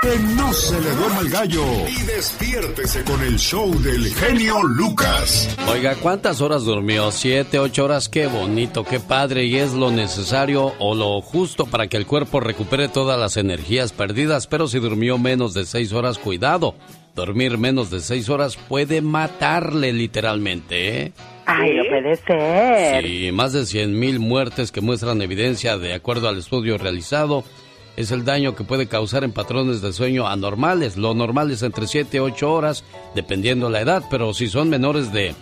Que no se le duerma el gallo. Y despiértese con el show del genio Lucas. Oiga, ¿cuántas horas durmió? Siete, ocho horas. Qué bonito, qué padre. Y es lo necesario o lo justo para que el cuerpo recupere todas las energías perdidas. Pero si durmió menos de seis horas, cuidado. Dormir menos de seis horas puede matarle literalmente, ¿eh? Ay, no puede ser. Sí, más de 100 mil muertes que muestran evidencia de acuerdo al estudio realizado es el daño que puede causar en patrones de sueño anormales. Lo normal es entre 7 y 8 horas, dependiendo la edad, pero si son menores de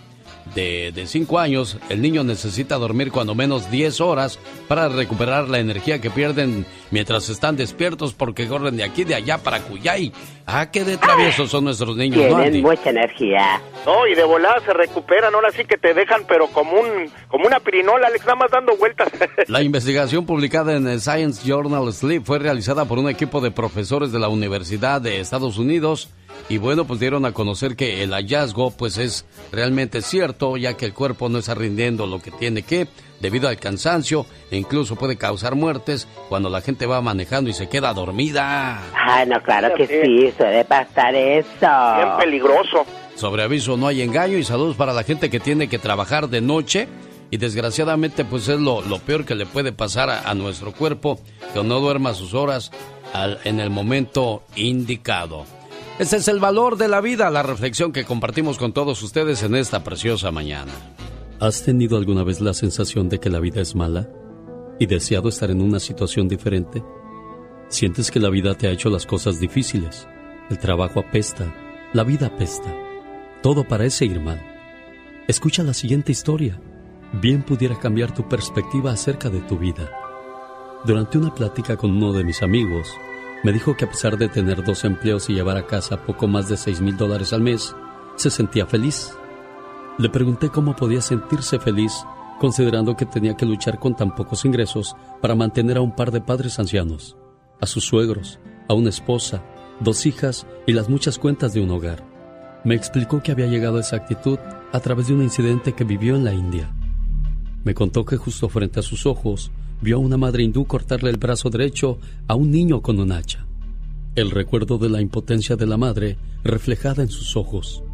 de 5 años, el niño necesita dormir cuando menos 10 horas para recuperar la energía que pierden mientras están despiertos porque corren de aquí de allá para Cuyay. Ah, qué de traviesos son nuestros niños, Tienen mucha energía. No, y de volada se recuperan, ahora sí que te dejan, pero como un como una pirinola, Alex, nada más dando vueltas. La investigación publicada en el Science Journal Sleep fue realizada por un equipo de profesores de la Universidad de Estados Unidos y bueno, pues dieron a conocer que el hallazgo pues es realmente cierto, ya que el cuerpo no está rindiendo lo que tiene que debido al cansancio e incluso puede causar muertes cuando la gente va manejando y se queda dormida. Ah, no, claro que sí, suele pasar eso. Bien peligroso. Sobre aviso no hay engaño y saludos para la gente que tiene que trabajar de noche y desgraciadamente pues es lo, peor que le puede pasar a, nuestro cuerpo que no duerma sus horas en el momento indicado. Ese es el valor de la vida, la reflexión que compartimos con todos ustedes en esta preciosa mañana. ¿Has tenido alguna vez la sensación de que la vida es mala y deseado estar en una situación diferente? ¿Sientes que la vida te ha hecho las cosas difíciles? El trabajo apesta, la vida apesta. Todo parece ir mal. Escucha la siguiente historia. Bien pudiera cambiar tu perspectiva acerca de tu vida. Durante una plática con uno de mis amigos, me dijo que a pesar de tener dos empleos y llevar a casa poco más de seis mil dólares al mes, se sentía feliz. Le pregunté cómo podía sentirse feliz considerando que tenía que luchar con tan pocos ingresos para mantener a un par de padres ancianos, a sus suegros, a una esposa, dos hijas y las muchas cuentas de un hogar. Me explicó que había llegado a esa actitud a través de un incidente que vivió en la India. Me contó que justo frente a sus ojos vio a una madre hindú cortarle el brazo derecho a un niño con un hacha. El recuerdo de la impotencia de la madre reflejada en sus ojos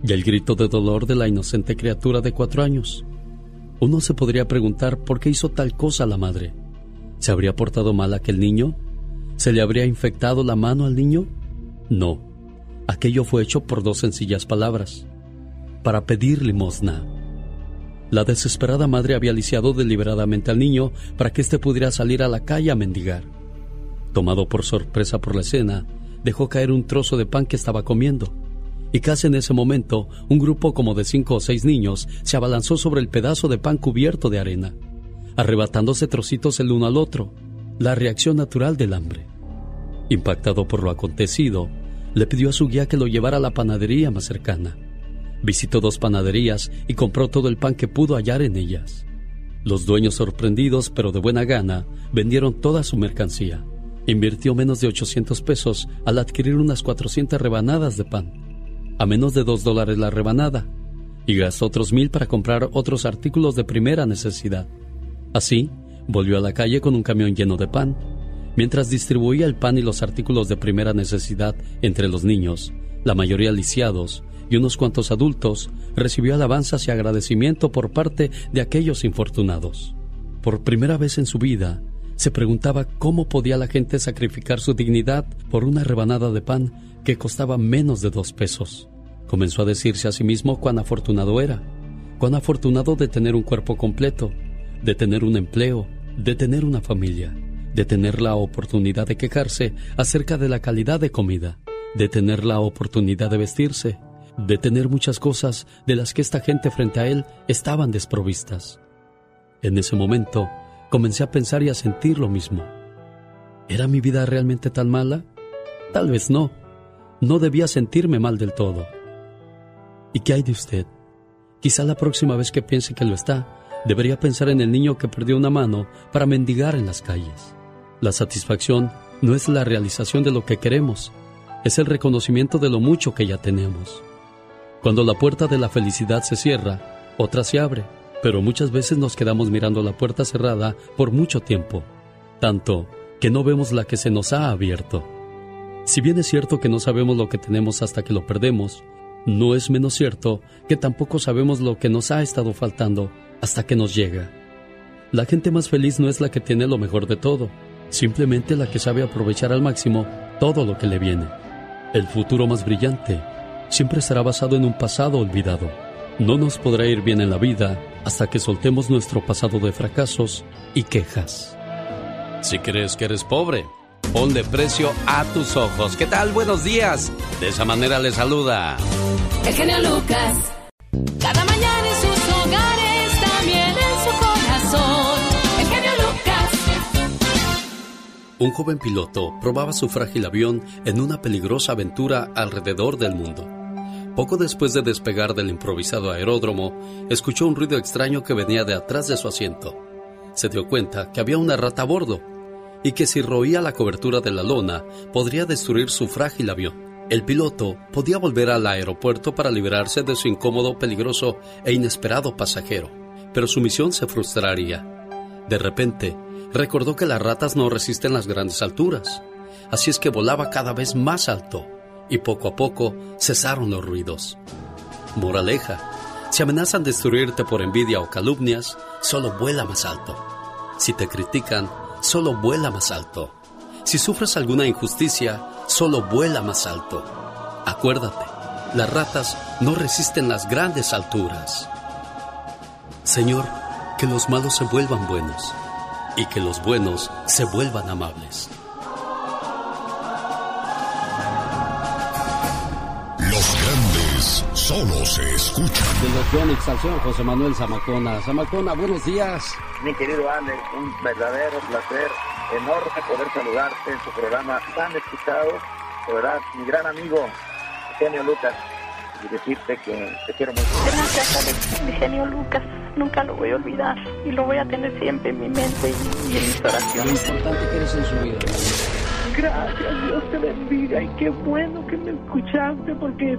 y el grito de dolor de la inocente criatura de cuatro años. Uno se podría preguntar por qué hizo tal cosa la madre. ¿Se habría portado mal aquel niño? ¿Se le habría infectado la mano al niño? No. Aquello fue hecho por dos sencillas palabras. Para pedir limosna. La desesperada madre había lisiado deliberadamente al niño para que éste pudiera salir a la calle a mendigar. Tomado por sorpresa por la escena, dejó caer un trozo de pan que estaba comiendo. Y casi en ese momento, un grupo como de cinco o seis niños se abalanzó sobre el pedazo de pan cubierto de arena, arrebatándose trocitos el uno al otro, la reacción natural del hambre. Impactado por lo acontecido, le pidió a su guía que lo llevara a la panadería más cercana. Visitó dos panaderías y compró todo el pan que pudo hallar en ellas. Los dueños sorprendidos, pero de buena gana, vendieron toda su mercancía. Invirtió menos de 800 pesos al adquirir unas 400 rebanadas de pan, a menos de 2 dólares la rebanada, y gastó otros mil para comprar otros artículos de primera necesidad. Así, volvió a la calle con un camión lleno de pan. Mientras distribuía el pan y los artículos de primera necesidad entre los niños, la mayoría lisiados, y unos cuantos adultos, recibió alabanzas y agradecimiento por parte de aquellos infortunados. Por primera vez en su vida, se preguntaba cómo podía la gente sacrificar su dignidad por una rebanada de pan que costaba menos de dos pesos. Comenzó a decirse a sí mismo cuán afortunado era, cuán afortunado de tener un cuerpo completo, de tener un empleo, de tener una familia, de tener la oportunidad de quejarse acerca de la calidad de comida, de tener la oportunidad de vestirse, de tener muchas cosas de las que esta gente frente a él estaban desprovistas. En ese momento comencé a pensar y a sentir lo mismo. ¿Era mi vida realmente tan mala? Tal vez no. No debía sentirme mal del todo. ¿Y qué hay de usted? Quizá la próxima vez que piense que lo está, debería pensar en el niño que perdió una mano para mendigar en las calles. La satisfacción no es la realización de lo que queremos, es el reconocimiento de lo mucho que ya tenemos. Cuando la puerta de la felicidad se cierra, otra se abre, pero muchas veces nos quedamos mirando la puerta cerrada por mucho tiempo, tanto que no vemos la que se nos ha abierto. Si bien es cierto que no sabemos lo que tenemos hasta que lo perdemos, no es menos cierto que tampoco sabemos lo que nos ha estado faltando hasta que nos llega. La gente más feliz no es la que tiene lo mejor de todo, simplemente la que sabe aprovechar al máximo todo lo que le viene. El futuro más brillante siempre será basado en un pasado olvidado. No nos podrá ir bien en la vida hasta que soltemos nuestro pasado de fracasos y quejas. Si crees que eres pobre, ponle precio a tus ojos. ¿Qué tal? Buenos días. De esa manera le saluda. El genio Lucas. Cada mañana en sus hogares, también en su corazón. El genio Lucas. Un joven piloto probaba su frágil avión en una peligrosa aventura alrededor del mundo. Poco después de despegar del improvisado aeródromo, escuchó un ruido extraño que venía de atrás de su asiento. Se dio cuenta que había una rata a bordo y que si roía la cobertura de la lona podría destruir su frágil avión. El piloto podía volver al aeropuerto para liberarse de su incómodo, peligroso e inesperado pasajero, pero su misión se frustraría. De repente, recordó que las ratas no resisten las grandes alturas, así es que volaba cada vez más alto y poco a poco cesaron los ruidos. Moraleja, si amenazan destruirte por envidia o calumnias, solo vuela más alto. Si te critican, solo vuela más alto. Si sufres alguna injusticia, solo vuela más alto. Acuérdate, las ratas no resisten las grandes alturas. Señor, que los malos se vuelvan buenos y que los buenos se vuelvan amables. Solo se escuchan. De los Yonix al señor José Manuel Zamacona. Zamacona, buenos días. Mi querido Alex, un verdadero placer, enorme poder saludarte en tu programa tan escuchado. De verdad, mi gran amigo, Eugenio Lucas, y decirte que te quiero mucho. Gracias, Alex. Mi genio Lucas. Nunca lo voy a olvidar y lo voy a tener siempre en mi mente y, y en mis Lo oraciones. importante que eres en su vida. Gracias, Dios te bendiga y qué bueno que me escuchaste porque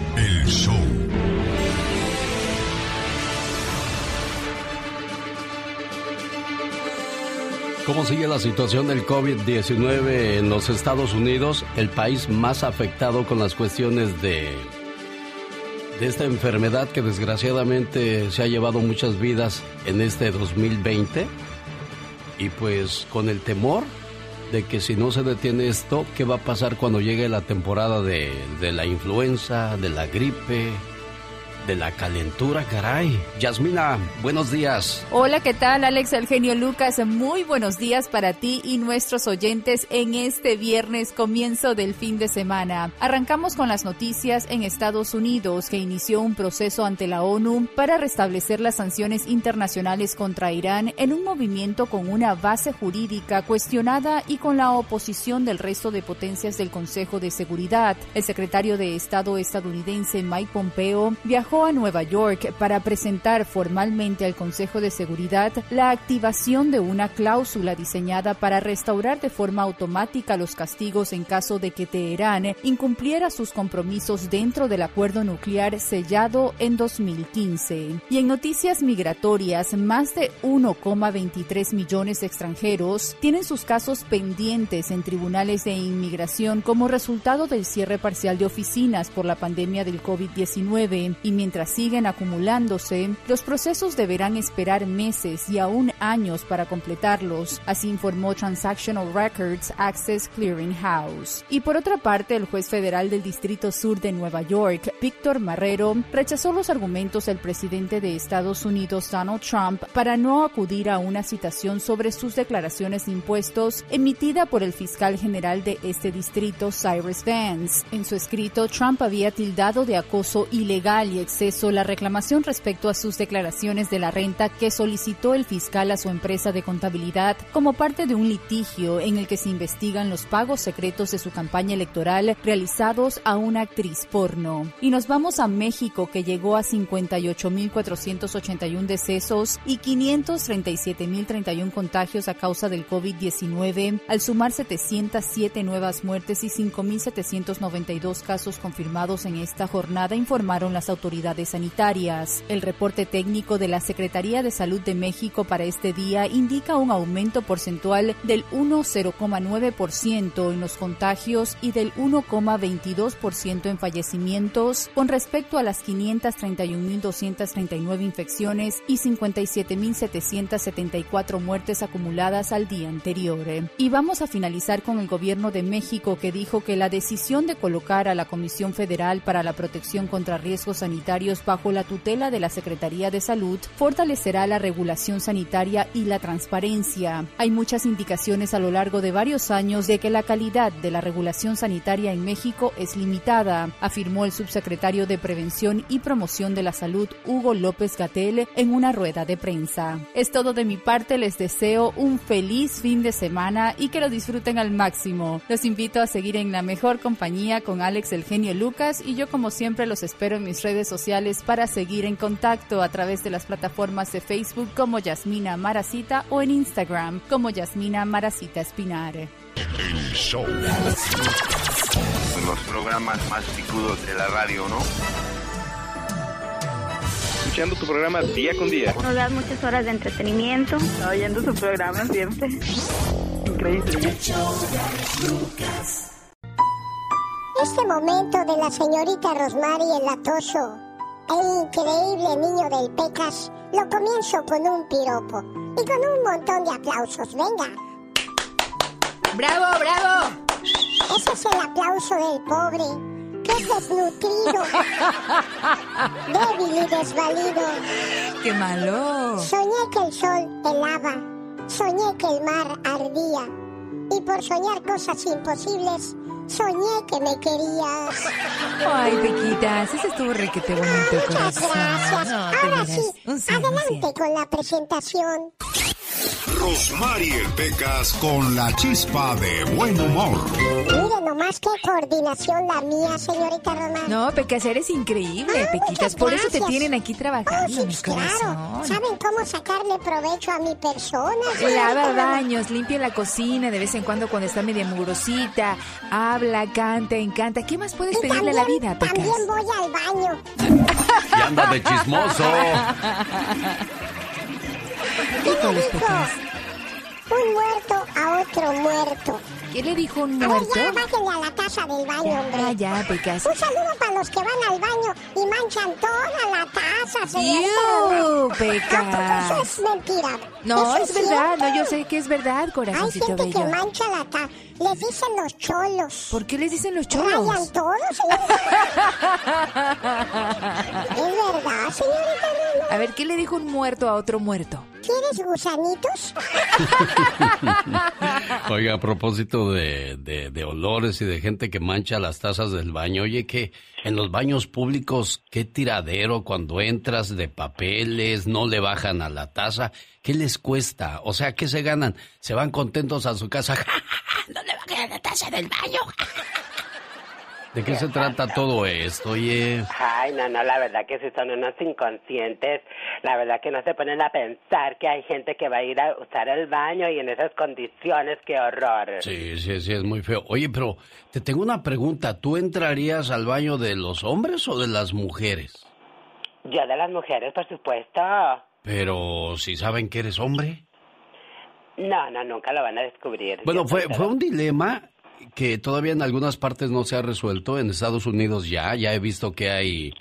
¿Cómo sigue la situación del COVID-19 en los Estados Unidos? El país más afectado con las cuestiones de, esta enfermedad que desgraciadamente se ha llevado muchas vidas en este 2020. Y pues con el temor de que si no se detiene esto, ¿qué va a pasar cuando llegue la temporada de la influenza, de la gripe, de la calentura, caray? Yasmina, buenos días. Hola, ¿qué tal? Alex El Genio Lucas, muy buenos días para ti y nuestros oyentes en este viernes comienzo del fin de semana. Arrancamos con las noticias en Estados Unidos que inició un proceso ante la ONU para restablecer las sanciones internacionales contra Irán en un movimiento con una base jurídica cuestionada y con la oposición del resto de potencias del Consejo de Seguridad. El secretario de Estado estadounidense Mike Pompeo viajó a Nueva York para presentar formalmente al Consejo de Seguridad la activación de una cláusula diseñada para restaurar de forma automática los castigos en caso de que Teherán incumpliera sus compromisos dentro del acuerdo nuclear sellado en 2015. Y en noticias migratorias, más de 1,23 millones de extranjeros tienen sus casos pendientes en tribunales de inmigración como resultado del cierre parcial de oficinas por la pandemia del COVID-19 y mientras siguen acumulándose, los procesos deberán esperar meses y aún años para completarlos, así informó Transactional Records Access Clearinghouse. Y por otra parte, el juez federal del Distrito Sur de Nueva York, Víctor Marrero, rechazó los argumentos del presidente de Estados Unidos, Donald Trump, para no acudir a una citación sobre sus declaraciones de impuestos emitida por el fiscal general de este distrito, Cyrus Vance. En su escrito, Trump había tildado de acoso ilegal y exceso la reclamación respecto a sus declaraciones de la renta que solicitó el fiscal a su empresa de contabilidad como parte de un litigio en el que se investigan los pagos secretos de su campaña electoral realizados a una actriz porno. Y nos vamos a México que llegó a 58.481 decesos y 537.031 contagios a causa del COVID-19, al sumar 707 nuevas muertes y 5.792 casos confirmados en esta jornada, informaron las autoridades sanitarias. El reporte técnico de la Secretaría de Salud de México para este día indica un aumento porcentual del 1,09% en los contagios y del 1,22% en fallecimientos con respecto a las 531.239 infecciones y 57.774 muertes acumuladas al día anterior. Y vamos a finalizar con el gobierno de México que dijo que la decisión de colocar a la Comisión Federal para la Protección contra Riesgos Sanitarios bajo la tutela de la Secretaría de Salud fortalecerá la regulación sanitaria y la transparencia. Hay muchas indicaciones a lo largo de varios años de que la calidad de la regulación sanitaria en México es limitada, afirmó el subsecretario de Prevención y Promoción de la Salud, Hugo López Gatel, en una rueda de prensa. Es todo de mi parte, les deseo un feliz fin de semana y que lo disfruten al máximo. Los invito a seguir en la mejor compañía con Alex el genio Lucas y yo como siempre los espero en mis redes sociales para seguir en contacto a través de las plataformas de Facebook como Yasmina Maracita o en Instagram como Yasmina Maracita Espinar. El show. Los programas más picudos de la radio, ¿no? Escuchando tu programa día con día. Nos das muchas horas de entretenimiento. Oyendo su programa siempre. Increíble. Este momento de la señorita Rosmary el latoso, increíble niño del Pecas, lo comienzo con un piropo y con un montón de aplausos. Venga. ¡Bravo, bravo! Ese es el aplauso del pobre, que es desnutrido, débil y desvalido. ¡Qué malo! Soñé que el sol helaba, soñé que el mar ardía, y por soñar cosas imposibles, soñé que me querías. Ay, Pequitas, ese estuvo requete bonito, corazón. Gracias. No, Ahora sí, adelante con la presentación. Rosmarie Pecas con la chispa de buen humor. Mire nomás qué coordinación la mía, señorita Román. No, Pecas, eres increíble, Ay, Pequitas. Por eso te tienen aquí trabajando, Oh, mi sí, claro. ¿Saben cómo sacarle provecho a mi persona? Lava baños, limpia la cocina de vez en cuando cuando está media mugrosita, habla, canta, encanta. ¿Qué más puedes Y pedirle a la vida, Pecas? También voy al baño. Y anda de chismoso. ¿Qué le dijo? Pecas. Un muerto a otro muerto. ¿Qué le dijo un A ver, muerto? ya bájenle a la taza del baño, hombre. Ah, ya, Pecas. Un saludo para los que van al baño y manchan toda la taza, señorita ¡Iu, Román. Pecas! Ah, porque Eso es mentira. No, es verdad, cierto. no, yo sé que es verdad, Hay corazoncito gente que bello. mancha la taza. Les dicen los cholos. ¿Por qué les dicen los Rayan cholos? todo, señorita. es verdad, señorita. A ver, ¿qué le dijo un muerto a otro muerto? ¿Quieres gusanitos? Oiga, a propósito de, de- de olores y de gente que mancha las tazas del baño, oye, que en los baños públicos, qué tiradero cuando entras de papeles, no le bajan a la taza, ¿qué les cuesta? O sea, ¿qué se ganan? Se van contentos a su casa, no le bajan a la taza del baño. ¿De qué se trata todo esto, oye? Ay, no, no, la verdad que si son unos inconscientes, la verdad que no se ponen a pensar que hay gente que va a ir a usar el baño y en esas condiciones, qué horror. Sí, sí, sí, es muy feo. Oye, pero te tengo una pregunta. ¿Tú entrarías al baño de los hombres o de las mujeres? Yo de las mujeres, por supuesto. Pero si saben que eres hombre. No, no, nunca lo van a descubrir. Bueno, fue, fue un dilema que todavía en algunas partes no se ha resuelto. En Estados Unidos ya, ya he visto que hay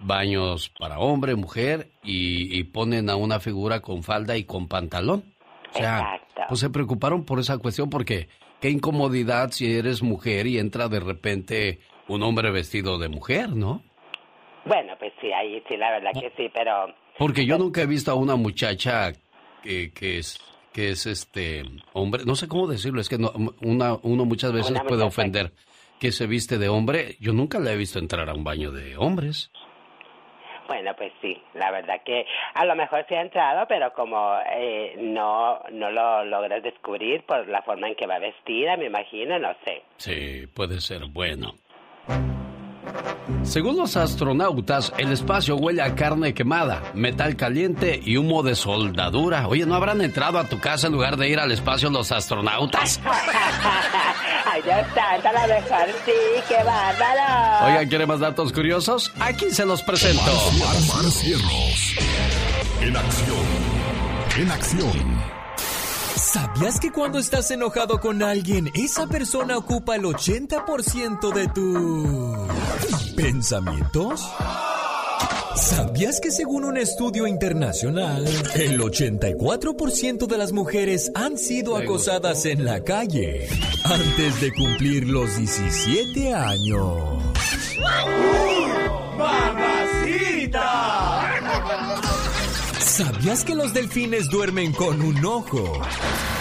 baños para hombre, mujer y, y ponen a una figura con falda y con pantalón. O sea, Exacto. pues se preocuparon por esa cuestión porque qué incomodidad si eres mujer y entra de repente un hombre vestido de mujer, ¿no? Bueno, pues sí, ahí sí, la verdad que sí, pero Porque yo nunca he visto a una muchacha que, que es que es este hombre, no sé cómo decirlo, es que no, una, uno muchas veces Una puede ofender que se viste de hombre. Yo nunca la he visto entrar a un baño de hombres. Bueno, pues sí, la verdad que a lo mejor sí ha entrado, pero como eh, no, no lo logras descubrir por la forma en que va vestida, me imagino, no sé. Sí, puede ser bueno. Según los astronautas, el espacio huele a carne quemada, metal caliente y humo de soldadura. Oye, ¿no habrán entrado a tu casa en lugar de ir al espacio los astronautas? Ay, Dios santo, a lo mejor sí, qué bárbaro. Oigan, ¿quiere más datos curiosos? Aquí se los presento. Cierros. En acción. En acción. ¿Sabías que cuando estás enojado con alguien, esa persona ocupa el 80% de tus pensamientos? ¿Sabías que según un estudio internacional, el 84% de las mujeres han sido acosadas en la calle antes de cumplir los 17 años? ¿Sabías que los delfines duermen con un ojo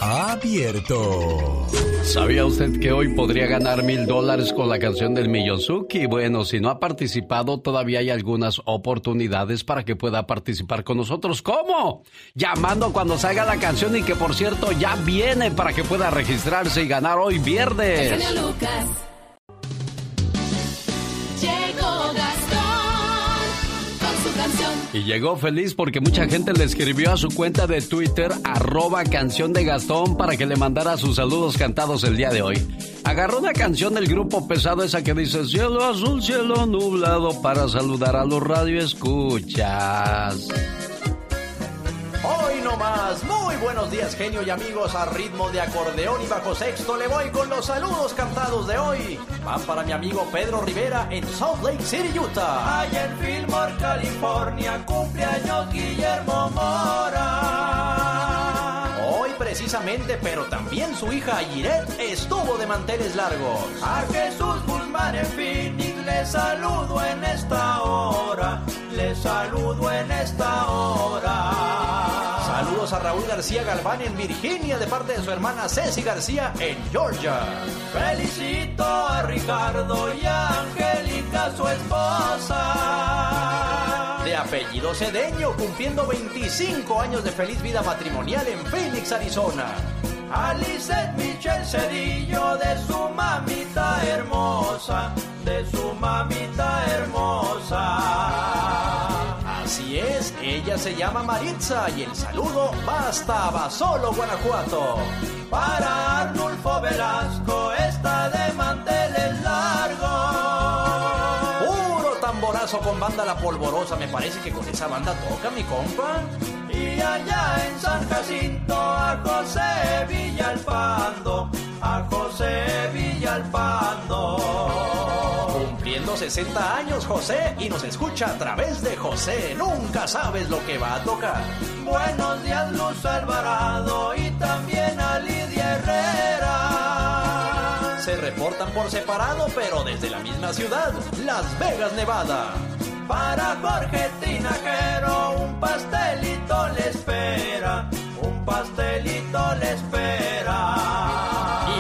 abierto? ¿Sabía usted que hoy podría ganar mil dólares con la canción del Miyosuki? Bueno, si no ha participado, todavía hay algunas oportunidades para que pueda participar con nosotros. ¿Cómo? Llamando cuando salga la canción y que por cierto ya viene para que pueda registrarse y ganar hoy viernes. Y llegó feliz porque mucha gente le escribió a su cuenta de Twitter, arroba canción de Gastón, para que le mandara sus saludos cantados el día de hoy. Agarró una canción del grupo pesado, esa que dice cielo azul, cielo nublado, para saludar a los radioescuchas. Hoy no más, muy buenos días genio y amigos a ritmo de acordeón y bajo sexto le voy con los saludos cantados de hoy. Van para mi amigo Pedro Rivera en Salt Lake City, Utah. Allá en Fillmore, California, cumpleaños Guillermo Mora. Hoy precisamente, pero también su hija Yiret estuvo de manteles largos. A Jesús Guzmán en Phoenix le saludo en esta hora, le saludo en esta hora. Saludos a Raúl García Galván en Virginia de parte de su hermana Ceci García en Georgia. Felicito a Ricardo y a Angélica, su esposa. De apellido Cedeño, cumpliendo 25 años de feliz vida matrimonial en Phoenix, Arizona. A Lizeth Michelle Cedillo de su mamita hermosa, de su mamita hermosa. Así es, ella se llama Maritza y el saludo va hasta Basolo, Guanajuato. Para Arnulfo Velasco está de manteles largos. Puro tamborazo con banda La Polvorosa, me parece que con esa banda toca mi compa. Y allá en San Jacinto a José Villalpando, a José Villalpando. Cumpliendo 60 años José y nos escucha a través de José. Nunca sabes lo que va a tocar. Buenos días Luz Alvarado y también a Lidia Herrera. Se reportan por separado pero desde la misma ciudad, Las Vegas, Nevada. Para Jorge Tinajero un pastelito le espera, un pastelito le espera.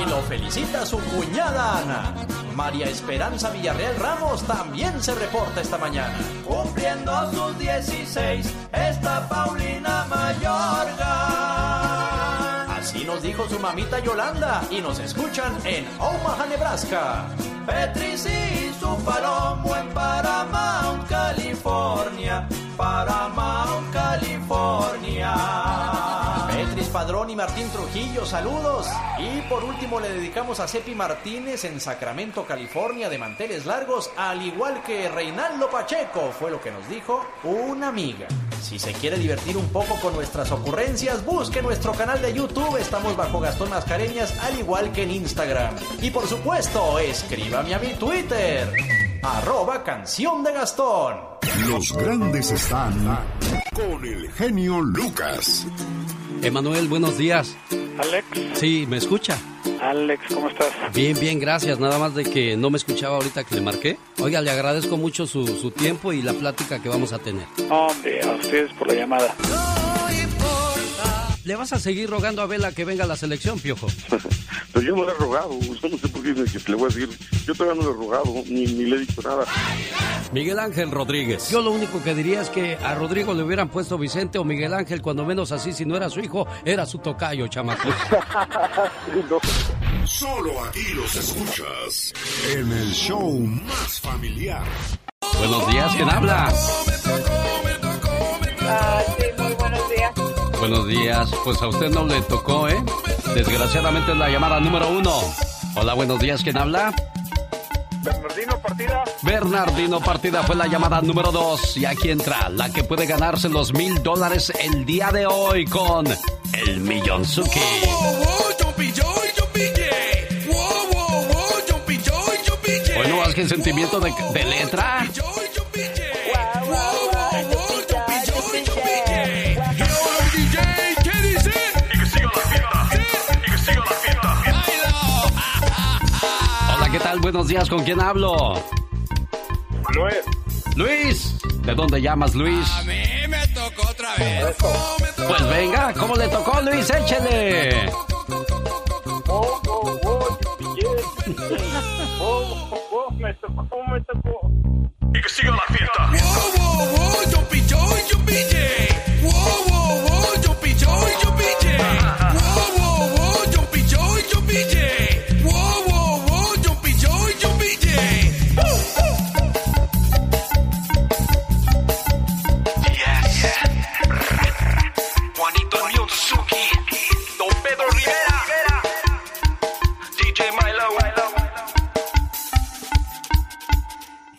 Y lo felicita su cuñada Ana. María Esperanza Villarreal Ramos también se reporta esta mañana. Cumpliendo sus 16, está Paulina Mayorga. Así nos dijo su mamita Yolanda y nos escuchan en Omaha, Nebraska. Petris y su palomo en Paramount, California. Paramount, Padrón y Martín Trujillo, saludos. Y por último le dedicamos a Cepi Martínez en Sacramento, California, de manteles largos, al igual que Reinaldo Pacheco, fue lo que nos dijo una amiga. Si se quiere divertir un poco con nuestras ocurrencias, busque nuestro canal de YouTube, estamos bajo Gastón Mascareñas, al igual que en Instagram. Y por supuesto, escríbame a mi Twitter, arroba canción de Gastón. Los grandes están con el genio Lucas. Emanuel, buenos días. Alex. Sí, ¿me escucha? Alex, ¿cómo estás? Bien, bien, gracias. Nada más de que no me escuchaba ahorita que le marqué. Oiga, le agradezco mucho su, su tiempo y la plática que vamos a tener. Hombre, a ustedes por la llamada. ¿Le vas a seguir rogando a Vela que venga a la selección, Piojo? Pero yo no le he rogado, yo no sé por qué le voy a decir. Yo todavía no le he rogado, ni, ni le he dicho nada. Miguel Ángel Rodríguez. Yo lo único que diría es que a Rodrigo le hubieran puesto Vicente o Miguel Ángel, cuando menos así, si no era su hijo, era su tocayo, chamaco. Solo aquí los escuchas en el show más familiar. Buenos días, ¿quién habla? Ah, sí, muy buenos días. Buenos días, pues a usted no le tocó, ¿eh? Desgraciadamente es la llamada número uno. Hola, buenos días, ¿quién habla? Bernardino Partida. Bernardino Partida fue la llamada número dos. Y aquí entra la que puede ganarse los mil dólares el día de hoy con el Millonzuki. Bueno, más que sentimiento de, de letra. Hola, ¿qué tal? Buenos días, ¿con quién hablo? Luis. Luis, ¿de dónde llamas, Luis? A mí me tocó otra vez. Pues venga, ¿cómo le tocó, Luis? Échele. Oh, oh, oh, oh, oh, oh, me tocó, me tocó. Y que siga la fiesta. Wow, wow, wow, yupi, joy, yupi,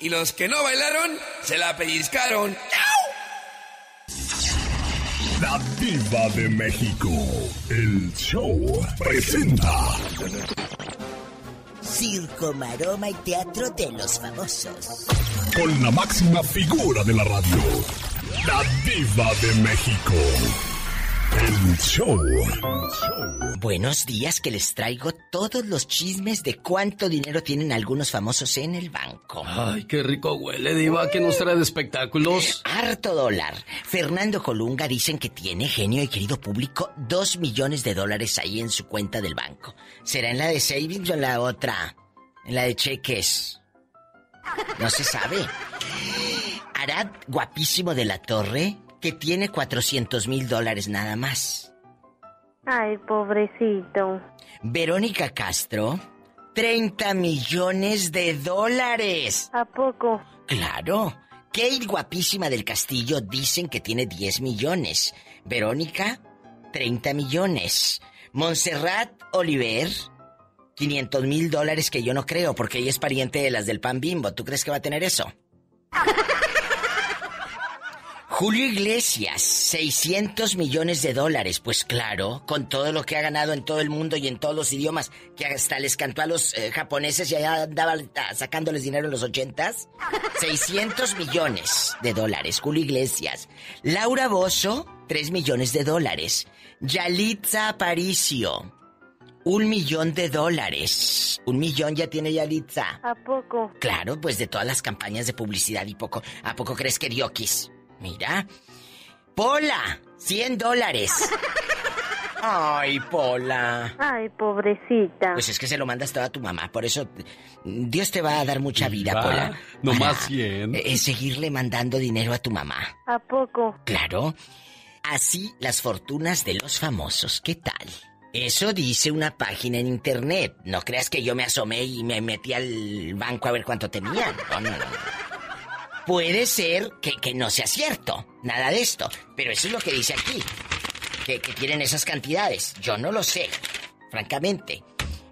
Y los que no bailaron, se la pellizcaron. La Diva de México. El show presenta. Circo, maroma y teatro de los famosos. Con la máxima figura de la radio. La Diva de México. El show. Buenos días que les traigo todos los chismes de cuánto dinero tienen algunos famosos en el banco. Ay, qué rico huele, Diva, que nos trae de espectáculos. Harto dólar. Fernando Colunga dicen que tiene, genio y querido público, dos millones de dólares ahí en su cuenta del banco. ¿Será en la de savings o en la otra? En la de cheques. No se sabe. Arad, guapísimo de la torre, que tiene 400 mil dólares nada más. Ay, pobrecito. Verónica Castro, 30 millones de dólares. ¿A poco? Claro. Kate, guapísima del castillo, dicen que tiene 10 millones. Verónica, 30 millones. Montserrat Oliver, 500 mil dólares que yo no creo porque ella es pariente de las del pan bimbo. ¿Tú crees que va a tener eso? Julio Iglesias, 600 millones de dólares. Pues claro, con todo lo que ha ganado en todo el mundo y en todos los idiomas, que hasta les cantó a los eh, japoneses y allá andaba sacándoles dinero en los ochentas. 600 millones de dólares, Julio Iglesias. Laura Bozo, 3 millones de dólares. Yalitza Aparicio, un millón de dólares. Un millón ya tiene Yalitza. ¿A poco? Claro, pues de todas las campañas de publicidad y poco. ¿A poco crees que Diokis? Mira. Pola, 100 dólares. Ay, Pola. Ay, pobrecita. Pues es que se lo mandas todo a tu mamá, por eso Dios te va a dar mucha vida, Va, Pola. nomás Para, 100. eh, seguirle mandando dinero a tu mamá. ¿A poco? Claro. Así las fortunas de los famosos. ¿Qué tal? Eso dice una página en internet. No creas que yo me asomé y me metí al banco a ver cuánto tenían. No, no, no. Puede ser que, que no sea cierto. Nada de esto. Pero eso es lo que dice aquí. Que, que tienen esas cantidades. Yo no lo sé. Francamente.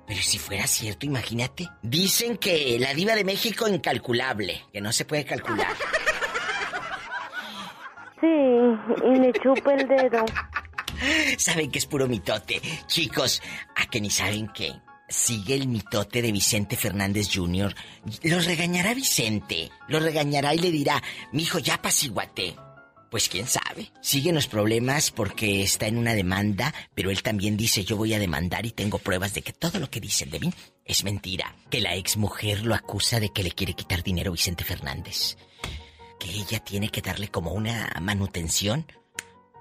Pero si fuera cierto, imagínate. Dicen que la diva de México incalculable. Que no se puede calcular. Sí, y le chupa el dedo. Saben que es puro mitote. Chicos, a que ni saben que sigue el mitote de Vicente Fernández Jr. Los regañará Vicente. Lo regañará y le dirá, mijo, ya pasiguate. Pues quién sabe. Siguen los problemas porque está en una demanda, pero él también dice yo voy a demandar y tengo pruebas de que todo lo que dicen de mí es mentira. Que la ex mujer lo acusa de que le quiere quitar dinero a Vicente Fernández. Que ella tiene que darle como una manutención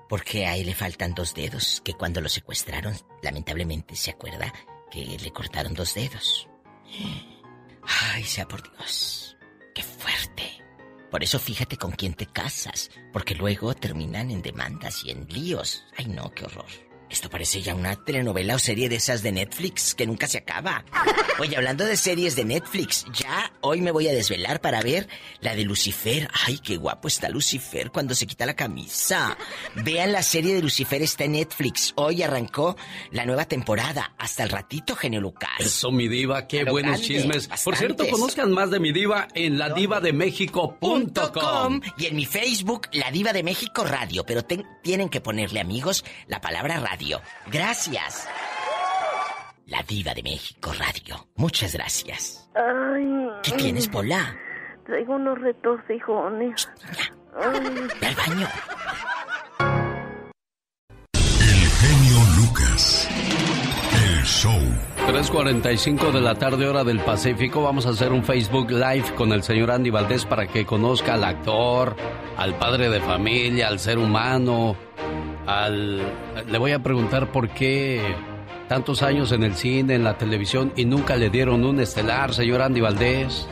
Porque a él le faltan dos dedos, que cuando lo secuestraron, lamentablemente se acuerda le cortaron dos dedos. Ay, sea por Dios. Qué fuerte. Por eso fíjate con quién te casas, porque luego terminan en demandas y en líos. Ay, no, qué horror. Esto parece ya una telenovela o serie de esas de Netflix que nunca se acaba. Oye, hablando de series de Netflix, ya hoy me voy a desvelar para ver la de Lucifer. Ay, qué guapo está Lucifer cuando se quita la camisa. Vean la serie de Lucifer, está en Netflix. Hoy arrancó la nueva temporada. Hasta el ratito, genio Lucas. Eso, mi diva, qué buenos grande, chismes. Por cierto, conozcan más de mi diva en ladivademexico.com. com y en mi Facebook, La Diva de México Radio. Pero ten- tienen que ponerle, amigos, la palabra radio. Gracias. La Diva de México Radio. Muchas gracias. Ay. ¿Qué tienes, Pola? Traigo unos retorcijones. Ve al baño. genio Lucas. El show. 3.45 de la tarde hora del Pacífico. Vamos a hacer un Facebook Live con el señor Andy Valdés para que conozca al actor, al padre de familia, al ser humano, al... Le voy a preguntar por qué tantos años en el cine, en la televisión y nunca le dieron un estelar, señor Andy Valdés.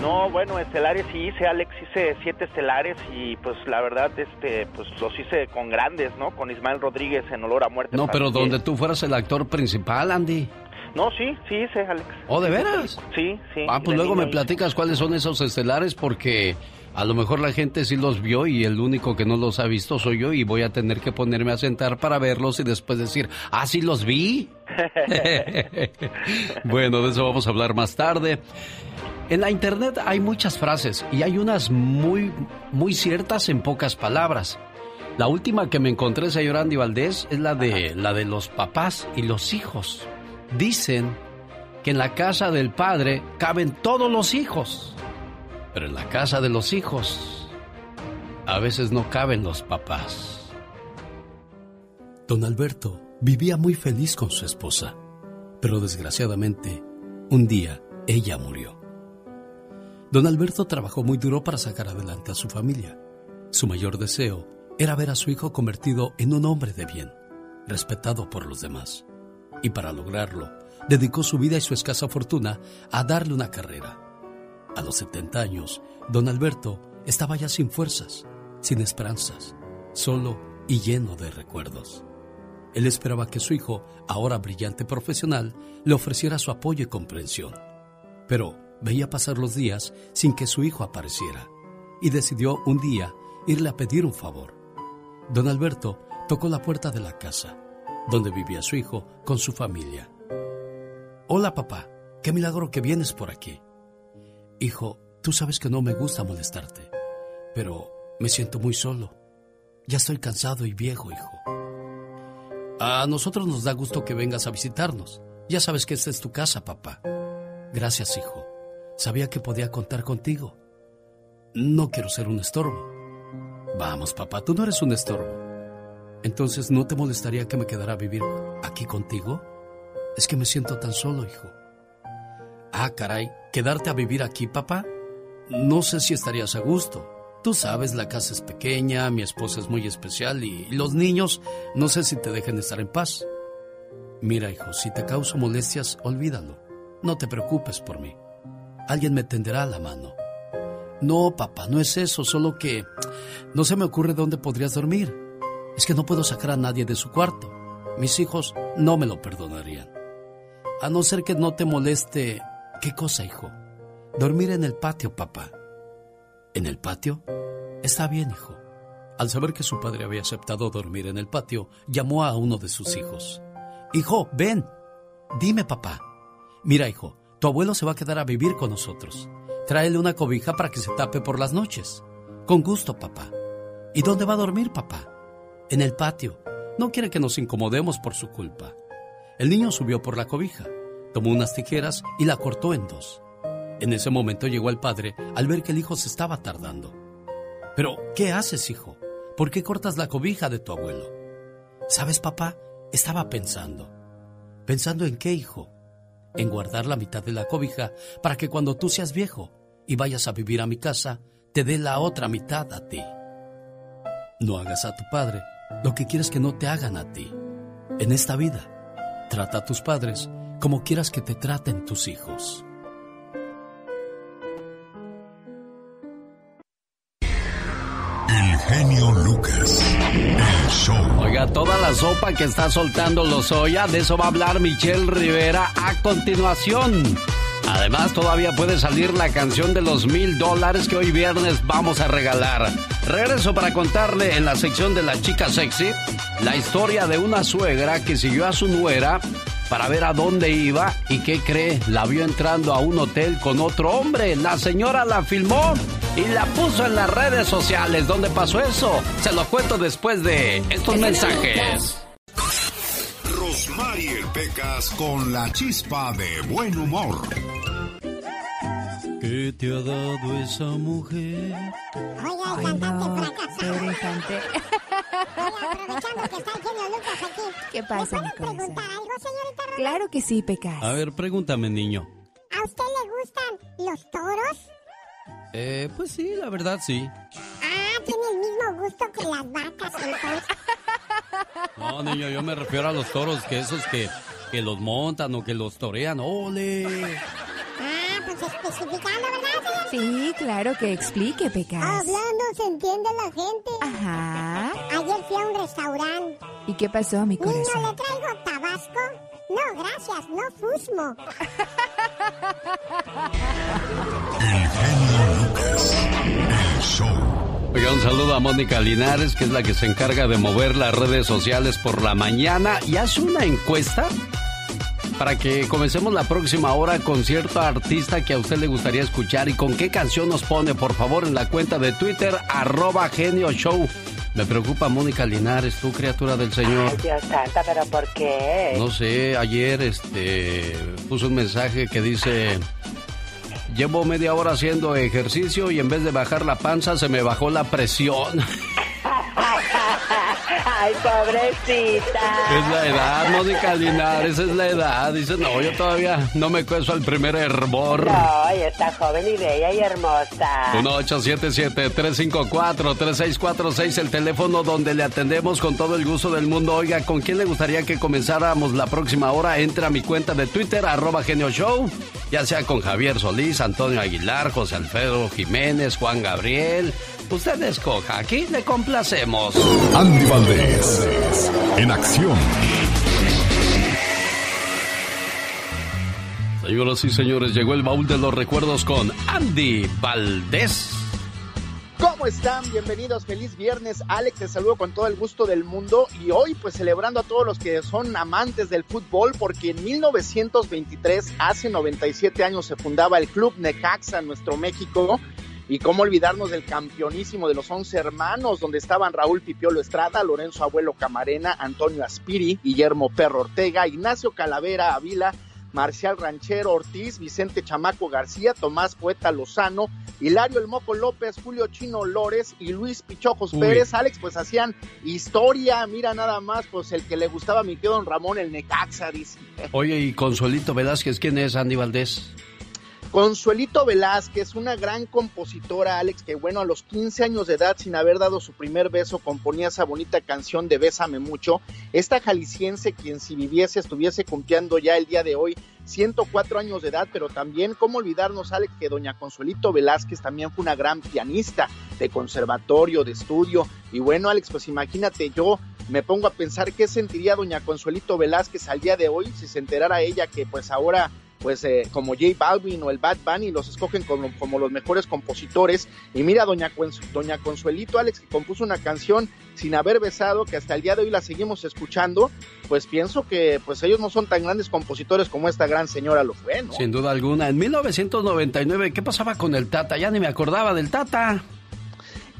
No, bueno, estelares sí hice, Alex, hice siete estelares y pues la verdad, este, pues los hice con grandes, ¿no? Con Ismael Rodríguez en Olor a Muerte. No, pero donde tú fueras el actor principal, Andy. No, sí, sí hice, Alex. ¿Oh, de veras? Sí, sí. Ah, pues luego me platicas cuáles son esos estelares porque a lo mejor la gente sí los vio y el único que no los ha visto soy yo y voy a tener que ponerme a sentar para verlos y después decir, ah, sí los vi. bueno, de eso vamos a hablar más tarde. En la internet hay muchas frases y hay unas muy, muy ciertas en pocas palabras. La última que me encontré, señor Andy Valdés, es la de, la de los papás y los hijos. Dicen que en la casa del padre caben todos los hijos, pero en la casa de los hijos a veces no caben los papás. Don Alberto vivía muy feliz con su esposa, pero desgraciadamente, un día ella murió. Don Alberto trabajó muy duro para sacar adelante a su familia. Su mayor deseo era ver a su hijo convertido en un hombre de bien, respetado por los demás. Y para lograrlo, dedicó su vida y su escasa fortuna a darle una carrera. A los 70 años, don Alberto estaba ya sin fuerzas, sin esperanzas, solo y lleno de recuerdos. Él esperaba que su hijo, ahora brillante profesional, le ofreciera su apoyo y comprensión. Pero veía pasar los días sin que su hijo apareciera y decidió un día irle a pedir un favor. Don Alberto tocó la puerta de la casa, donde vivía su hijo con su familia. Hola papá, qué milagro que vienes por aquí. Hijo, tú sabes que no me gusta molestarte, pero me siento muy solo. Ya estoy cansado y viejo, hijo. A nosotros nos da gusto que vengas a visitarnos. Ya sabes que esta es tu casa, papá. Gracias, hijo. Sabía que podía contar contigo. No quiero ser un estorbo. Vamos, papá, tú no eres un estorbo. Entonces, ¿no te molestaría que me quedara a vivir aquí contigo? Es que me siento tan solo, hijo. Ah, caray, ¿quedarte a vivir aquí, papá? No sé si estarías a gusto. Tú sabes, la casa es pequeña, mi esposa es muy especial y los niños no sé si te dejen estar en paz. Mira, hijo, si te causo molestias, olvídalo. No te preocupes por mí. Alguien me tenderá la mano. No, papá, no es eso, solo que no se me ocurre dónde podrías dormir. Es que no puedo sacar a nadie de su cuarto. Mis hijos no me lo perdonarían. A no ser que no te moleste... ¿Qué cosa, hijo? Dormir en el patio, papá. ¿En el patio? Está bien, hijo. Al saber que su padre había aceptado dormir en el patio, llamó a uno de sus hijos. Hijo, ven. Dime, papá. Mira, hijo, tu abuelo se va a quedar a vivir con nosotros. Tráele una cobija para que se tape por las noches. Con gusto, papá. ¿Y dónde va a dormir, papá? En el patio. No quiere que nos incomodemos por su culpa. El niño subió por la cobija, tomó unas tijeras y la cortó en dos. En ese momento llegó el padre al ver que el hijo se estaba tardando. Pero, ¿qué haces, hijo? ¿Por qué cortas la cobija de tu abuelo? ¿Sabes, papá? Estaba pensando. ¿Pensando en qué, hijo? En guardar la mitad de la cobija para que cuando tú seas viejo y vayas a vivir a mi casa, te dé la otra mitad a ti. No hagas a tu padre lo que quieres que no te hagan a ti. En esta vida, trata a tus padres como quieras que te traten tus hijos. El genio Lucas. El show. Oiga, toda la sopa que está soltando Lozoya, de eso va a hablar Michelle Rivera a continuación. Además, todavía puede salir la canción de los mil dólares que hoy viernes vamos a regalar. Regreso para contarle en la sección de la chica sexy la historia de una suegra que siguió a su nuera para ver a dónde iba y qué cree, la vio entrando a un hotel con otro hombre. La señora la filmó y la puso en las redes sociales. ¿Dónde pasó eso? Se lo cuento después de estos mensajes. Rosmarie Pecas con la chispa de buen humor. ¿Qué te ha dado esa mujer? Oiga, el cantante fracasado. Aprovechando que está el genio Lucas aquí. ¿Qué pasa, ¿Me mi puede corazón? preguntar algo, señorita Rosa? Claro que sí, Pecas. A ver, pregúntame, niño. ¿A usted le gustan los toros? Eh, pues sí, la verdad sí. Ah, tiene el mismo gusto que las vacas, entonces. No, niño, yo me refiero a los toros, que esos que, que los montan o que los torean. ¡Ole! Ah, pues especificando, ¿verdad, señor? Sí, claro que explique, Pecas. Hablando se entiende la gente. Ajá. Ayer fui a un restaurante. ¿Y qué pasó, mi Niño, corazón? ¿le traigo tabasco? No, gracias, no fusmo. El genio Lucas. El show. Oiga, un saludo a Mónica Linares, que es la que se encarga de mover las redes sociales por la mañana y hace una encuesta para que comencemos la próxima hora con cierto artista que a usted le gustaría escuchar y con qué canción nos pone, por favor, en la cuenta de Twitter, arroba genio show. Me preocupa Mónica Linares, tú criatura del Señor. Ay, Dios santa, pero ¿por qué? No sé, ayer este puso un mensaje que dice Llevo media hora haciendo ejercicio y en vez de bajar la panza se me bajó la presión. Ay, pobrecita. Es la edad, Mónica Linares, es la edad. Dice, no, yo todavía no me cueso al primer hervor. No, y está joven y bella y hermosa. 1877-354-3646, el teléfono donde le atendemos con todo el gusto del mundo. Oiga, ¿con quién le gustaría que comenzáramos la próxima hora? Entra a mi cuenta de Twitter, arroba Genio Show, ya sea con Javier Solís, Antonio Aguilar, José Alfredo Jiménez, Juan Gabriel. Usted escoja, aquí le complacemos. Andy Valdés. En acción. Señoras y señores, llegó el baúl de los recuerdos con Andy Valdés. ¿Cómo están? Bienvenidos, feliz viernes. Alex, te saludo con todo el gusto del mundo y hoy pues celebrando a todos los que son amantes del fútbol porque en 1923, hace 97 años, se fundaba el Club Necaxa en nuestro México. Y cómo olvidarnos del campeonísimo de los once hermanos, donde estaban Raúl Pipiolo Estrada, Lorenzo Abuelo Camarena, Antonio Aspiri, Guillermo Perro Ortega, Ignacio Calavera Avila, Marcial Ranchero Ortiz, Vicente Chamaco García, Tomás Poeta Lozano, Hilario El Moco López, Julio Chino Lores y Luis Pichojos Uy. Pérez. Alex, pues hacían historia, mira nada más, pues el que le gustaba a mi tío don Ramón, el Necaxa, dice. Oye, y Consuelito Velázquez, ¿quién es Andy Valdés? Consuelito Velázquez, una gran compositora, Alex, que bueno, a los 15 años de edad, sin haber dado su primer beso, componía esa bonita canción de Bésame mucho. Esta jalisciense, quien si viviese, estuviese cumpliendo ya el día de hoy 104 años de edad, pero también, ¿cómo olvidarnos, Alex, que doña Consuelito Velázquez también fue una gran pianista de conservatorio, de estudio? Y bueno, Alex, pues imagínate, yo me pongo a pensar qué sentiría doña Consuelito Velázquez al día de hoy si se enterara ella que pues ahora pues eh, como J Balvin o el Bad Bunny los escogen como, como los mejores compositores y mira doña, doña Consuelito Alex que compuso una canción sin haber besado que hasta el día de hoy la seguimos escuchando pues pienso que pues ellos no son tan grandes compositores como esta gran señora lo fue ¿no? Sin duda alguna. En 1999, ¿qué pasaba con el Tata? Ya ni me acordaba del Tata.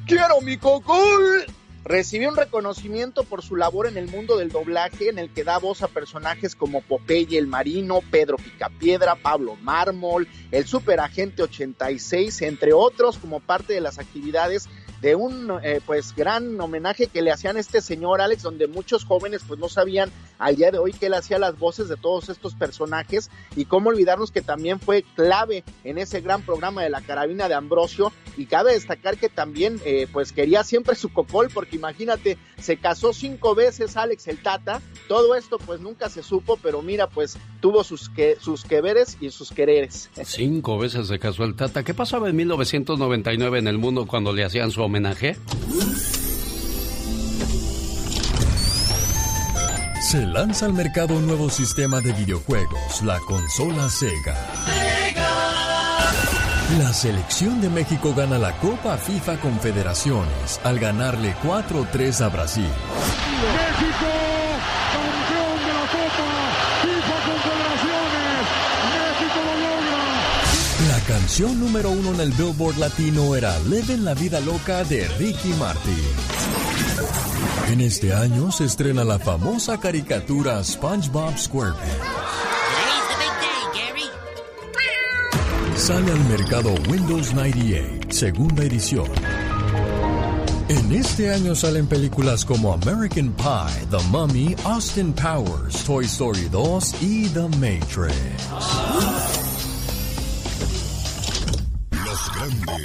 quiero mi cocol. Recibió un reconocimiento por su labor en el mundo del doblaje, en el que da voz a personajes como Popeye el Marino, Pedro Picapiedra, Pablo Mármol, el Superagente 86, entre otros, como parte de las actividades de un eh, pues gran homenaje que le hacían a este señor Alex, donde muchos jóvenes pues no sabían al día de hoy que él hacía las voces de todos estos personajes y cómo olvidarnos que también fue clave en ese gran programa de la carabina de Ambrosio. Y cabe destacar que también eh, pues quería siempre su cocol porque imagínate se casó cinco veces Alex el Tata. Todo esto pues nunca se supo pero mira pues tuvo sus que sus que veres y sus quereres. Cinco veces se casó el Tata. ¿qué pasaba en 1999 en el mundo cuando le hacían su homenaje? Se lanza al mercado un nuevo sistema de videojuegos, la consola Sega. La selección de México gana la Copa FIFA Confederaciones al ganarle 4-3 a Brasil. México, campeón de la Copa FIFA Confederaciones. México lo logra. La canción número uno en el Billboard Latino era Leven la vida loca de Ricky Martin. En este año se estrena la famosa caricatura SpongeBob SquarePants. Sale al mercado Windows 98, segunda edición. En este año salen películas como American Pie, The Mummy, Austin Powers, Toy Story 2 y The Matrix.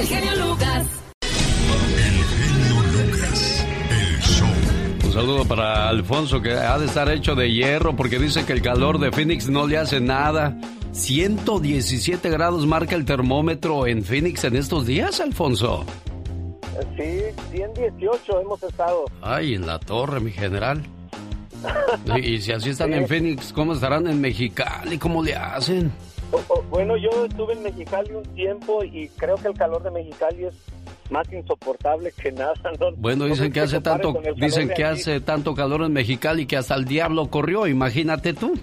El genio Lucas. El show. Un saludo para Alfonso que ha de estar hecho de hierro porque dice que el calor de Phoenix no le hace nada. 117 grados marca el termómetro en Phoenix en estos días, Alfonso. Sí, 118 hemos estado. Ay, en la torre, mi general. Y, y si así están en Phoenix, ¿cómo estarán en Mexicali? ¿Cómo le hacen? Bueno, yo estuve en Mexicali un tiempo y creo que el calor de Mexicali es más insoportable que nada. ¿no? Bueno, No dicen que hace tanto, dicen que hace tanto calor en Mexicali que hasta el diablo corrió, imagínate tú.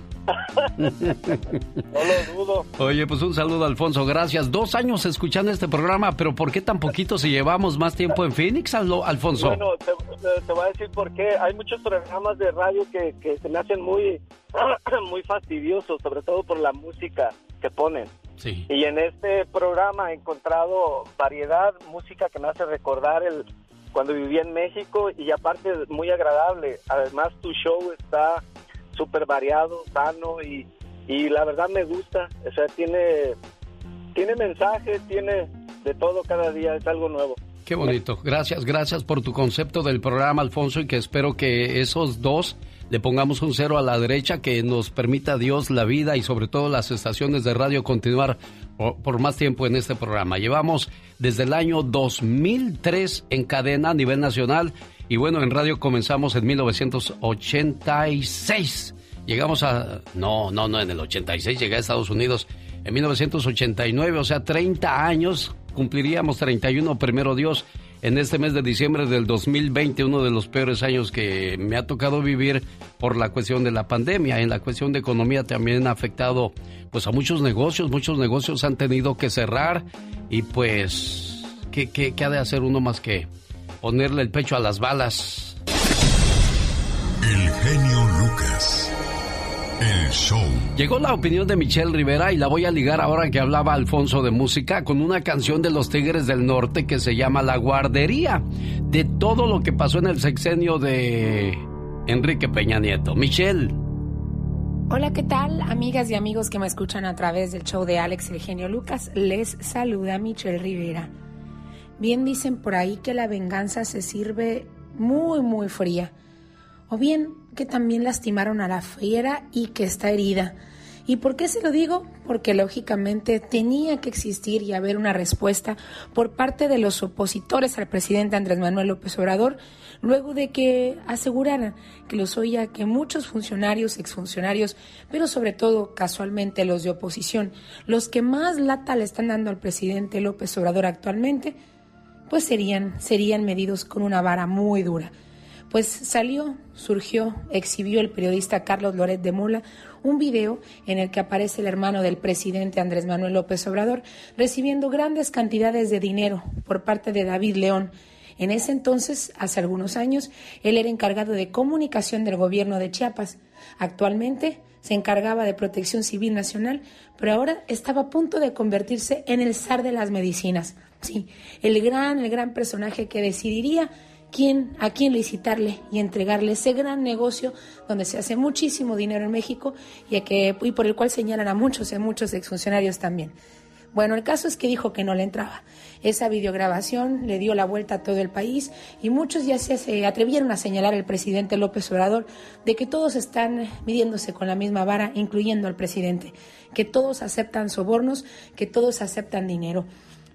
No lo dudo. Oye, pues un saludo, Alfonso, gracias. Dos años escuchando este programa, pero ¿por qué tan poquito si llevamos más tiempo en Phoenix, Alfonso? Bueno, te, voy a decir por qué. Hay muchos programas de radio que, que se me hacen muy, muy fastidiosos, sobre todo por la música que ponen. Sí. Y en este programa he encontrado variedad, música que me hace recordar el cuando vivía en México y aparte muy agradable. Además tu show está súper variado, sano y, y la verdad me gusta. O sea, tiene, tiene mensajes, tiene de todo cada día, es algo nuevo. Qué bonito. Gracias, gracias por tu concepto del programa, Alfonso, y que espero que esos dos le pongamos un cero a la derecha, que nos permita Dios la vida y sobre todo las estaciones de radio continuar por, más tiempo en este programa. Llevamos desde el año 2003 en cadena a nivel nacional y bueno, en radio comenzamos en 1986. Llegamos a... No, no, no, en el 86 llegué a Estados Unidos en 1989, o sea, 30 años, cumpliríamos 31, primero Dios, en este mes de diciembre del 2020, uno de los peores años que me ha tocado vivir por la cuestión de la pandemia. En la cuestión de economía también ha afectado pues a muchos negocios, muchos negocios han tenido que cerrar y pues, ¿qué, qué, qué ha de hacer uno más que ponerle el pecho a las balas? El genio Lucas. El show. Llegó la opinión de Michelle Rivera y la voy a ligar ahora que hablaba Alfonso de música con una canción de los Tigres del Norte que se llama La Guardería, de todo lo que pasó en el sexenio de Enrique Peña Nieto. Michelle. Hola, ¿qué tal? Amigas y amigos que me escuchan a través del show de Alex el genio Lucas, les saluda Michelle Rivera. Bien dicen por ahí que la venganza se sirve muy, muy fría. O bien que también lastimaron a la fiera y que está herida. ¿Y por qué se lo digo? Porque lógicamente tenía que existir y haber una respuesta por parte de los opositores al presidente Andrés Manuel López Obrador, luego de que aseguraran que los oía que muchos funcionarios, exfuncionarios, pero sobre todo casualmente los de oposición, los que más lata le están dando al presidente López Obrador actualmente, pues serían, serían medidos con una vara muy dura. Pues salió, surgió, exhibió el periodista Carlos Loret de Mola un video en el que aparece el hermano del presidente Andrés Manuel López Obrador recibiendo grandes cantidades de dinero por parte de David León. En ese entonces, hace algunos años, él era encargado de comunicación del gobierno de Chiapas. Actualmente se encargaba de protección civil nacional, pero ahora estaba a punto de convertirse en el zar de las medicinas. Sí, el gran, el gran personaje que decidiría quién, a quién licitarle y entregarle ese gran negocio donde se hace muchísimo dinero en México y, que, y por el cual señalan a muchos, a muchos exfuncionarios también. Bueno, el caso es que dijo que no le entraba. Esa videograbación le dio la vuelta a todo el país y muchos ya se, atrevieron a señalar al presidente López Obrador de que todos están midiéndose con la misma vara, incluyendo al presidente, que todos aceptan sobornos, que todos aceptan dinero.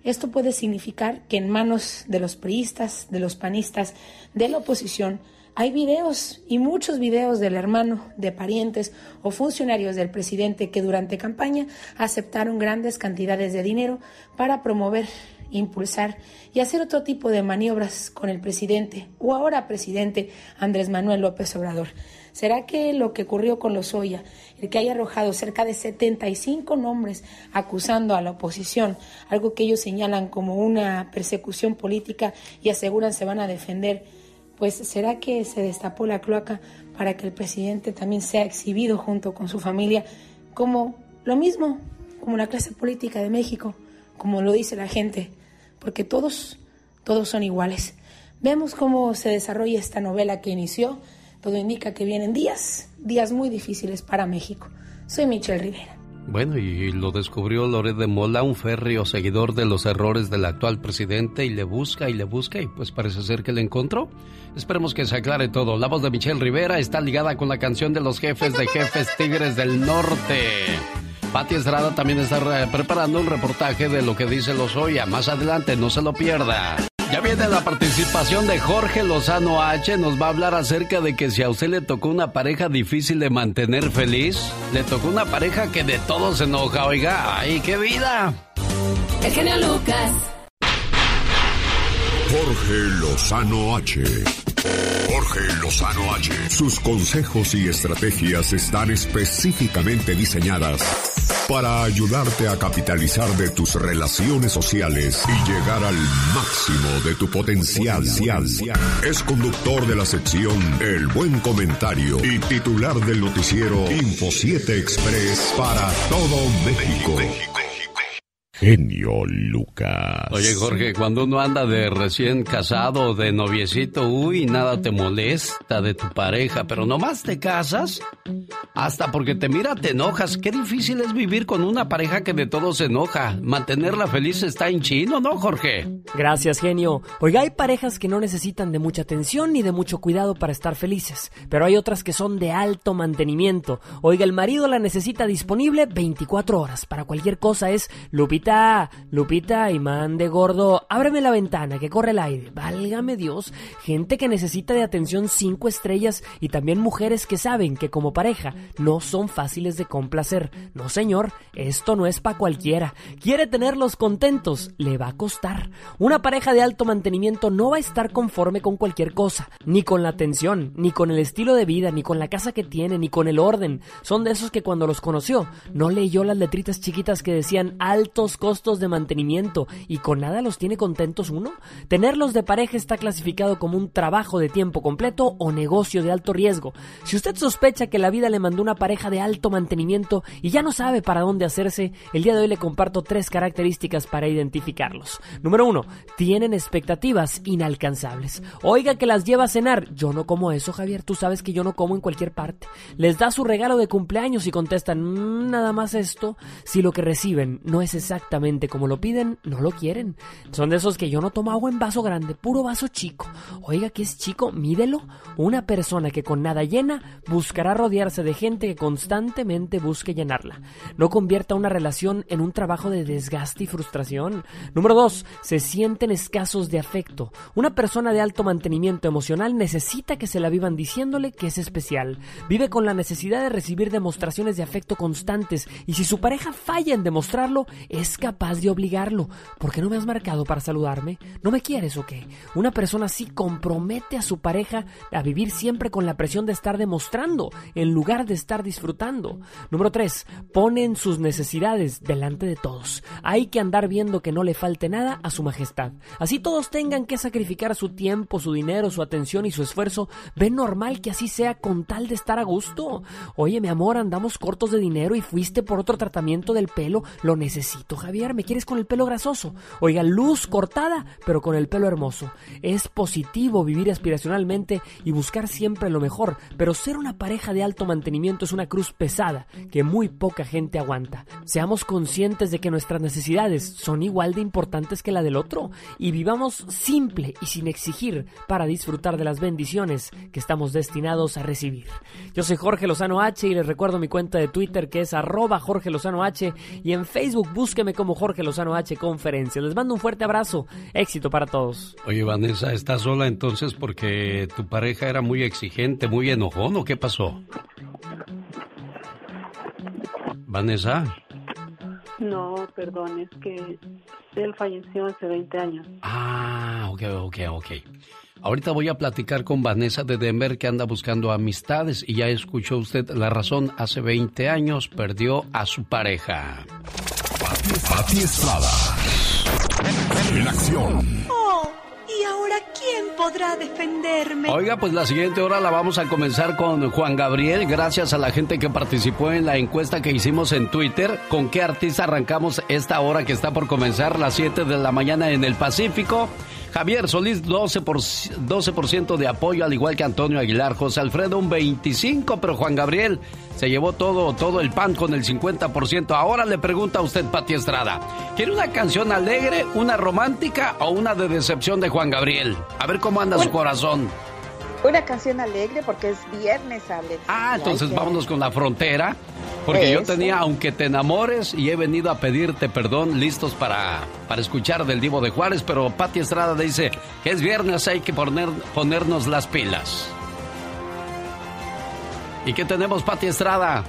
Esto puede significar que en manos de los priistas, de los panistas, de la oposición, hay videos y muchos videos del hermano, de parientes o funcionarios del presidente que durante campaña aceptaron grandes cantidades de dinero para promover, impulsar y hacer otro tipo de maniobras con el presidente o ahora presidente Andrés Manuel López Obrador. ¿Será que lo que ocurrió con Lozoya, el que haya arrojado cerca de 75 nombres acusando a la oposición, algo que ellos señalan como una persecución política y aseguran se van a defender, pues será que se destapó la cloaca para que el presidente también sea exhibido junto con su familia como lo mismo, como la clase política de México, como lo dice la gente, porque todos, todos son iguales. Vemos cómo se desarrolla esta novela que inició todo indica que vienen días, días muy difíciles para México. Soy Michelle Rivera. Bueno, y lo descubrió Loret de Mola, un férreo seguidor de los errores del actual presidente, y le busca y le busca, y pues parece ser que le encontró. Esperemos que se aclare todo. La voz de Michelle Rivera está ligada con la canción de los jefes de jefes Tigres del Norte. Pati Estrada también está preparando un reportaje de lo que dice Lozoya. Más adelante, no se lo pierda. Ya viene la participación de Jorge Lozano H. Nos va a hablar acerca de que si a usted le tocó una pareja difícil de mantener feliz, le tocó una pareja que de todo se enoja. Oiga, ¡ay, qué vida! El genio Lucas. Jorge Lozano H. Jorge Lozano H. Sus consejos y estrategias están específicamente diseñadas para ayudarte a capitalizar de tus relaciones sociales y llegar al máximo de tu potencial. Es conductor de la sección El Buen Comentario y titular del noticiero Info 7 Express para todo México genio Lucas. Oye, Jorge, cuando uno anda de recién casado o de noviecito, uy, nada te molesta de tu pareja, pero nomás te casas, hasta porque te mira te enojas. Qué difícil es vivir con una pareja que de todo se enoja. Mantenerla feliz está en chino, ¿no, Jorge? Gracias, genio. Oiga, hay parejas que no necesitan de mucha atención ni de mucho cuidado para estar felices, pero hay otras que son de alto mantenimiento. Oiga, el marido la necesita disponible 24 horas. Para cualquier cosa es Lupita Lupita, imán de gordo, ábreme la ventana, que corre el aire. Válgame Dios, gente que necesita de atención cinco estrellas y también mujeres que saben que como pareja no son fáciles de complacer. No señor, esto no es para cualquiera. Quiere tenerlos contentos, le va a costar. Una pareja de alto mantenimiento no va a estar conforme con cualquier cosa, ni con la atención, ni con el estilo de vida, ni con la casa que tiene, ni con el orden. Son de esos que cuando los conoció no leyó las letritas chiquitas que decían altos costos de mantenimiento y con nada los tiene contentos uno? Tenerlos de pareja está clasificado como un trabajo de tiempo completo o negocio de alto riesgo. Si usted sospecha que la vida le mandó una pareja de alto mantenimiento y ya no sabe para dónde hacerse, el día de hoy le comparto tres características para identificarlos. Número uno, tienen expectativas inalcanzables. Oiga que las lleva a cenar. Yo no como eso, Javier. Tú sabes que yo no como en cualquier parte. Les da su regalo de cumpleaños y contestan, mm, nada más esto. Si lo que reciben no es exacto como lo piden, no lo quieren. Son de esos que yo no tomo agua en vaso grande, puro vaso chico. Oiga, que es chico, mídelo. Una persona que con nada llena buscará rodearse de gente que constantemente busque llenarla. No convierta una relación en un trabajo de desgaste y frustración. Número dos, se sienten escasos de afecto. Una persona de alto mantenimiento emocional necesita que se la vivan diciéndole que es especial. Vive con la necesidad de recibir demostraciones de afecto constantes y si su pareja falla en demostrarlo, es capaz de obligarlo. ¿Por qué no me has marcado para saludarme? ¿No me quieres o qué? Una persona así compromete a su pareja a vivir siempre con la presión de estar demostrando en lugar de estar disfrutando. Número 3. Ponen sus necesidades delante de todos. Hay que andar viendo que no le falte nada a su majestad. Así todos tengan que sacrificar su tiempo, su dinero, su atención y su esfuerzo. ¿Ven normal que así sea con tal de estar a gusto? Oye, mi amor, andamos cortos de dinero y fuiste por otro tratamiento del pelo. Lo necesito, Javier. ¿Me quieres con el pelo grasoso? Oiga, luz cortada, pero con el pelo hermoso. Es positivo vivir aspiracionalmente y buscar siempre lo mejor, pero ser una pareja de alto mantenimiento es una cruz pesada que muy poca gente aguanta. Seamos conscientes de que nuestras necesidades son igual de importantes que la del otro y vivamos simple y sin exigir para disfrutar de las bendiciones que estamos destinados a recibir. Yo soy Jorge Lozano H y les recuerdo mi cuenta de Twitter que es arroba Jorge Lozano H y en Facebook búsqueme como Jorge Lozano H Conferencias. Les mando un fuerte abrazo. Éxito para todos. Oye, Vanessa, ¿estás sola entonces porque tu pareja era muy exigente, muy enojón o qué pasó? Vanessa. No, perdón, es que él falleció hace 20 años. Ah, ok, ok, ok. Ahorita voy a platicar con Vanessa de Denver que anda buscando amistades y ya escuchó usted la razón. Hace 20 años perdió a su pareja. Pati Estrada. En acción. Oh, ¿y ahora quién podrá defenderme? Oiga, pues la siguiente hora la vamos a comenzar con Juan Gabriel, gracias a la gente que participó en la encuesta que hicimos en Twitter. ¿Con qué artista arrancamos esta hora que está por comenzar, las 7 de la mañana en el Pacífico? Javier Solís, 12%, por, 12 de apoyo, al igual que Antonio Aguilar. José Alfredo, un 25%, pero Juan Gabriel se llevó todo, todo el pan con el 50%. Ahora le pregunta a usted, Pati Estrada, ¿quiere una canción alegre, una romántica o una de decepción de Juan Gabriel? A ver cómo anda su corazón. Una canción alegre porque es viernes, Alex. Ah, entonces vámonos con la frontera. Porque yo tenía, aunque te enamores, y he venido a pedirte perdón, listos para, para escuchar del Divo de Juárez, pero Pati Estrada dice que es viernes, hay que poner, ponernos las pilas. ¿Y qué tenemos, Pati Estrada?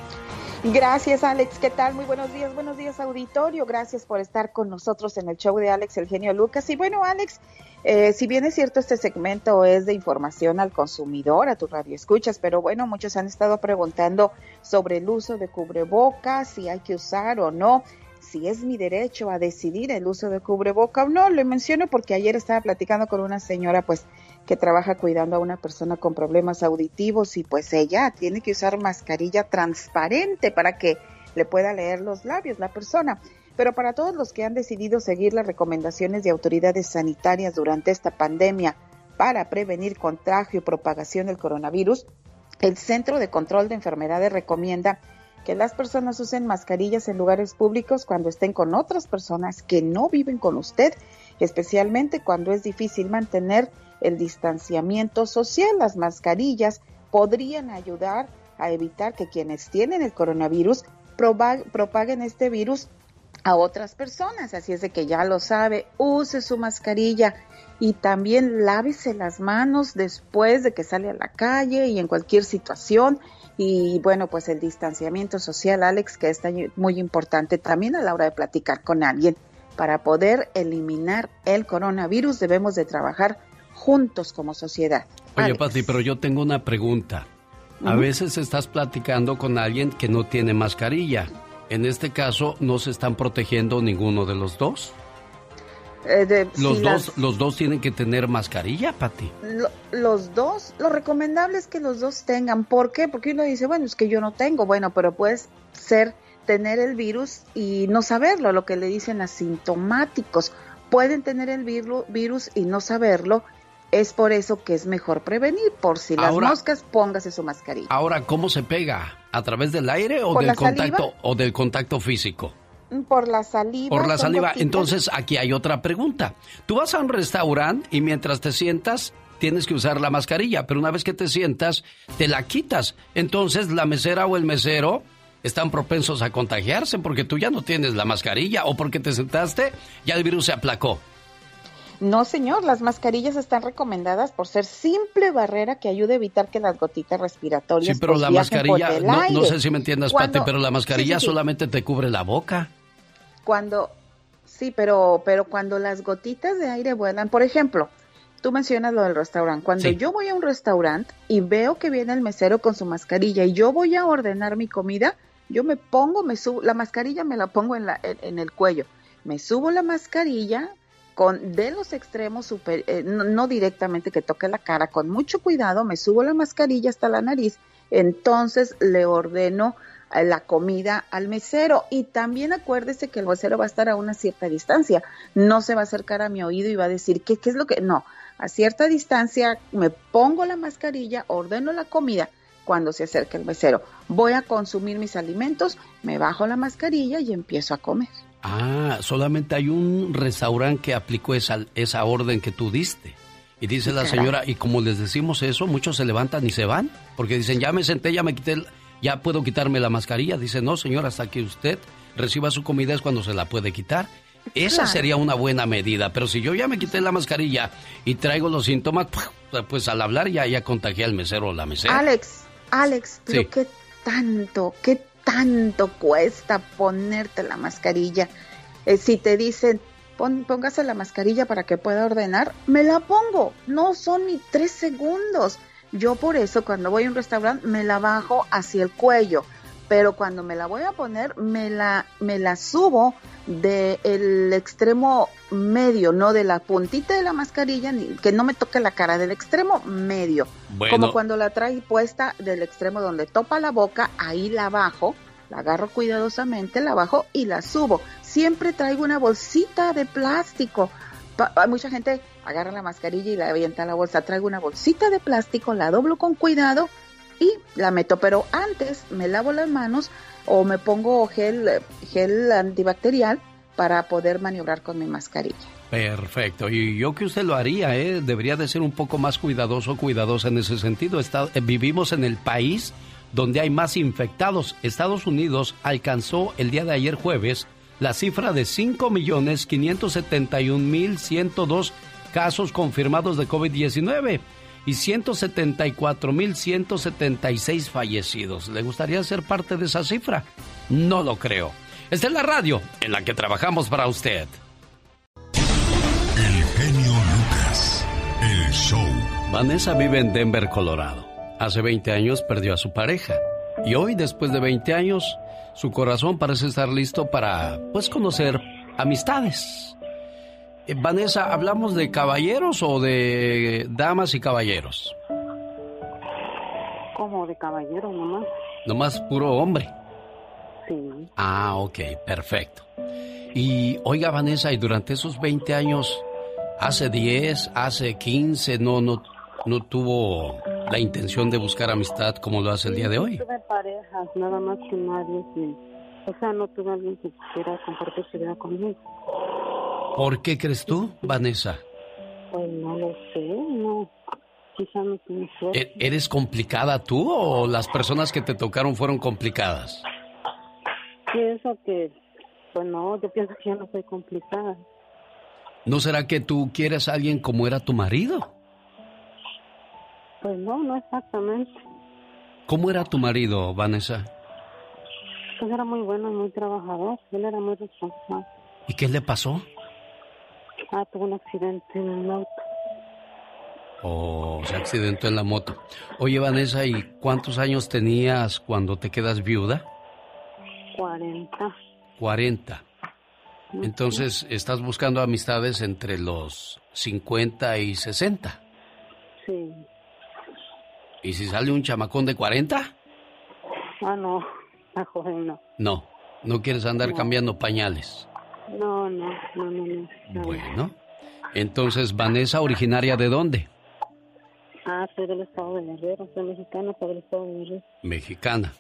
Gracias, Alex. ¿Qué tal? Muy buenos días. Buenos días, auditorio. Gracias por estar con nosotros en el show de Alex, el genio Lucas. Y bueno, Alex, eh, si bien es cierto, este segmento es de información al consumidor, a tu radio escuchas, pero bueno, muchos han estado preguntando sobre el uso de cubrebocas, si hay que usar o no, si es mi derecho a decidir el uso de cubreboca o no. Lo menciono porque ayer estaba platicando con una señora, pues, que trabaja cuidando a una persona con problemas auditivos y pues ella tiene que usar mascarilla transparente para que le pueda leer los labios la persona. Pero para todos los que han decidido seguir las recomendaciones de autoridades sanitarias durante esta pandemia para prevenir contagio y propagación del coronavirus, el Centro de Control de Enfermedades recomienda que las personas usen mascarillas en lugares públicos cuando estén con otras personas que no viven con usted, especialmente cuando es difícil mantener el distanciamiento social. Las mascarillas podrían ayudar a evitar que quienes tienen el coronavirus propaguen este virus a otras personas. Así es de que ya lo sabe, use su mascarilla y también lávese las manos después de que sale a la calle y en cualquier situación. Y bueno, pues el distanciamiento social, Alex, que es muy importante también a la hora de platicar con alguien. Para poder eliminar el coronavirus debemos de trabajar juntos como sociedad. Oye, Pati, pero yo tengo una pregunta. A veces estás platicando con alguien que no tiene mascarilla en este caso, ¿no se están protegiendo ninguno de los dos? Eh, los, dos los dos tienen que tener mascarilla, Pati. los dos, lo recomendable es que los dos tengan. ¿Por qué? Porque uno dice, bueno, es que yo no tengo. Bueno, pero puedes ser, tener el virus y no saberlo, lo que le dicen asintomáticos. Pueden tener el virus y no saberlo es por eso que es mejor prevenir. Por si las moscas, póngase su mascarilla. Ahora, ¿cómo se pega? ¿A través del aire o del contacto o del contacto físico? Por la saliva. Por la saliva. Entonces, aquí hay otra pregunta. Tú vas a un restaurante y mientras te sientas, tienes que usar la mascarilla, pero una vez que te sientas, te la quitas. Entonces la mesera o el mesero están propensos a contagiarse porque tú ya no tienes la mascarilla o porque te sentaste, ya el virus se aplacó. No, señor, las mascarillas están recomendadas por ser simple barrera que ayuda a evitar que las gotitas respiratorias Sí, pero la por mascarilla, el no, no sé si me entiendas, Cuando- Pati, pero la mascarilla Sí, sí, sí. solamente te cubre la boca. Cuando, sí, pero, pero cuando las gotitas de aire vuelan, por ejemplo, tú mencionas lo del restaurante. Cuando Sí. yo voy a un restaurante y veo que viene el mesero con su mascarilla y yo voy a ordenar mi comida, yo me pongo, me subo, la mascarilla me la pongo en, la, en, en el cuello. Me subo la mascarilla con de los extremos eh, no, no directamente que toque la cara, con mucho cuidado, me subo la mascarilla hasta la nariz, entonces le ordeno eh, la comida al mesero. Y también acuérdese que el mesero va a estar a una cierta distancia, no se va a acercar a mi oído y va a decir qué, qué es lo que no, a cierta distancia me pongo la mascarilla, ordeno la comida cuando se acerque el mesero, voy a consumir mis alimentos, me bajo la mascarilla y empiezo a comer. Ah, solamente hay un restaurante que aplicó esa, esa orden que tú diste. Y dice la señora, y como les decimos eso, muchos se levantan y se van, porque dicen, ya me senté, ya me quité, el- ya puedo quitarme la mascarilla. Dice, no, señora, hasta que usted reciba su comida es cuando se la puede quitar. Esa Claro. sería una buena medida, pero si yo ya me quité la mascarilla y traigo los síntomas, pues al hablar ya, ya contagié al mesero o la mesera. Alex, Alex, pero Sí. qué tanto, qué tanto cuesta ponerte la mascarilla. Eh, si te dicen, pon, póngase la mascarilla para que pueda ordenar, me la pongo. No son ni tres segundos. Yo por eso cuando voy a un restaurante me la bajo hacia el cuello, pero cuando me la voy a poner me la me la subo del extremo medio, no de la puntita de la mascarilla, ni, que no me toque la cara, del extremo medio. Bueno. Como cuando la trae puesta del extremo donde topa la boca, ahí la bajo, la agarro cuidadosamente, la bajo y la subo. Siempre traigo una bolsita de plástico. Pa- mucha gente agarra la mascarilla y la avienta a la bolsa. Traigo una bolsita de plástico, la doblo con cuidado y la meto. Pero antes me lavo las manos o me pongo gel, gel antibacterial para poder maniobrar con mi mascarilla. Perfecto. Y yo que usted lo haría, ¿eh? Debería de ser un poco más cuidadoso, cuidadosa en ese sentido. Está- eh, vivimos en el país donde hay más infectados. Estados Unidos alcanzó el día de ayer jueves la cifra de 5.571.102 casos confirmados de COVID-19 y 174.176 fallecidos. ¿Le gustaría ser parte de esa cifra? No lo creo. Esta es la radio en la que trabajamos para usted. El genio Lucas. El show. Vanessa vive en Denver, Colorado. Hace 20 años perdió a su pareja. Y hoy, después de 20 años, su corazón parece estar listo para, pues, conocer amistades. Eh, Vanessa, ¿hablamos de caballeros o de damas y caballeros? Como de caballero nomás. Nomás puro hombre. Sí. Ah, ok, perfecto. Y oiga, Vanessa, y durante esos 20 años, hace 10, hace 15, no, no, no tuvo la intención de buscar amistad como lo hace el día de hoy. Tuve parejas, nada más que nadie. O sea, no tuve alguien que quisiera compartir su vida conmigo. ¿Por qué crees tú, Vanessa? Pues no lo sé, no. Quizá no tuve suerte. ¿E- ¿Eres complicada tú o las personas que te tocaron fueron complicadas? Pienso que, pues no, yo pienso que yo no soy complicada. ¿No será que tú quieres a alguien como era tu marido? Pues no, no exactamente. ¿Cómo era tu marido, Vanessa? Pues era muy bueno y muy trabajador. Él era muy responsable. ¿Y qué le pasó? Ah, tuvo un accidente en el auto. Oh, se accidentó en la moto. Oye, Vanessa, ¿y cuántos años tenías cuando te quedas viuda? 40. 40. Entonces, estás buscando amistades entre los 50 y 60. Sí. ¿Y si sale un chamacón de 40? Ah, no. La joven no. No, no quieres andar No. cambiando pañales. No, no, no, no, no. no. Bueno. Entonces, Vanessa, originaria de dónde? Ah, soy del estado de Guerrero. Soy mexicana, soy del estado de Guerrero. Mexicana.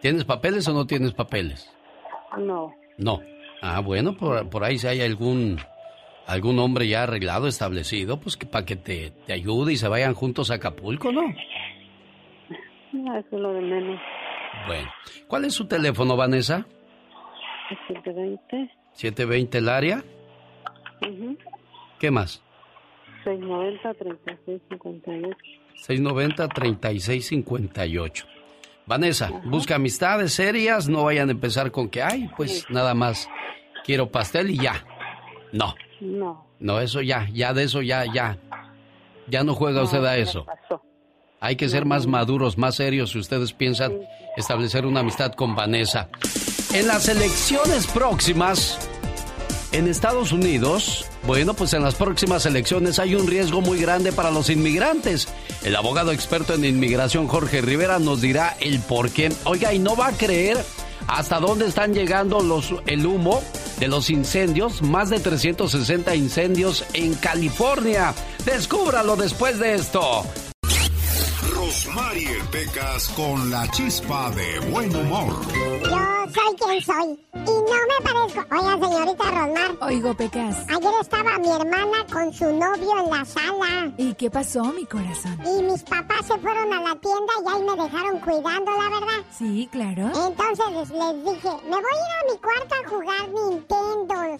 ¿Tienes papeles o no tienes papeles? No. No. Ah, bueno, por, por ahí si hay algún algún hombre ya arreglado, establecido, pues que para que te, te ayude y se vayan juntos a Acapulco, ¿no? No, eso es lo de menos. Bueno, ¿cuál es su teléfono, Vanessa? 720. 720 el área. ujú, ¿Qué más? 690 3658. 690-3658. Vanessa, busca amistades serias, no vayan a empezar con que, ay, pues nada más quiero pastel y ya. No, No. no, eso ya, ya de eso ya, ya. Ya no juega usted a eso. Hay que ser más maduros, más serios si ustedes piensan establecer una amistad con Vanessa. En las elecciones próximas, en Estados Unidos, bueno, pues en las próximas elecciones hay un riesgo muy grande para los inmigrantes. El abogado experto en inmigración Jorge Rivera nos dirá el por qué. Oiga, y no va a creer hasta dónde están llegando los, el humo de los incendios, más de 360 incendios en California. Descúbralo después de esto. Rosmarie Pecas con la chispa de buen humor. Yo soy quien soy. Y no me parezco. Oiga, señorita Rosmar. Oigo, Pecas. Ayer estaba mi hermana con su novio en la sala. ¿Y qué pasó, mi corazón? Y mis papás se fueron a la tienda y ahí me dejaron cuidando, la verdad. Sí, claro. Entonces les, les dije, me voy a ir a mi cuarto a jugar Nintendo, ¿eh?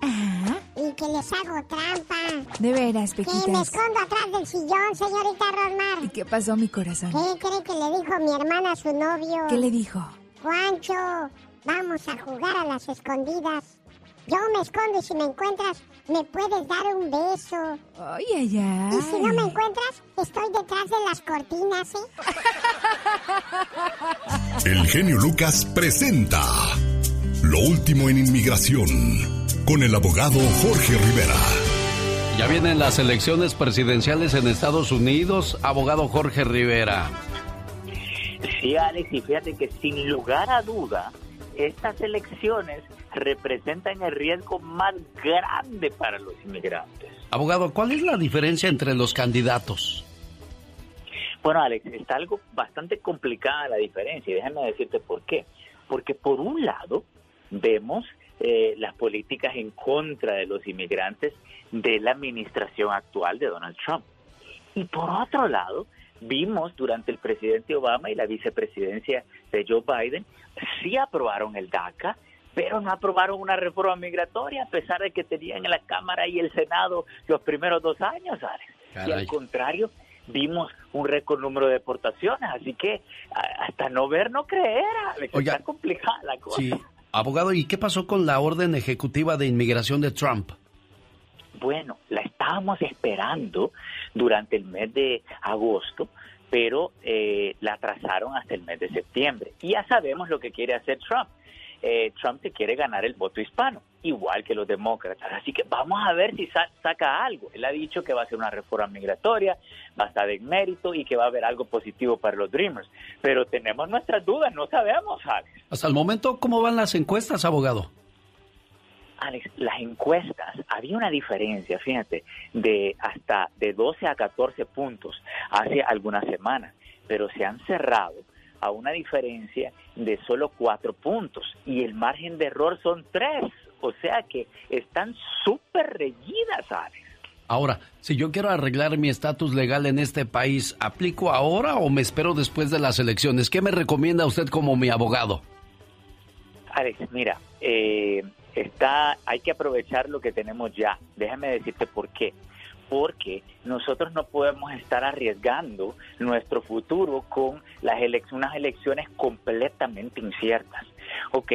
Ajá. Y que les hago trampa. De veras, Que me Pequitas. escondo atrás del sillón, señorita Rosmar. ¿Y qué pasó, mi corazón? ¿Qué cree que le dijo mi hermana a su novio? ¿Qué le dijo? Juancho, vamos a jugar a las escondidas. Yo me escondo y si me encuentras, me puedes dar un beso. Ay, ay, ay. Y si no me encuentras, estoy detrás de las cortinas, ¿eh? El genio Lucas presenta Lo último en inmigración con el abogado Jorge Rivera. Ya vienen las elecciones presidenciales en Estados Unidos, abogado Jorge Rivera. Sí, Alex, y fíjate que sin lugar a duda, estas elecciones representan el riesgo más grande para los inmigrantes. Abogado, ¿cuál es la diferencia entre los candidatos? Bueno, Alex, está algo bastante complicada la diferencia y déjame decirte por qué. Porque por un lado vemos eh, las políticas en contra de los inmigrantes de la administración actual de Donald Trump. Y por otro lado, vimos durante el presidente Obama y la vicepresidencia de Joe Biden, sí aprobaron el DACA, pero no aprobaron una reforma migratoria a pesar de que tenían en la Cámara y el Senado los primeros dos años, Alex. Y al contrario, vimos un récord número de deportaciones, así que hasta no ver, no creer, Alex. Oiga. Está complicada la cosa. Sí, abogado, ¿y qué pasó con la orden ejecutiva de inmigración de Trump? Bueno, la estábamos esperando durante el mes de agosto, pero eh, la atrasaron hasta el mes de septiembre. Y ya sabemos lo que quiere hacer Trump. Eh, Trump se quiere ganar el voto hispano, igual que los demócratas. Así que vamos a ver si sa- saca algo. Él ha dicho que va a hacer una reforma migratoria basada en mérito y que va a haber algo positivo para los Dreamers. Pero tenemos nuestras dudas, no sabemos, Alex. Hasta el momento, ¿cómo van las encuestas, abogado? Alex, las encuestas, había una diferencia, fíjate, de hasta de 12 a 14 puntos hace algunas semanas, pero se han cerrado a una diferencia de solo 4 puntos y el margen de error son 3, o sea que están súper reñidas, Alex. Ahora, si yo quiero arreglar mi estatus legal en este país, ¿aplico ahora o me espero después de las elecciones? ¿Qué me recomienda usted como mi abogado? Alex, mira, eh, está, hay que aprovechar lo que tenemos ya. Déjame decirte por qué. Porque nosotros no podemos estar arriesgando nuestro futuro con las elec- unas elecciones completamente inciertas. Ok,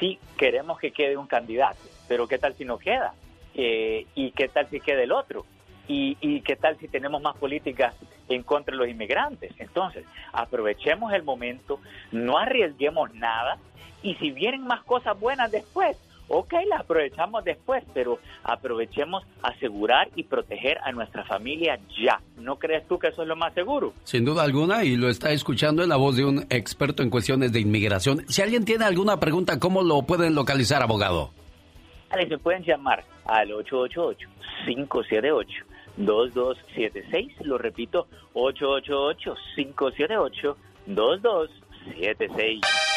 sí queremos que quede un candidato, pero ¿qué tal si no queda? Eh, ¿Y qué tal si queda el otro? ¿Y, ¿Y qué tal si tenemos más políticas en contra de los inmigrantes? Entonces, aprovechemos el momento, no arriesguemos nada y si vienen más cosas buenas después, ok, las aprovechamos después, pero aprovechemos asegurar y proteger a nuestra familia ya. ¿No crees tú que eso es lo más seguro? Sin duda alguna, y lo está escuchando en la voz de un experto en cuestiones de inmigración. Si alguien tiene alguna pregunta, ¿cómo lo pueden localizar, abogado? Alex, me pueden llamar al 888-578-2276. Lo repito, 888-578-2276.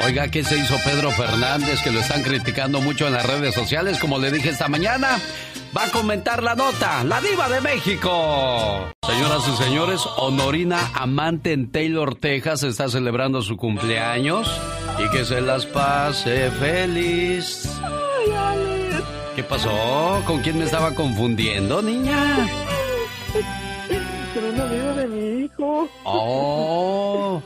Oiga, ¿qué se hizo Pedro Fernández? Que lo están criticando mucho en las redes sociales, como le dije esta mañana. va a comentar la nota, la diva de México. Señoras y señores, Honorina Amante en Taylor, Texas, está celebrando su cumpleaños y que se las pase feliz. ¿Qué pasó? ¿Con quién me estaba confundiendo, niña? Con un amigo de mi hijo. Oh.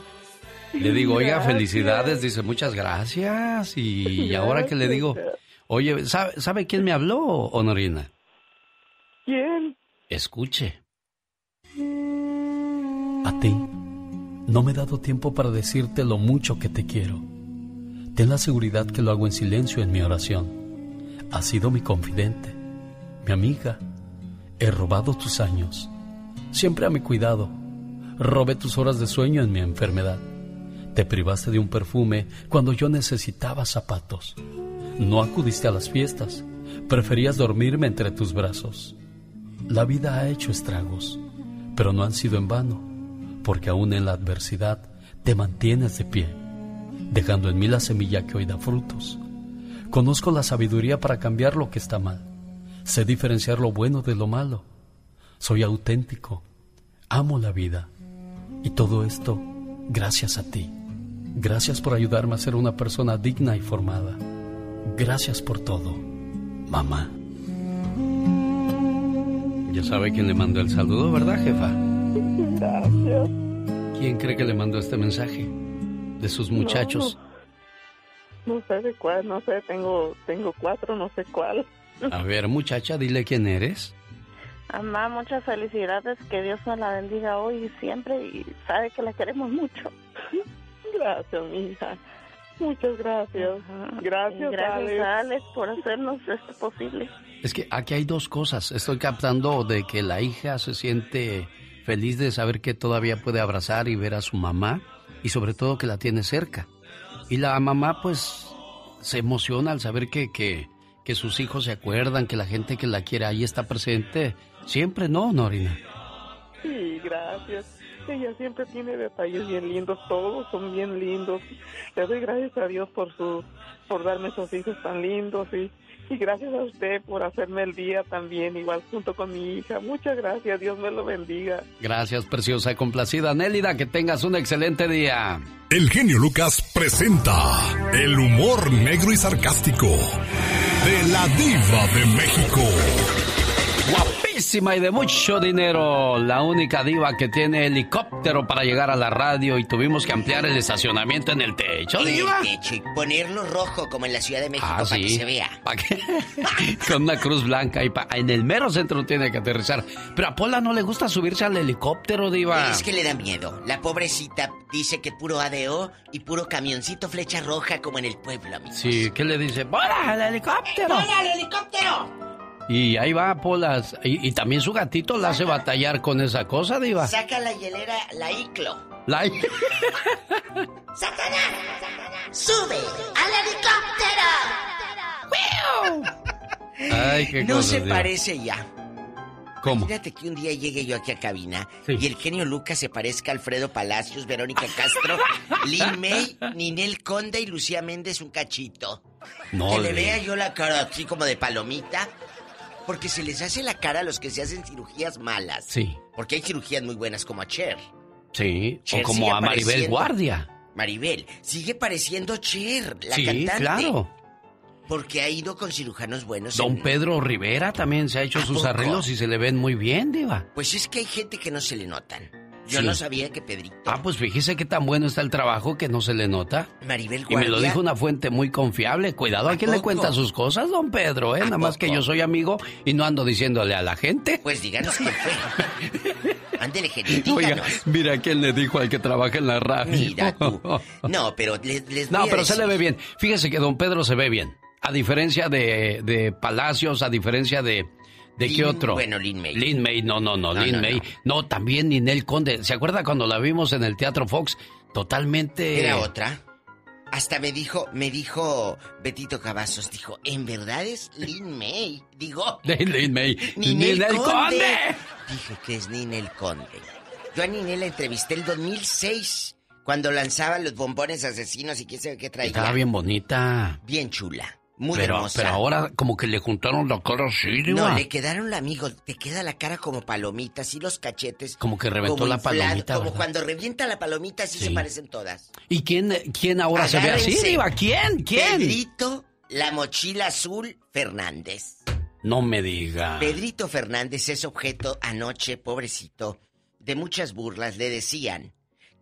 Le digo, oiga, felicidades, dice, muchas gracias. Y ahora que le digo, oye, ¿sabe, ¿sabe quién me habló, Honorina? ¿Quién? Escuche. A ti, no me he dado tiempo para decirte lo mucho que te quiero. Ten la seguridad que lo hago en silencio en mi oración. Has sido mi confidente, mi amiga. He robado tus años, siempre a mi cuidado. Robé tus horas de sueño en mi enfermedad. Te privaste de un perfume cuando yo necesitaba zapatos. No acudiste a las fiestas. Preferías dormirme entre tus brazos. La vida ha hecho estragos, pero no han sido en vano, porque aún en la adversidad te mantienes de pie, dejando en mí la semilla que hoy da frutos. Conozco la sabiduría para cambiar lo que está mal. Sé diferenciar lo bueno de lo malo. Soy auténtico. Amo la vida. Y todo esto gracias a ti. Gracias por ayudarme a ser una persona digna y formada. Gracias por todo, mamá. Ya sabe quién le mandó el saludo, ¿verdad, jefa? Gracias. ¿Quién cree que le mandó este mensaje? De sus muchachos. No, sé de cuál, no sé, tengo, tengo cuatro, no sé cuál. A ver, muchacha, dile quién eres. Mamá, muchas felicidades, que Dios me la bendiga hoy y siempre y sabe que la queremos mucho. Gracias, mi hija. Muchas gracias. Gracias, Gracias, Alex. por hacernos esto posible. Es que aquí hay dos cosas. Estoy captando de que la hija se siente feliz de saber que todavía puede abrazar y ver a su mamá y sobre todo que la tiene cerca. Y la mamá pues se emociona al saber que, que, que sus hijos se acuerdan, que la gente que la quiere ahí está presente. Siempre, ¿no, Norina? Sí, gracias. Ella siempre tiene detalles bien lindos, todos son bien lindos. Le doy gracias a Dios por su, por darme esos hijos tan lindos y, y gracias a usted por hacerme el día también, igual junto con mi hija. Muchas gracias, Dios me lo bendiga. Gracias, preciosa y complacida. Nélida, que tengas un excelente día. El genio Lucas presenta el humor negro y sarcástico de la diva de México. Guapísima y de mucho dinero. La única diva que tiene helicóptero para llegar a la radio y tuvimos que ampliar el estacionamiento en el techo, En el diva. techo y ponerlo rojo como en la Ciudad de México Ah, para que sí. se vea. ¿Pa' qué? Con una cruz blanca y pa- en el mero centro tiene que aterrizar. Pero a Pola no le gusta subirse al helicóptero, diva. Es que le da miedo. La pobrecita dice que puro ADO y puro camioncito flecha roja como en el pueblo, amigos. Sí, ¿qué le dice? ¡Pola, al helicóptero! ¡Hola, el helicóptero! Y ahí va Pola. Y, y también su gatito la hace batallar con esa cosa, diva. Saca la hielera, la iclo. La- ¡Satanás! ¡Sube al helicóptero! Ay, qué no se diva. parece ya. ¿Cómo? Imagínate que un día llegue yo aquí a cabina y el genio Lucas se parezca a Alfredo Palacios, Verónica Castro, Lin May, Ninel Conde y Lucía Méndez un cachito. No, que le vea yo la cara así como de palomita. Porque se les hace la cara a los que se hacen cirugías malas. Sí, Porque hay cirugías muy buenas como a Cher. sí. O Cher como sigue a Maribel. Guardia. Maribel, sigue pareciendo Cher, la sí, cantante. claro. Porque ha ido con cirujanos buenos. Don en- Pedro Rivera también se ha hecho ¿A sus poco? arreglos y se le ven muy bien, diva. Pues es que hay gente que no se le notan. Yo Sí. no sabía que Pedrito. Ah, pues fíjese qué tan bueno está el trabajo que no se le nota. Maribel Y me lo Guardia. dijo una fuente muy confiable. Cuidado a, quien le cuenta sus cosas, don Pedro, ¿eh? Nada más que yo soy amigo y no ando diciéndole a la gente. Pues díganos qué fue. Ándele, genio, Oiga, mira quién le dijo al que trabaja en la radio. Mira tú. No, pero les, les No, voy a pero se le ve bien. Fíjese que don Pedro se ve bien. A diferencia de, de Palacios, a diferencia de... ¿De qué otro? bueno, Lin May. Lin May, no, no, no, No, Lin no, May. No. también Ninel Conde. ¿Se acuerda cuando la vimos en el Teatro Fox? Totalmente... Era otra. Hasta me dijo, me dijo Betito Cavazos, dijo, ¿en verdad es Lin May? Digo, Lin May. Ninel, Ninel Conde. Conde. Dije que es Ninel Conde. Yo a Ninel la entrevisté el 2006, cuando lanzaba los bombones asesinos y quién sabe qué traía. Estaba bien bonita. Bien chula. Muy pero, hermosa. pero ahora como que le juntaron la cara así, Diva. No, le quedaron la amigo, te queda la cara como palomitas y los cachetes. Como que reventó como la inflado, palomita, Como ¿verdad? cuando revienta la palomita, así Sí. se parecen todas. ¿Y quién, quién ahora se ve así. Diva? ¿Quién? ¿Quién? Pedrito, la mochila azul, Fernández. No me diga. Pedrito Fernández es objeto anoche, pobrecito, de muchas burlas. Le decían,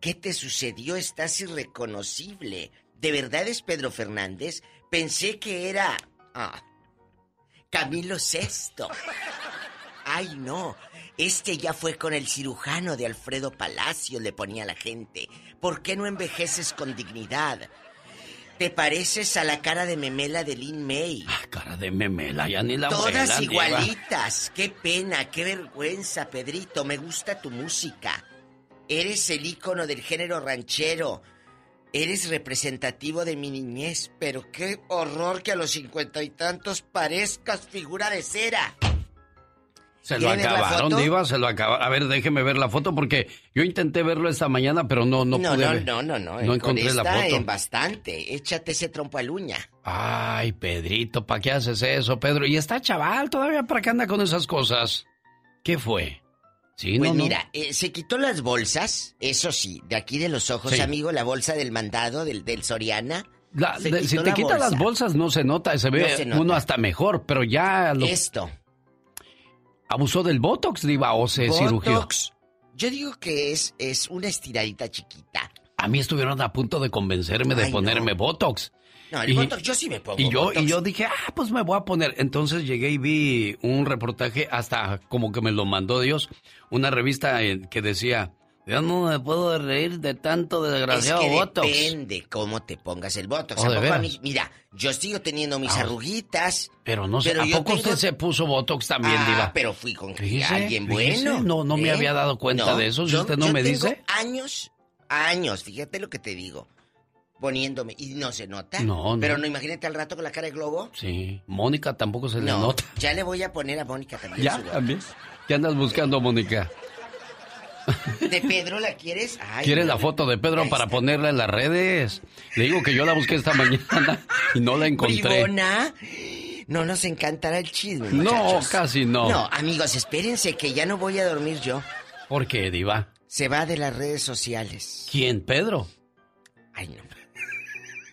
¿qué te sucedió? Estás irreconocible. ¿De verdad es Pedro Fernández? Pensé que era... Ah, Camilo VI. Ay, no. Este ya fue con el cirujano de Alfredo Palacio, le ponía a la gente. ¿Por qué no envejeces con dignidad? Te pareces a la cara de memela de Lin May. Cara de memela, ya ni la Todas abuela, igualitas. Qué pena, qué vergüenza, Pedrito. Me gusta tu música. Eres el ícono del género ranchero. Eres representativo de mi niñez, pero qué horror que a los cincuenta y tantos parezcas figura de cera. Se lo ¿Quiere ver la acabaron? Diva, se lo acabaron. A ver, déjeme ver la foto porque yo intenté verlo esta mañana, pero no, no, No, pude no, ver. no, no, no. No con encontré la esta foto. en bastante. Échate ese trompo al uña. Ay, Pedrito, ¿para qué haces eso, Pedro? Y está chaval todavía, ¿para qué anda con esas cosas? ¿Qué fue? Sí, Pues no, no. mira, eh, se quitó las bolsas, eso sí, de aquí de los ojos, Sí. amigo, la bolsa del mandado, del, del Soriana. La- de- si te las bolsa. bolsas no se nota, se ve No se nota. uno hasta mejor, pero ya lo... Esto. abusó del Botox, Diva, o se cirugió. Botox. Yo digo que es, es una estiradita chiquita. A mí estuvieron a punto de convencerme de ponerme Botox. No, el Y- Botox yo sí me pongo Y yo, Botox. y yo dije, ah, pues me voy a poner. Entonces llegué y vi un reportaje, hasta como que me lo mandó Dios, una revista en- que decía, ya no me puedo reír de tanto desgraciado es que Botox. depende cómo te pongas el Botox. Oh, ¿A ¿de poco a veras? mí- mira, yo sigo teniendo mis Ah. arruguitas. Pero no sé, Pero ¿a yo poco tengo- usted se puso Botox también, Ah, Diva? pero fui con Fíjese, alguien fíjese, bueno. no- no me ¿eh? había dado cuenta de eso, si usted no yo me tengo dice. años, años, fíjate lo que te digo, poniéndome, y no se nota. No, no. Pero no, imagínate al rato con la cara de globo. Sí, Mónica tampoco se le No, nota. ya le voy a poner a Mónica también ¿Ya? ¿También? ¿Qué andas buscando, Mónica? ¿De Pedro la quieres? Ay, ¿Quieres no. la foto de Pedro para ponerla en las redes? Le digo que yo la busqué esta mañana y no la encontré. Bribona. No nos encantará el chisme, No, casi no. No, amigos, espérense que ya no voy a dormir yo. ¿Por qué, Diva? Se va de las redes sociales. ¿Quién, Pedro? Ay, no.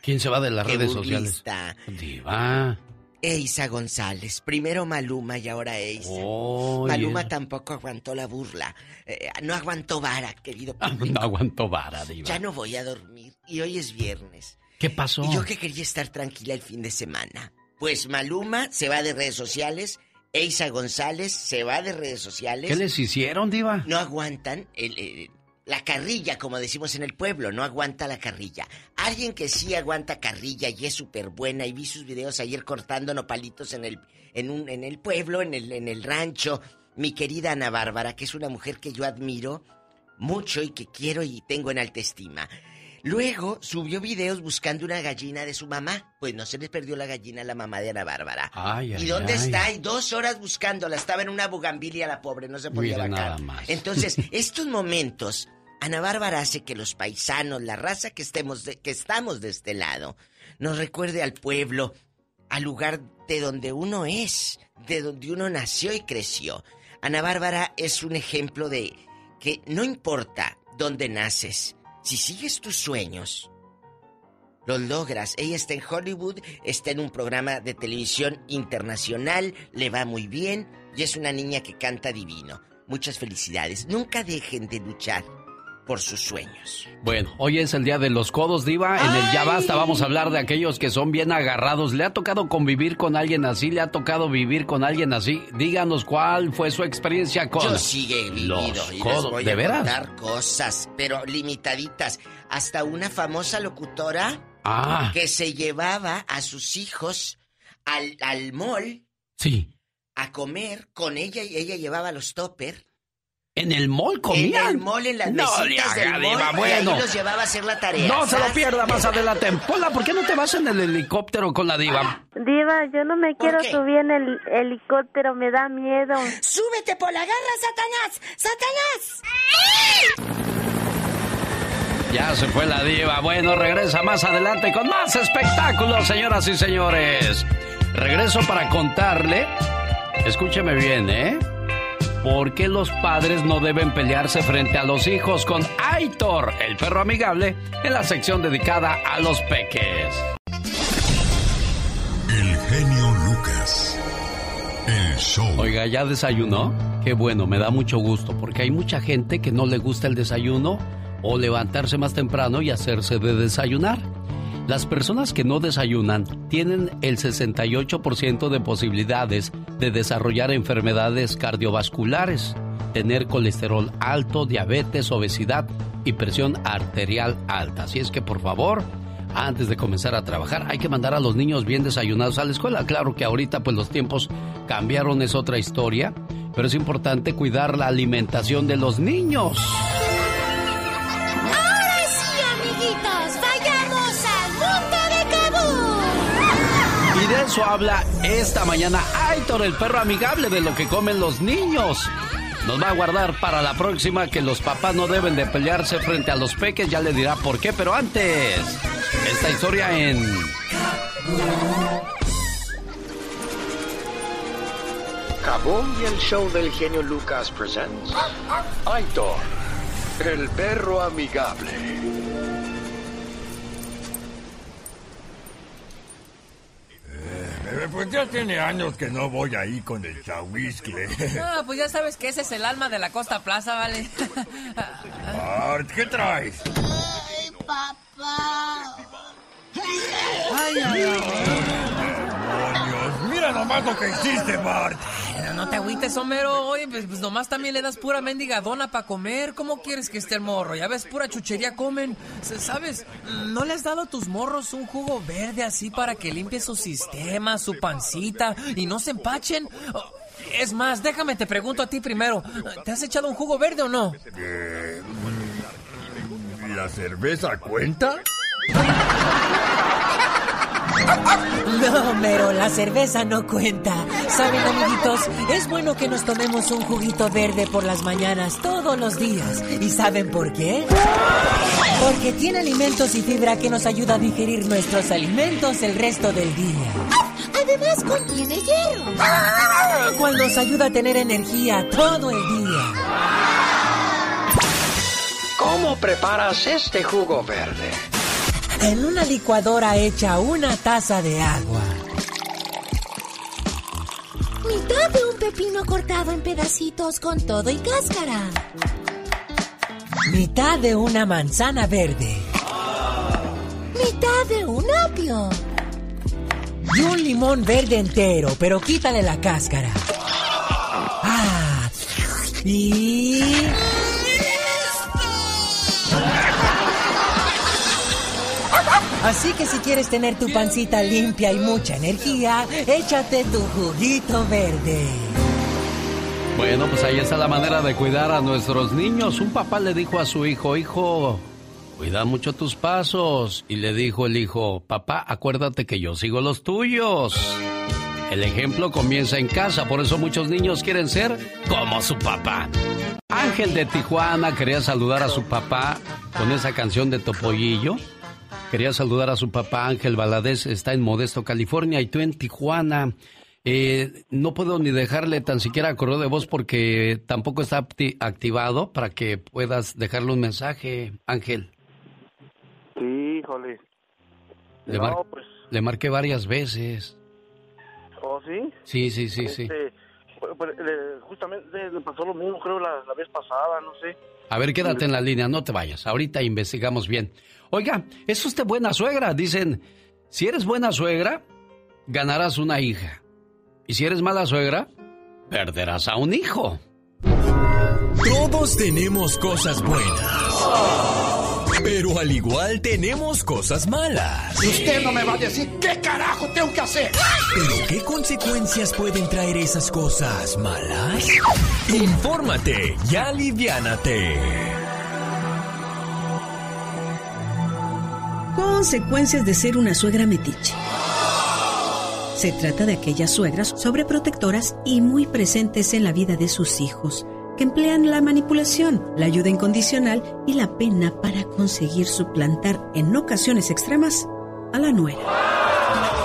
¿Quién se va de las Qué redes sociales? burlista. Diva. Eisa González. Primero Maluma y ahora Eisa. Oh, Maluma tampoco aguantó la burla. Eh, no aguantó vara, querido. No aguantó vara, Diva. Ya no voy a dormir. Y hoy es viernes. ¿Qué pasó? Y yo que quería estar tranquila el fin de semana. Pues Maluma se va de redes sociales. Eisa González se va de redes sociales. ¿Qué les hicieron, Diva? No aguantan el, el- la carrilla, como decimos en el pueblo, no aguanta la carrilla. Alguien que sí aguanta carrilla y es súper buena, y vi sus videos ayer cortando nopalitos en el, en un, en el pueblo, en el, en el rancho. Mi querida Ana Bárbara, que es una mujer que yo admiro mucho y que quiero y tengo en alta estima. Luego subió videos buscando una gallina de su mamá. Pues no se les perdió la gallina a la mamá de Ana Bárbara. Ay, ¿Y dónde ay. está? Y dos horas buscándola. Estaba en una bugambilia la pobre, no se podía Mira vacar. nada más. Entonces, estos momentos, Ana Bárbara hace que los paisanos, la raza que estemos que estamos de este lado, nos recuerde al pueblo, al lugar de donde uno es, de donde uno nació y creció. Ana Bárbara es un ejemplo de que no importa dónde naces, si sigues tus sueños, los logras. Ella está en Hollywood, está en un programa de televisión internacional, le va muy bien y es una niña que canta divino. Muchas felicidades. Nunca dejen de luchar por sus sueños. Bueno, hoy es el día de los codos, Diva. En el Ya Basta vamos a hablar de aquellos que son bien agarrados. ¿Le ha tocado convivir con alguien así? ¿Le ha tocado vivir con alguien así? Díganos cuál fue su experiencia con Yo sí he vivido los y les codos. voy ¿De a veras? contar cosas, pero limitaditas. Hasta una famosa locutora Ah. que se llevaba a sus hijos al, al mall Sí. a comer con ella y ella llevaba los topper. ¿En el mall comían? En el mall, en las No le mesitas haga, del Diva, mall, y bueno. ahí los llevaba a hacer la tarea. No se lo pierda más adelante. Pola, ¿por qué no te vas en el helicóptero con la diva? Diva, yo no me quiero qué? subir en el helicóptero, me da miedo. ¡Súbete por la garra, Satanás! ¡Satanás! Ya se fue la diva. Bueno, regresa más adelante con más espectáculos, señoras y señores. Regreso para contarle, escúcheme bien, ¿eh? ¿Por qué los padres no deben pelearse frente a los hijos con Aitor, el perro amigable, en la sección dedicada a los peques? El genio Lucas. El show. Oiga, ¿ya desayunó? Qué bueno, me da mucho gusto, porque hay mucha gente que no le gusta el desayuno o levantarse más temprano y hacerse de desayunar. Las personas que no desayunan tienen el 68% de posibilidades de desarrollar enfermedades cardiovasculares, tener colesterol alto, diabetes, obesidad y presión arterial alta. Así es que por favor, antes de comenzar a trabajar, hay que mandar a los niños bien desayunados a la escuela. Claro que ahorita pues los tiempos cambiaron, es otra historia, pero es importante cuidar la alimentación de los niños. Eso habla esta mañana Aitor, el perro amigable de lo que comen los niños. Nos va a guardar para la próxima que los papás no deben de pelearse frente a los peques, ya le dirá por qué, pero antes, esta historia en... Kaboom y el show del genio Lucas presents Aitor, el perro amigable. Eh, Pues ya tiene años que no voy ahí con el chahuiscle. Ah, pues ya sabes que ese es el alma de la Costa Plaza, ¿vale? Bart, ¿qué traes? Ay, papá. Ay, ay, ay. Demonios, mira nomás lo que hiciste, Bart. No, no te agüites, Homero. Oye, pues, pues nomás también le das pura mendiga dona para comer. ¿Cómo quieres que esté el morro? Ya ves, pura chuchería comen. ¿Sabes? ¿No le has dado a tus morros un jugo verde así para que limpie su sistema, su pancita y no se empachen? Oh, Es más, déjame te pregunto a ti primero. ¿Te has echado un jugo verde o no? Eh, ¿La cerveza cuenta? No, Homero, la cerveza no cuenta. Saben, amiguitos, es bueno que nos tomemos un juguito verde por las mañanas todos los días. ¿Y saben por qué? Porque tiene alimentos y fibra que nos ayuda a digerir nuestros alimentos el resto del día. Además contiene hierro. Cual nos ayuda a tener energía todo el día. ¿Cómo preparas este jugo verde? En una licuadora echa una taza de agua. Mitad de un pepino cortado en pedacitos con todo y cáscara. Mitad de una manzana verde. Mitad de un apio. Y un limón verde entero, pero quítale la cáscara. Ah, y... Así que si quieres tener tu pancita limpia y mucha energía, échate tu juguito verde. Bueno, pues ahí está la manera de cuidar a nuestros niños. Un papá le dijo a su hijo, hijo, cuida mucho tus pasos. Y le dijo el hijo, papá, acuérdate que yo sigo los tuyos. El ejemplo comienza en casa, por eso muchos niños quieren ser como su papá. Ángel de Tijuana quería saludar a su papá con esa canción de Topollillo. Quería saludar a su papá Ángel Valadez, está en Modesto, California, y tú en Tijuana. Eh, no puedo ni dejarle tan siquiera correo de voz porque tampoco está acti- activado para que puedas dejarle un mensaje, Ángel. Sí, híjole. Le, No, mar- pues- le marqué varias veces. ¿Oh, sí? Sí, sí, sí, sí. Este, pues, pues, justamente le pasó lo mismo, creo, la, la vez pasada, no sé. A ver, quédate en la línea, no te vayas. Ahorita investigamos bien. Oiga, ¿es usted buena suegra? Dicen, si eres buena suegra, ganarás una hija. Y si eres mala suegra, perderás a un hijo. Todos tenemos cosas buenas. Pero al igual tenemos cosas malas. Usted no me va a decir qué carajo tengo que hacer. ¿Pero qué consecuencias pueden traer esas cosas malas? Infórmate y aliviánate. Consecuencias de ser una suegra metiche. Se trata de aquellas suegras sobreprotectoras y muy presentes en la vida de sus hijos, que emplean la manipulación, la ayuda incondicional y la pena para conseguir suplantar en ocasiones extremas a la nuera.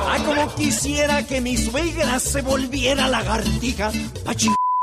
Ay, como quisiera que mi suegra se volviera lagartija pa'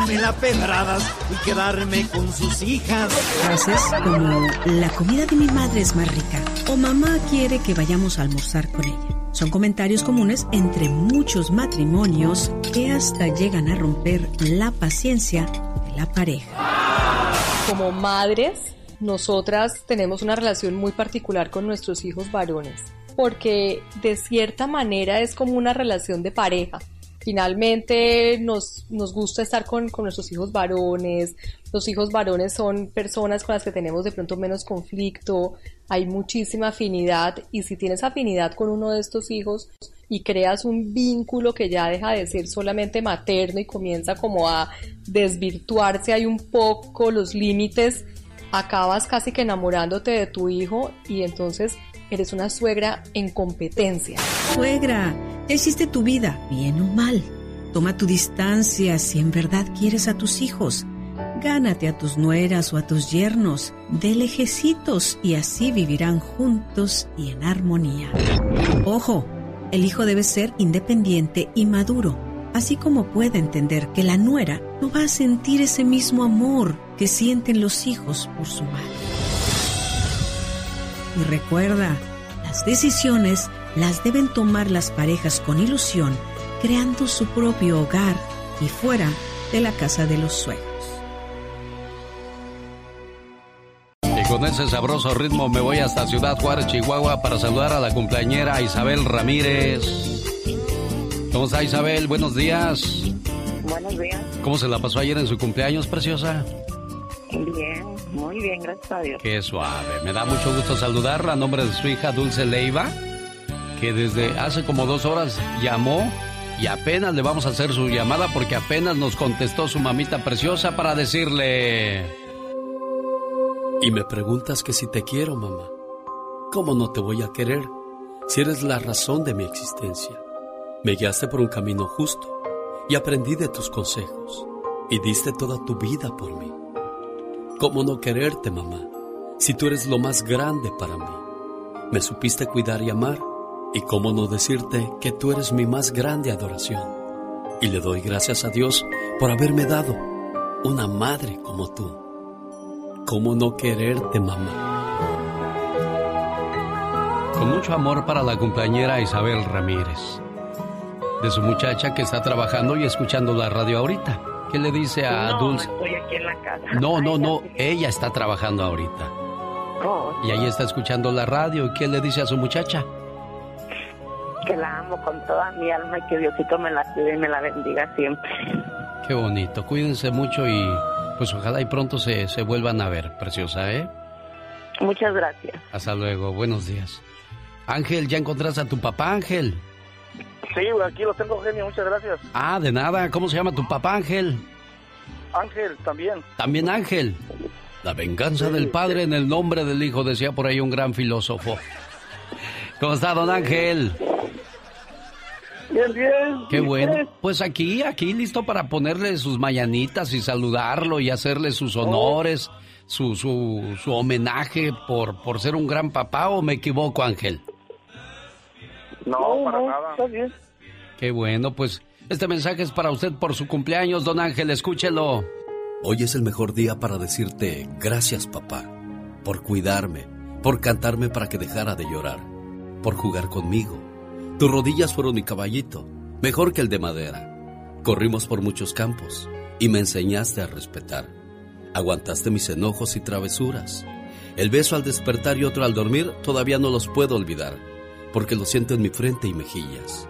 chingarme la pedradas y quedarme con sus hijas. Frases como la comida de mi madre es más rica o mamá quiere que vayamos a almorzar con ella. Son comentarios comunes entre muchos matrimonios que hasta llegan a romper la paciencia de la pareja. Como madres, nosotras tenemos una relación muy particular con nuestros hijos varones, porque de cierta manera es como una relación de pareja. Finalmente nos, nos gusta estar con, con nuestros hijos varones. Los hijos varones son personas con las que tenemos de pronto menos conflicto, hay muchísima afinidad y si tienes afinidad con uno de estos hijos y creas un vínculo que ya deja de ser solamente materno y comienza como a desvirtuarse hay un poco los límites, acabas casi que enamorándote de tu hijo y entonces eres una suegra en competencia. Suegra, ya hiciste tu vida, bien o mal. Toma tu distancia si en verdad quieres a tus hijos. Gánate a tus nueras o a tus yernos de lejecitos y así vivirán juntos y en armonía. Ojo, el hijo debe ser independiente y maduro, así como puede entender que la nuera no va a sentir ese mismo amor que sienten los hijos por su madre. Y recuerda, las decisiones las deben tomar las parejas con ilusión, creando su propio hogar y fuera de la casa de los suegros. Y con ese sabroso ritmo me voy hasta Ciudad Juárez, Chihuahua, para saludar a la cumpleañera Isabel Ramírez. ¿Cómo está Isabel? Buenos días. Buenos días. ¿Cómo se la pasó ayer en su cumpleaños, preciosa? Bien, muy bien, gracias a Dios. Qué suave. Me da mucho gusto saludarla a nombre de su hija Dulce Leiva, que desde hace como dos horas llamó y apenas le vamos a hacer su llamada porque apenas nos contestó su mamita preciosa para decirle... Y me preguntas que si te quiero, mamá. ¿Cómo no te voy a querer si eres la razón de mi existencia? Me guiaste por un camino justo y aprendí de tus consejos y diste toda tu vida por mí. ¿Cómo no quererte, mamá, si tú eres lo más grande para mí? Me supiste cuidar y amar y cómo no decirte que tú eres mi más grande adoración. Y le doy gracias a Dios por haberme dado una madre como tú. ¿Cómo no quererte, mamá? Con mucho amor para la cumpleañera Isabel Ramírez. De su muchacha que está trabajando y escuchando la radio ahorita. ¿Qué le dice a no, Dulce? estoy aquí en la casa. No, no, no. Ella está trabajando ahorita. Oh, Y ahí está escuchando la radio. ¿Y qué le dice a su muchacha? que la amo con toda mi alma y que Diosito me la cuide y me la bendiga siempre. Qué bonito. Cuídense mucho y pues ojalá y pronto se, se vuelvan a ver, preciosa, ¿eh? Muchas gracias. Hasta luego. Buenos días. Ángel, ¿ya encontraste a tu papá, Ángel? Sí, aquí lo tengo, genio, muchas gracias. Ah, de nada. ¿Cómo se llama tu papá, Ángel? Ángel, también. También Ángel. La venganza del padre en el nombre del hijo, decía por ahí un gran filósofo. ¿Cómo está, don Ángel? Bien, bien. Qué bueno. Pues aquí, aquí listo para ponerle sus mañanitas y saludarlo y hacerle sus honores, su, su, su homenaje por, por ser un gran papá, ¿o me equivoco, Ángel? No, para nada. Está bien. Qué bueno, pues este mensaje es para usted por su cumpleaños, don Ángel, escúchelo. Hoy es el mejor día para decirte gracias, papá, por cuidarme, por cantarme para que dejara de llorar, por jugar conmigo. Tus rodillas fueron mi caballito, mejor que el de madera. Corrimos por muchos campos y me enseñaste a respetar. Aguantaste mis enojos y travesuras. El beso al despertar y otro al dormir todavía no los puedo olvidar, porque lo siento en mi frente y mejillas.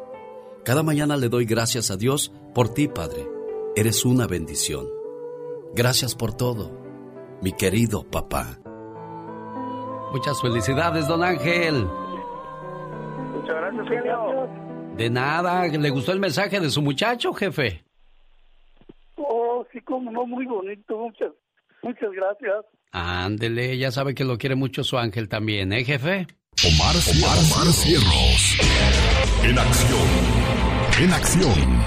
Cada mañana le doy gracias a Dios por ti, Padre. Eres una bendición. Gracias por todo. mi querido papá. Muchas felicidades, don Ángel. Muchas gracias, genio. De nada, ¿le gustó el mensaje de su muchacho, jefe? Oh, sí, como no, muy bonito. Muchas, muchas gracias. Ándele, ya sabe que lo quiere mucho su ángel también, ¿eh, jefe? Omar, Omar, Omar Cierros. En acción. En acción.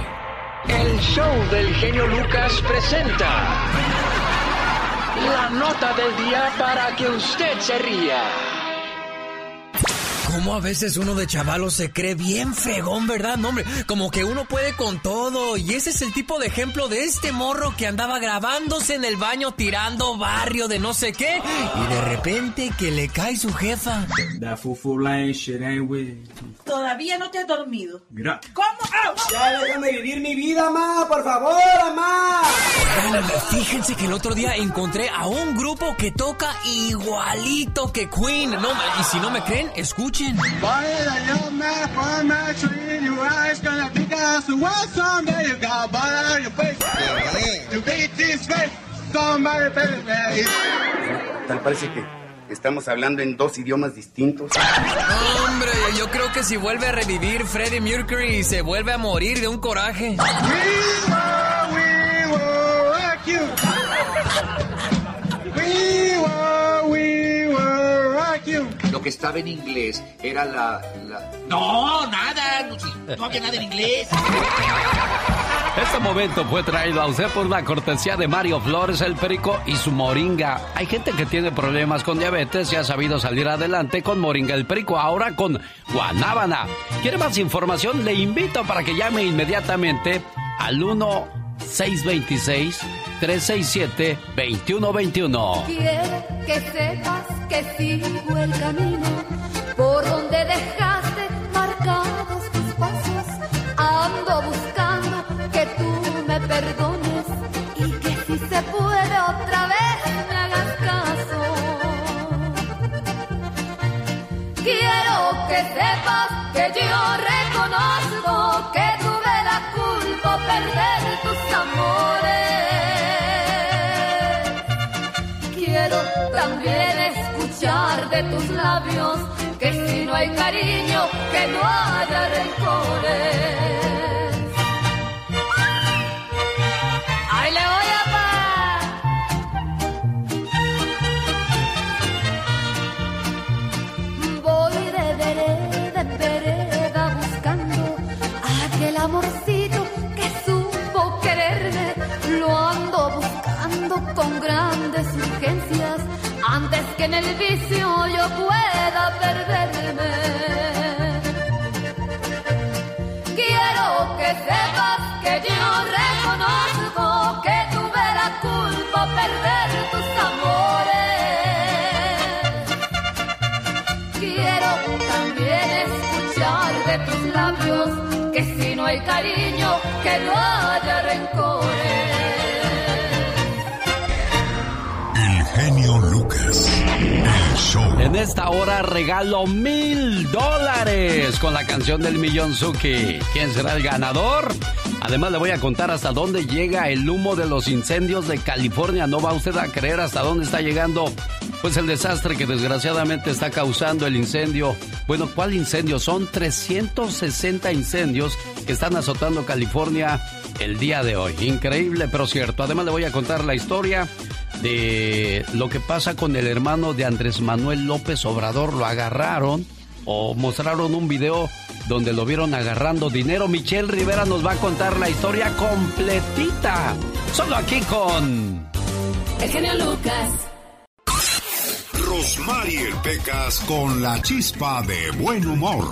El show del genio Lucas presenta la nota del día para que usted se ría. Como a veces uno de chavalo se cree bien fregón, ¿verdad? No, hombre, como que uno puede con todo. Y ese es el tipo de ejemplo de este morro que andaba grabándose en el baño tirando barrio de no sé qué. Y de repente que le cae su jefa. Todavía no te has dormido. Mira. ¿Cómo? Ya déjame vivir mi vida, ma, por favor, mamá. Oigan, Fíjense que el otro día encontré a un grupo que toca igualito que Queen. No, y si no me creen, escuchen. Tal parece que estamos hablando en dos idiomas distintos. Hombre, yo creo que si vuelve a revivir Freddie Mercury se vuelve a morir de un coraje. Lo que estaba en inglés era la... la... No, nada. No, no había nada en inglés. Este momento fue traído a usted por la cortesía de Mario Flores, el perico y su moringa. Hay gente que tiene problemas con diabetes y ha sabido salir adelante con moringa el perico, ahora con guanábana. ¿Quiere más información? Le invito para que llame inmediatamente al 1 626 367 2121. Quiero que sepas que sigo el camino por donde dejaste marcados tus pasos. Ando buscando que tú me perdones y que si se puede otra vez me hagas caso. Quiero que sepas que yo reconozco que tuve la culpa perder tus labios que si no hay cariño, que no haya rencores. Que en el vicio yo pueda perderme. Quiero que sepas que yo reconozco En esta hora regalo mil dólares con la canción del millón Suki. ¿Quién será el ganador? Además le voy a contar hasta dónde llega el humo de los incendios de California. No va usted a creer hasta dónde está llegando pues el desastre que desgraciadamente está causando el incendio. Bueno, ¿cuál incendio? Son 360 incendios que están azotando California el día de hoy. Increíble, pero cierto. Además le voy a contar la historia de lo que pasa con el hermano de Andrés Manuel López Obrador. Lo agarraron o mostraron un video donde lo vieron agarrando dinero. Michelle Rivera nos va a contar la historia completita. Solo aquí con... El genio Lucas. Rosmarie Pecas con la chispa de buen humor.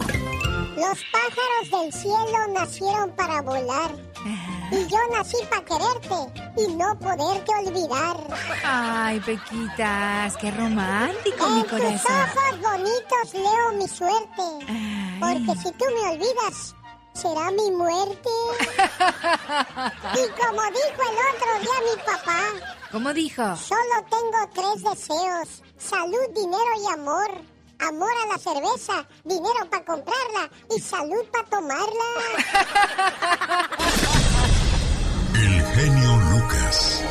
Los pájaros del cielo nacieron para volar. Y yo nací para quererte y no poderte olvidar. Ay, Pequitas, qué romántico, mi En tus corazón. ojos bonitos leo mi suerte. Porque si tú me olvidas, será mi muerte. y como dijo el otro día mi papá, ¿Cómo dijo? solo tengo tres deseos: salud, dinero y amor. Amor a la cerveza, dinero para comprarla y salud para tomarla. El genio Lucas.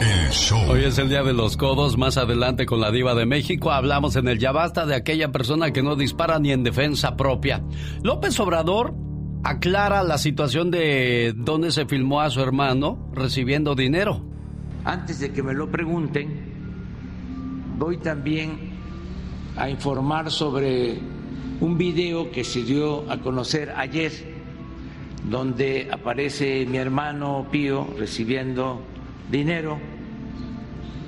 El Hoy es el día de los codos. Más adelante con la diva de México hablamos en el ya basta de aquella persona que no dispara ni en defensa propia. López Obrador aclara la situación de dónde se filmó a su hermano recibiendo dinero. Antes de que me lo pregunten, voy también a informar sobre un video que se dio a conocer ayer, donde aparece mi hermano Pío recibiendo dinero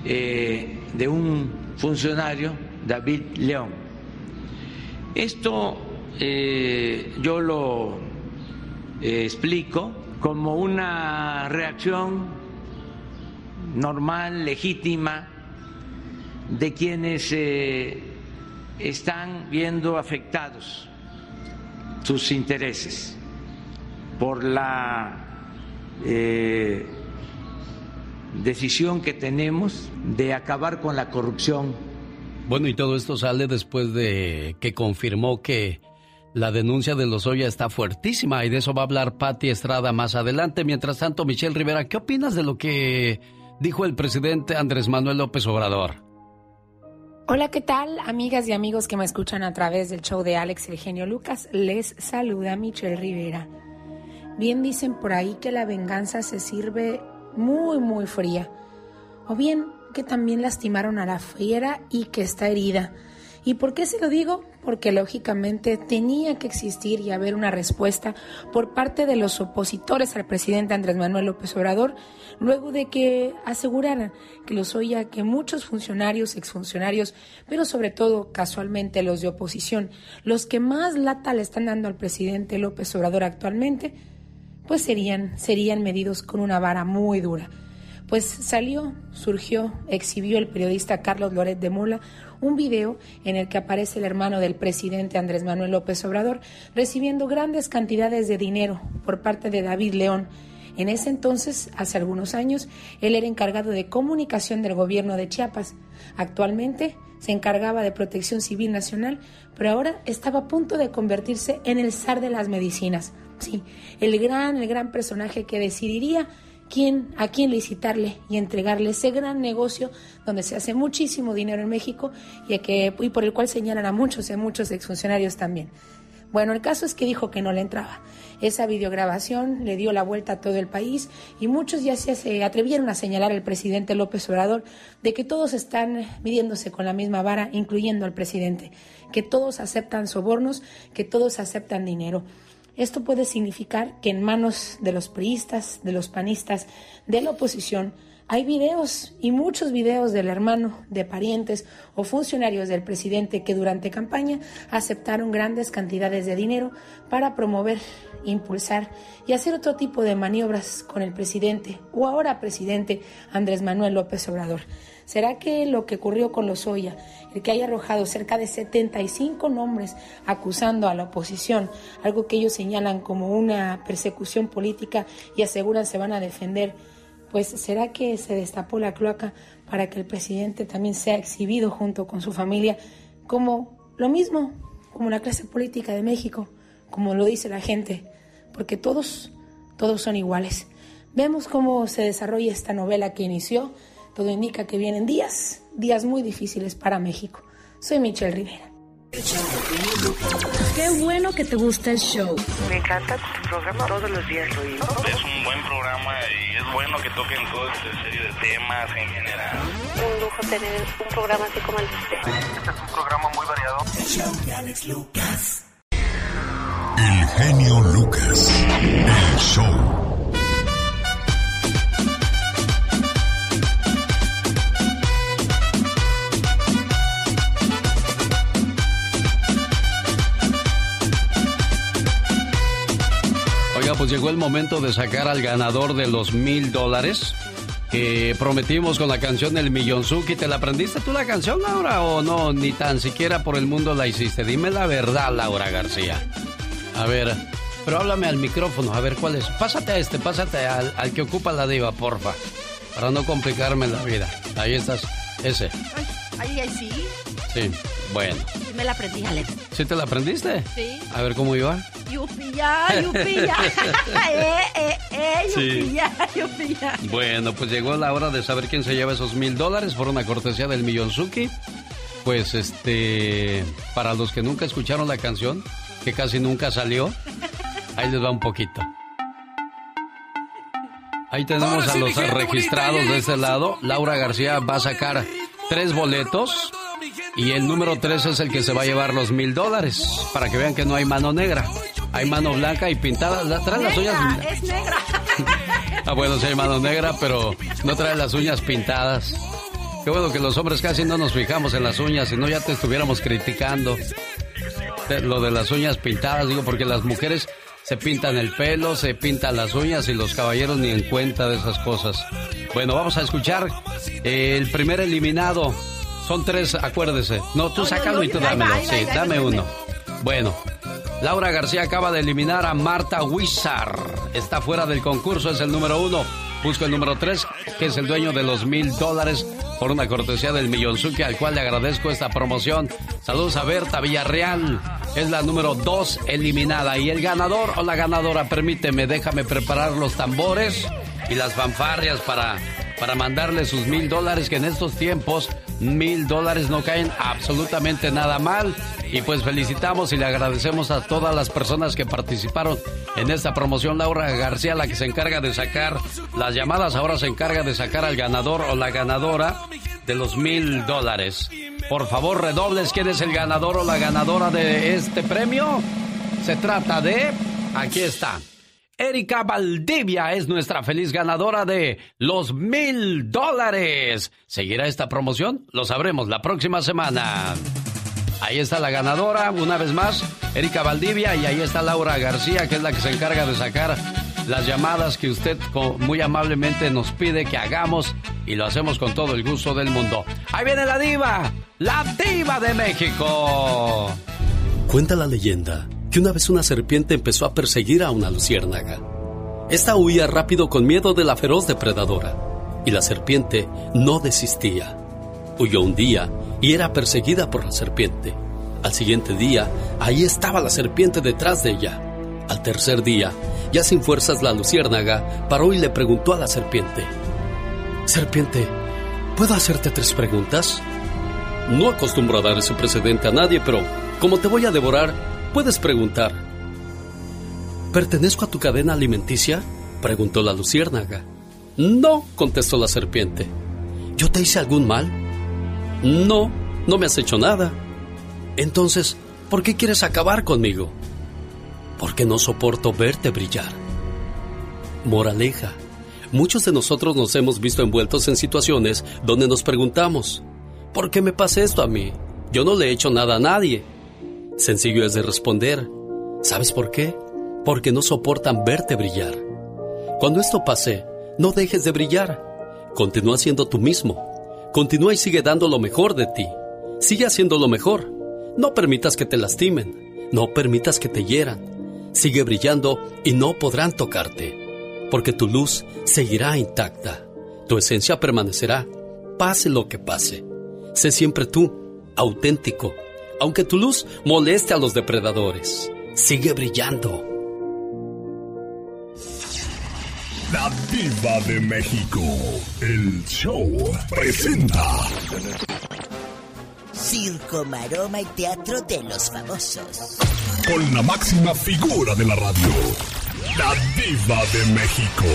eh, de un funcionario, David León. Esto eh, yo lo eh, explico como una reacción normal, legítima, de quienes están viendo afectados sus intereses por la decisión que tenemos de acabar con la corrupción. Bueno, y todo esto sale después de que confirmó que la denuncia de Lozoya está fuertísima y de eso va a hablar Patti Estrada más adelante. Mientras tanto, Michelle Rivera, ¿qué opinas de lo que dijo el presidente Andrés Manuel López Obrador? Hola, ¿qué tal? Amigas y amigos que me escuchan a través del show de Alex El Genio Lucas, les saluda Michelle Rivera. Bien dicen por ahí que la venganza se sirve muy, muy fría. O bien que también lastimaron a la fiera y que está herida. ¿Y por qué se lo digo? Porque lógicamente tenía que existir y haber una respuesta por parte de los opositores al presidente Andrés Manuel López Obrador, luego de que aseguraran que los oía que muchos funcionarios, exfuncionarios, pero sobre todo casualmente los de oposición, los que más lata le están dando al presidente López Obrador actualmente, pues serían, serían medidos con una vara muy dura. Pues salió, surgió, exhibió el periodista Carlos Loret de Mola un video en el que aparece el hermano del presidente Andrés Manuel López Obrador recibiendo grandes cantidades de dinero por parte de David León. En ese entonces, hace algunos años, él era encargado de comunicación del gobierno de Chiapas. Actualmente se encargaba de protección civil nacional, pero ahora estaba a punto de convertirse en el zar de las medicinas. Sí, el gran, el gran personaje que decidiría a quién licitarle y entregarle ese gran negocio donde se hace muchísimo dinero en México y, que, y por el cual señalan a muchos y a muchos exfuncionarios también. Bueno, el caso es que dijo que no le entraba. Esa videograbación le dio la vuelta a todo el país y muchos ya se atrevieron a señalar al presidente López Obrador de que todos están midiéndose con la misma vara, incluyendo al presidente, que todos aceptan sobornos, que todos aceptan dinero. Esto puede significar que en manos de los priistas, de los panistas, de la oposición, hay videos y muchos videos del hermano, de parientes o funcionarios del presidente que durante campaña aceptaron grandes cantidades de dinero para promover, impulsar y hacer otro tipo de maniobras con el presidente o ahora presidente Andrés Manuel López Obrador. ¿Será que lo que ocurrió con Lozoya, el que haya arrojado cerca de 75 nombres acusando a la oposición, algo que ellos señalan como una persecución política y aseguran se van a defender, pues será que se destapó la cloaca para que el presidente también sea exhibido junto con su familia como lo mismo, como la clase política de México, como lo dice la gente, porque todos, todos son iguales. Vemos cómo se desarrolla esta novela que inició todo indica que vienen días, días muy difíciles para México. Soy Michelle Rivera. Qué bueno que te gusta el show. Me encanta tu programa, todos los días lo. Es un buen programa y es bueno que toquen toda esta serie de temas en general. Un lujo tener un programa así como el de usted. Este es un programa muy variado. El show de Alex Lucas. El genio Lucas. El show. Pues llegó el momento de sacar al ganador de los mil dólares que prometimos con la canción El Millonzuki. ¿Te la aprendiste tú la canción, Laura, o no? Ni tan siquiera por el mundo la hiciste. Dime la verdad, Laura García. A ver, pero háblame al micrófono, a ver cuál es. Pásate a este, pásate al, al que ocupa la diva, porfa. Para no complicarme la vida. Ahí estás, ese. Ahí, ahí sí. Sí, bueno. sí me la aprendí, Alex. ¿Sí te la aprendiste? Sí. A ver cómo iba. Yupilla, yupilla. eh, eh, eh, yupilla, yupilla. Bueno, pues llegó la hora de saber quién se lleva esos mil dólares por una cortesía del Millonzuki. Pues este, para los que nunca escucharon la canción, que casi nunca salió, ahí les va un poquito. Ahí tenemos a los registrados de este lado. Laura García va a sacar tres boletos y el número tres es el que se va a llevar los mil dólares para que vean que no hay mano negra. Hay mano blanca y pintada. Trae las uñas. Es negra. Ah, bueno, sí hay mano negra, pero no trae las uñas pintadas. Qué bueno que los hombres casi no nos fijamos en las uñas, si no ya te estuviéramos criticando. Lo de las uñas pintadas, digo, porque las mujeres se pintan el pelo, se pintan las uñas y los caballeros ni en cuenta de esas cosas. Bueno, vamos a escuchar el primer eliminado. Son tres, acuérdese. No, tú sácalo y tú dámelo. Sí, dame uno. Bueno, Laura García acaba de eliminar a Marta Wizard. Está fuera del concurso, es el número uno. Busco el número tres, que es el dueño de los mil dólares por una cortesía del Millonzuki, al cual le agradezco esta promoción. Saludos a Berta Villarreal. Es la número dos eliminada. Y el ganador o la ganadora, permíteme, déjame preparar los tambores y las fanfarrias para, para mandarle sus mil dólares, que en estos tiempos mil dólares no caen absolutamente nada mal. Y pues felicitamos y le agradecemos a todas las personas que participaron en esta promoción. Laura García, la que se encarga de sacar las llamadas, ahora se encarga de sacar al ganador o la ganadora de los mil dólares. Por favor, redobles, ¿quién es el ganador o la ganadora de este premio? Se trata de... Aquí está. Erika Valdivia es nuestra feliz ganadora de los mil dólares. ¿Seguirá esta promoción? Lo sabremos la próxima semana. Ahí está la ganadora, una vez más, Erika Valdivia, y ahí está Laura García, que es la que se encarga de sacar las llamadas que usted muy amablemente nos pide que hagamos y lo hacemos con todo el gusto del mundo. Ahí viene la diva, la diva de México. Cuenta la leyenda que una vez una serpiente empezó a perseguir a una luciérnaga. Esta huía rápido con miedo de la feroz depredadora y la serpiente no desistía. Huyó un día y era perseguida por la serpiente. Al siguiente día, ahí estaba la serpiente detrás de ella. Al tercer día, ya sin fuerzas, la luciérnaga paró y le preguntó a la serpiente, Serpiente, ¿puedo hacerte tres preguntas? No acostumbro a dar ese precedente a nadie, pero como te voy a devorar, puedes preguntar. ¿Pertenezco a tu cadena alimenticia? preguntó la luciérnaga. No, contestó la serpiente. ¿Yo te hice algún mal? No, no me has hecho nada. Entonces, ¿por qué quieres acabar conmigo? Porque no soporto verte brillar. Moraleja. Muchos de nosotros nos hemos visto envueltos en situaciones donde nos preguntamos, ¿por qué me pasa esto a mí? Yo no le he hecho nada a nadie. Sencillo es de responder, ¿sabes por qué? Porque no soportan verte brillar. Cuando esto pase, no dejes de brillar. Continúa siendo tú mismo. Continúa y sigue dando lo mejor de ti. Sigue haciendo lo mejor. No permitas que te lastimen. No permitas que te hieran. Sigue brillando y no podrán tocarte. Porque tu luz seguirá intacta. Tu esencia permanecerá. Pase lo que pase. Sé siempre tú, auténtico. Aunque tu luz moleste a los depredadores. Sigue brillando. La Diva de México. El show presenta. Circo, maroma y teatro de los famosos. Con la máxima figura de la radio. La Diva de México.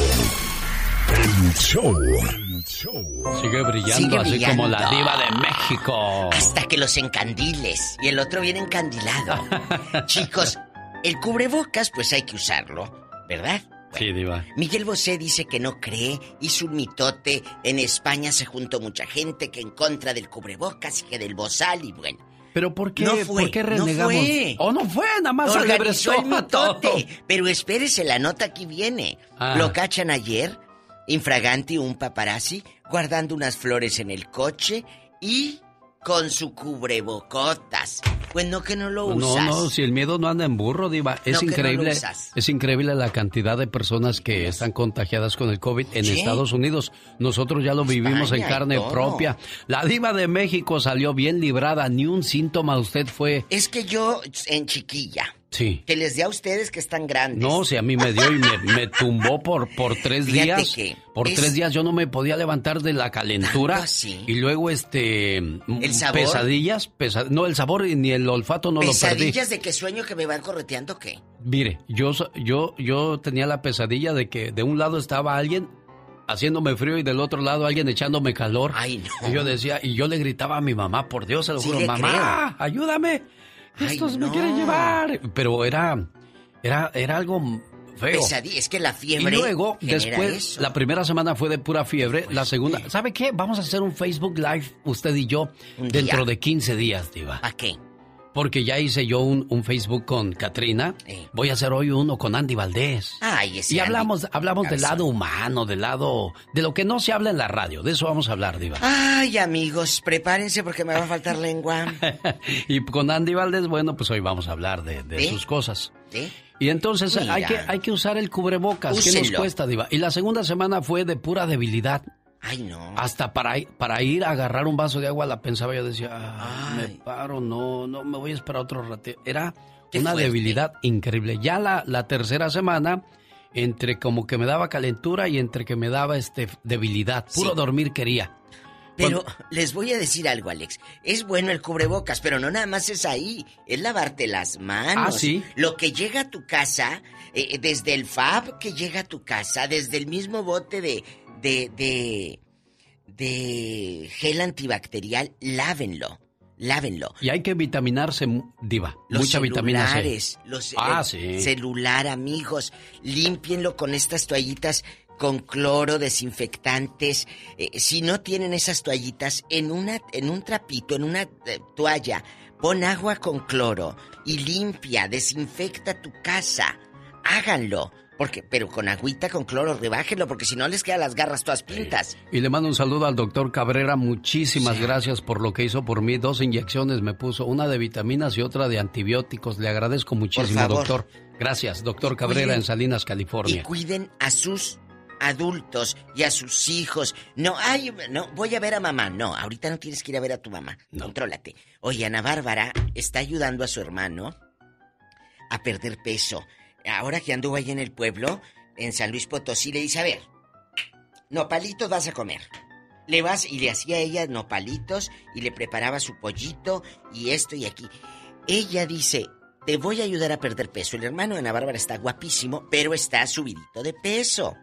El show. Sigue brillando Sigue así brillando. como la diva de México. Hasta que los encandiles. Y el otro viene encandilado. Chicos, el cubrebocas, pues hay que usarlo, ¿verdad? Sí, diva. Miguel Bosé dice que no cree, hizo un mitote. En España se juntó mucha gente que en contra del cubrebocas y que del bozal y bueno. Pero ¿por qué, No fue, ¿por qué no renegamos? fue. Oh, no fue, nada más Organizó el mitote. Pero espérese, la nota aquí viene. Ah. Lo cachan ayer, infraganti, un paparazzi, guardando unas flores en el coche y con su cubrebocotas. Pues no que no lo No, usas. no, si el miedo no anda en burro, Diva. Es No, no increíble. es increíble la cantidad de personas que están contagiadas con el COVID en Sí. Estados Unidos. Nosotros ya lo vivimos en carne propia. La Diva de México salió bien librada. Ni un síntoma usted fue. Es que yo, en chiquilla, Sí. que les dé a ustedes que están grandes. No, si a mí me dio y me, me tumbó por, por tres Fíjate días. que por es- tres días yo no me podía levantar de la calentura. Así. Y luego, este. ¿El sabor? Pesadillas. pesa- no, el sabor ni el olfato no lo perdí. Pesadillas de que sueño que me van correteando, ¿qué? Mire, yo, yo, yo tenía la pesadilla de que de un lado estaba alguien haciéndome frío y del otro lado alguien echándome calor. Ay, no. Y yo decía, y yo le gritaba a mi mamá, por Dios, se lo Sí juro, mamá, ayúdame. Ay, Estos me quieren llevar. Pero era, era, era algo feo. Pesadilla, es que la Y fiebre. luego, genera después, eso. la primera semana fue de pura fiebre. la segunda, ¿sabe qué? Vamos a hacer un Facebook Live, usted y yo, dentro día. de 15 días, Diva. ¿A qué? Porque ya hice yo un, un Facebook con Katrina. Voy a hacer hoy uno con Andy Valdés. Ay, ese Y Andy. hablamos, hablamos del lado humano, del lado... De lo que no se habla en la radio. De eso vamos a hablar, Diva. Ay, amigos, prepárense porque me va a faltar lengua. y con Andy Valdés, bueno, pues hoy vamos a hablar de, sus cosas. ¿Sí? Y entonces Mira. hay que, hay que usar el cubrebocas. ¿Qué nos cuesta, Diva? Y la segunda semana fue de pura debilidad. Ay, no. Hasta para, ir- para ir a agarrar un vaso de agua la pensaba yo decía, "Ah, me paro, no, no, me voy a esperar otro rato. Era una fuerte. debilidad increíble. Ya la, la tercera semana, entre como que me daba calentura y entre que me daba este debilidad. Puro Sí. dormir quería. Pero les voy a decir algo, Alex. Es bueno el cubrebocas, pero no nada más es ahí. Es lavarte las manos. Ah, ¿sí? Lo que llega a tu casa, eh, desde el FAB que llega a tu casa, desde el mismo bote de, de, de, de gel antibacterial, lávenlo. Lávenlo. Y hay que vitaminarse, Diva. Los Mucha vitamina C. celulares, Los, Ah, el sí. Celular, amigos. Límpienlo con estas toallitas con cloro, desinfectantes. Eh, si no tienen esas toallitas, en, una, en un trapito, en una eh, toalla, pon agua con cloro y limpia, desinfecta tu casa. Háganlo. Porque, pero con agüita, con cloro, rebájenlo, porque si no les quedan las garras todas pintas. Y le mando un saludo al doctor Cabrera. Muchísimas gracias por lo que hizo por mí. Dos inyecciones me puso, una de vitaminas y otra de antibióticos. Le agradezco muchísimo, doctor. Gracias, doctor Y Cabrera cuiden- en Salinas, Y California. cuiden a sus adultos y a sus hijos. No, ay, no, voy a ver a mamá. No, ahorita no tienes que ir a ver a tu mamá. Contrólate. Oye, Ana Bárbara está ayudando a su hermano a perder peso. Ahora que anduvo ahí en el pueblo, en San Luis Potosí, le dice, a ver, nopalitos vas a comer. Le vas y le hacía a ella nopalitos y le preparaba su pollito y esto y aquí. Ella dice, te voy a ayudar a perder peso. El hermano de Ana Bárbara está guapísimo, pero está subidito de peso.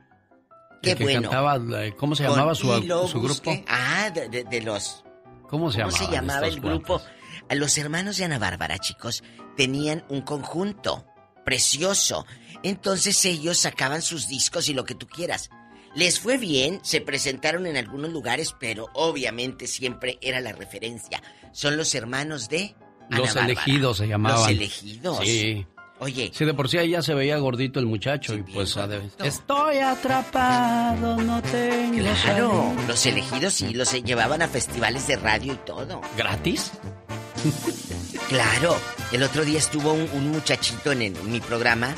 Qué El que bueno. cantaba, eh, ¿Cómo se llamaba su, grupo? Ah, de, de- de los... ¿Cómo se ¿Cómo llamaba? se llamaba el grupo? Los hermanos de Ana Bárbara, chicos, tenían un conjunto precioso. Entonces ellos sacaban sus discos y lo que tú quieras. Les fue bien, se presentaron en algunos lugares, pero obviamente siempre era la referencia. Son los hermanos de Ana Los Bárbara. elegidos se llamaban. Los elegidos. Sí. Oye. Sí, de por sí ya se veía gordito el muchacho y pues... de- Estoy atrapado, no tengo Claro, salida. los elegidos sí los llevaban a festivales de radio y todo. ¿Gratis? Claro, el otro día estuvo un, un muchachito en, el- en mi programa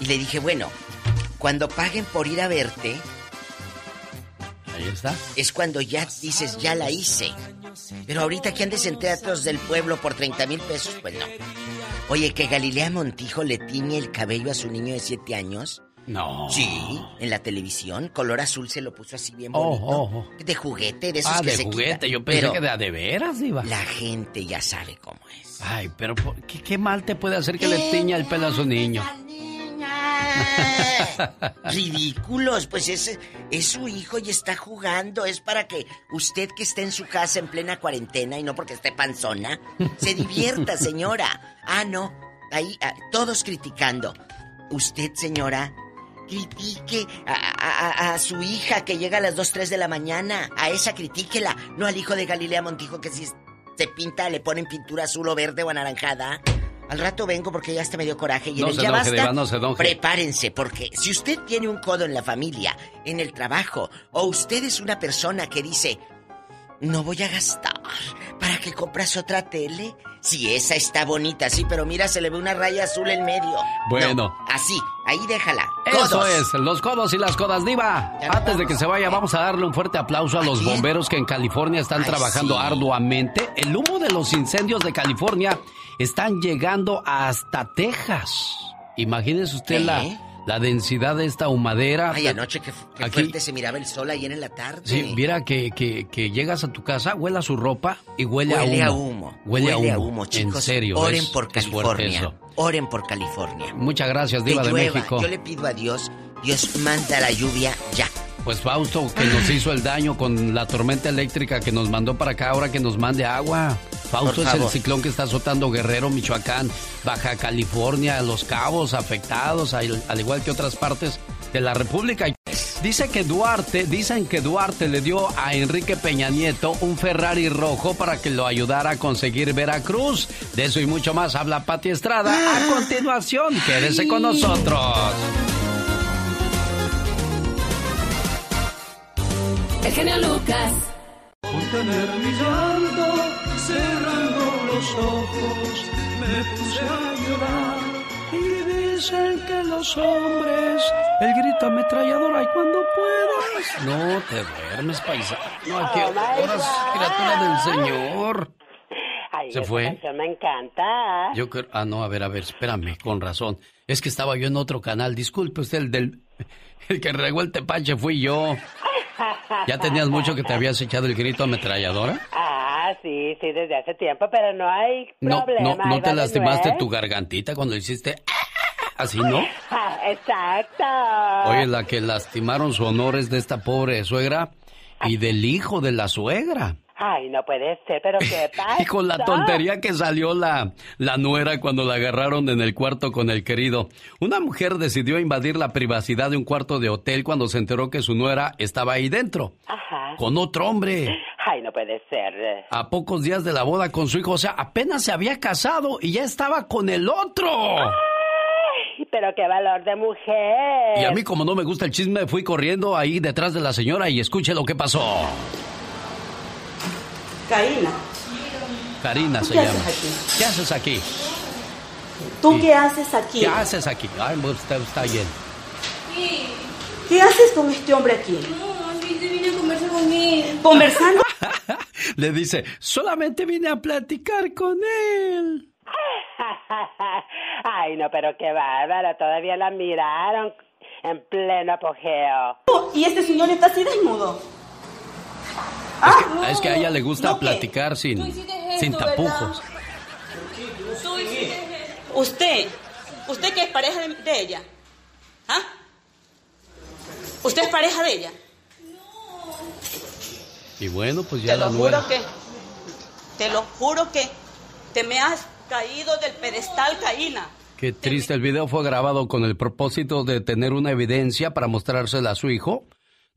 y le dije, bueno, cuando paguen por ir a verte, Ahí está. es cuando ya dices, ya la hice. Pero ahorita que andes en teatros del pueblo por 30 mil pesos, pues no. Oye, que Galilea Montijo le tiñe el cabello a su niño de 7 años. No. Sí, en la televisión, color azul se lo puso así bien bonito. oh, oh. De juguete, de esos Ah, que de se juguete. quita. Yo pensé Pero que de, de veras, Diva. La gente ya sabe cómo es. Ay, pero ¿por ¿qué, qué mal te puede hacer que le tiña el pelo a su niño? Ridículos, pues es, es su hijo y está jugando. Es para que usted que esté en su casa en plena cuarentena y no porque esté panzona, se divierta, señora. Ah, no. Ahí, ah, todos criticando. Usted, señora, critique a, a- a- a su hija que llega a las 2, 3 de la mañana. A esa critíquela. No al hijo de Galilea Montijo que si se pinta, le ponen pintura azul o verde o anaranjada. Al rato vengo porque ya hasta me dio coraje y en No el se ya enoje, basta, Diva, no se enoje. Prepárense, porque si usted tiene un codo en la familia, en el trabajo, o usted es una persona que dice, no voy a gastar para que compras otra tele? Si esa está bonita, sí, pero mira, se le ve una raya azul en medio. Bueno. No, así, ahí déjala. Eso es, los codos y las codas diva. Antes de que se vaya, vamos a darle un fuerte aplauso a los bomberos que en California están trabajando sí. arduamente. El humo de los incendios de California están llegando hasta Texas. Imagínese usted la, ¿Eh? la densidad de esta humadera. Ay, anoche que, que Aquí- fuerte se miraba el sol ayer en la tarde. Sí, mira que, que, que llegas a tu casa, huele a su ropa y huele, Huele a a humo. humo. Huele, Huele a humo. humo, chicos. En serio. Oren es- por California. Oren por California. Muchas gracias, Que Diva de llueva. México. Yo le pido a Dios, Dios manda la lluvia ya. Pues Fausto, que nos hizo el daño con la tormenta eléctrica que nos mandó para acá, ahora que nos mande agua. Fausto es el ciclón que está azotando Guerrero, Michoacán, Baja California, Los Cabos afectados, al, al igual que otras partes de la República. Dice que Duarte, dicen que Duarte le dio a Enrique Peña Nieto un Ferrari rojo para que lo ayudara a conseguir Veracruz. De eso y mucho más habla Pati Estrada. A continuación, quédese con nosotros. El genio Lucas. Contener mi llanto, cerrando los ojos, me puse a llorar. Y dicen que los hombres, el grito ametrallador hay cuando puedas. No te duermes, paisano. No, ¿a qué Oh, my horas, criatura del Señor? Ay, ¿Se fue? canción me encanta. Yo creo... Ah, no, a ver, a ver, espérame, con razón. Es que estaba yo en otro canal. Disculpe usted, el del... El que regó el tepache fui yo. ¿Ya tenías mucho que te habías echado el grito ametralladora? Ah, sí, sí, desde hace tiempo, pero no hay No, problema. no, no te lastimaste tu gargantita cuando hiciste... Así, ¿no? Exacto. Oye, la que lastimaron su honor es de esta pobre suegra y del hijo de la suegra. Ay, no puede ser, pero ¿qué pasa? Y con la tontería que salió la, la nuera cuando la agarraron en el cuarto con el querido. Una mujer decidió invadir la privacidad de un cuarto de hotel cuando se enteró que su nuera estaba ahí dentro, Ajá. con otro hombre. Ay, no puede ser. A pocos días de la boda con su hijo, o sea, apenas se había casado y ya estaba con el otro. Ay, pero qué valor de mujer. Y a mí, como no me gusta el chisme, fui corriendo ahí detrás de la señora y escuche lo que pasó. Caína, Karina se ¿Qué llama. haces ¿Qué haces aquí? ¿tú qué haces aquí? ¿Qué haces aquí? Ay, está, está bien. ¿Qué haces con este hombre aquí? No, vine a conversar con él. ¿Conversando? Le dice, solamente vine a platicar con él. Ay, no, pero qué bárbaro. Todavía la miraron en pleno apogeo. Y este señor está así desnudo. Es que a ella le gusta platicar sin, sin esto, tapujos. Usted, ¿usted que es pareja de, de ella? ¿Ah? ¿Usted es pareja de ella? Y bueno, pues ya Te la lo nuera. juro que, te lo juro que te me has caído del pedestal, Caína. Qué triste, el video fue grabado con el propósito de tener una evidencia para mostrársela a su hijo,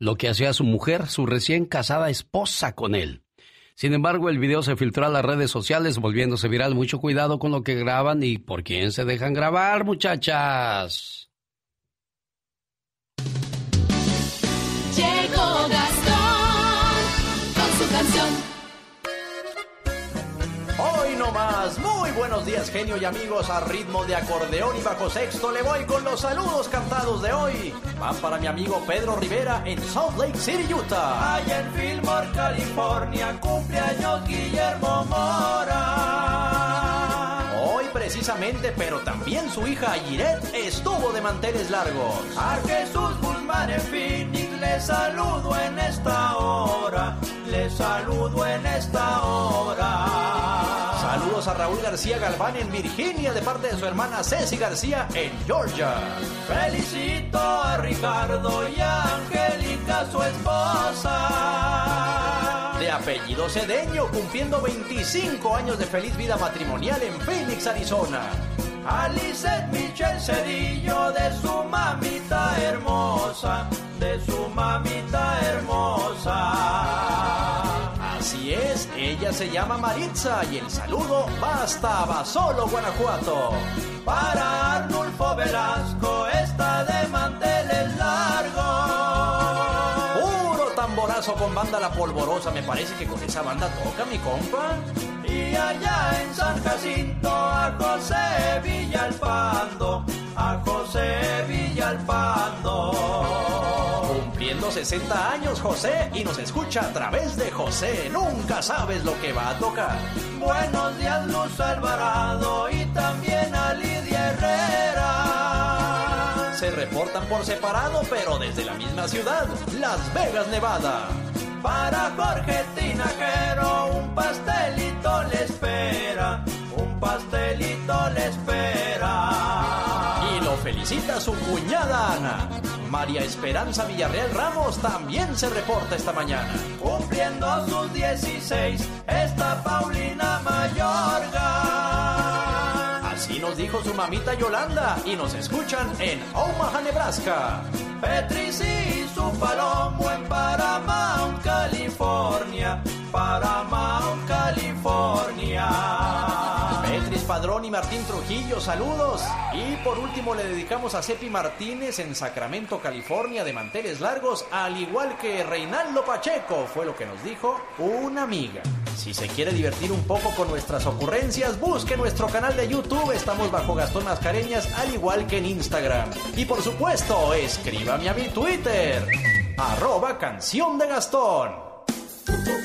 lo que hacía su mujer, su recién casada esposa con él. Sin embargo, el video se filtró a las redes sociales, volviéndose viral. Mucho cuidado con lo que graban y por quién se dejan grabar, muchachas. Hoy no más, muy buenos días genio y amigos a ritmo de acordeón y bajo sexto le voy con los saludos cantados de hoy. Van para mi amigo Pedro Rivera en Salt Lake City, Utah. Allá en Fillmore, California, cumpleaños Guillermo Mora. Hoy precisamente, pero también su hija Yiret estuvo de manteles largos. A Jesús Guzmán en Phoenix le saludo en esta hora, le saludo en esta hora. Saludos a Raúl García Galván en Virginia de parte de su hermana Ceci García en Georgia. Felicito a Ricardo y a Angélica, su esposa. De apellido Cedeño, cumpliendo 25 años de feliz vida matrimonial en Phoenix, Arizona. A Lizeth Michelle Cedillo de su mamita hermosa, de su mamita hermosa. Ella se llama Maritza y el saludo va hasta Basolo, Guanajuato. Para Arnulfo Velasco está de manteles largos. Puro tamborazo con banda La Polvorosa, me parece que con esa banda toca mi compa. Y allá en San Jacinto a José Villalpando, a José Villalpando. Cumpliendo 60 años José y nos escucha a través de José. Nunca sabes lo que va a tocar. Buenos días Luz Alvarado y también a Lidia Herrera. Se reportan por separado pero desde la misma ciudad, Las Vegas, Nevada. Para Jorge Tinajero un pastelito le espera, un pastelito le espera. Felicita su cuñada Ana. María Esperanza Villarreal Ramos también se reporta esta mañana. Cumpliendo sus 16, está Paulina Mayorga. Así nos dijo su mamita Yolanda y nos escuchan en Omaha, Nebraska. Petris y su palomo en Paramount, California. Paramount, California. Y Martín Trujillo, saludos. Y por último le dedicamos a Cepi Martínez en Sacramento, California, de manteles largos, al igual que Reinaldo Pacheco, fue lo que nos dijo una amiga. Si se quiere divertir un poco con nuestras ocurrencias, busque nuestro canal de YouTube, estamos bajo Gastón Mascareñas, al igual que en Instagram. Y por supuesto, escríbame a mi Twitter, arroba canción de Gastón.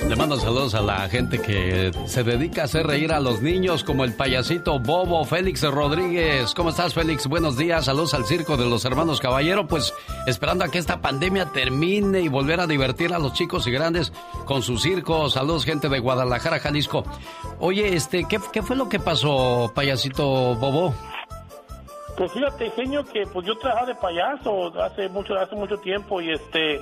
Le mando saludos a la gente que se dedica a hacer reír a los niños, como el payasito Bobo Félix Rodríguez. ¿Cómo estás, Félix? Buenos días. Saludos al circo de los hermanos Caballero. Pues esperando a que esta pandemia termine y volver a divertir a los chicos y grandes con su circo. Saludos, gente de Guadalajara, Jalisco. Oye, este, ¿qué, qué fue lo que pasó, payasito Bobo? Pues fíjate, genio, que pues yo trabajaba de payaso hace mucho, hace mucho tiempo y este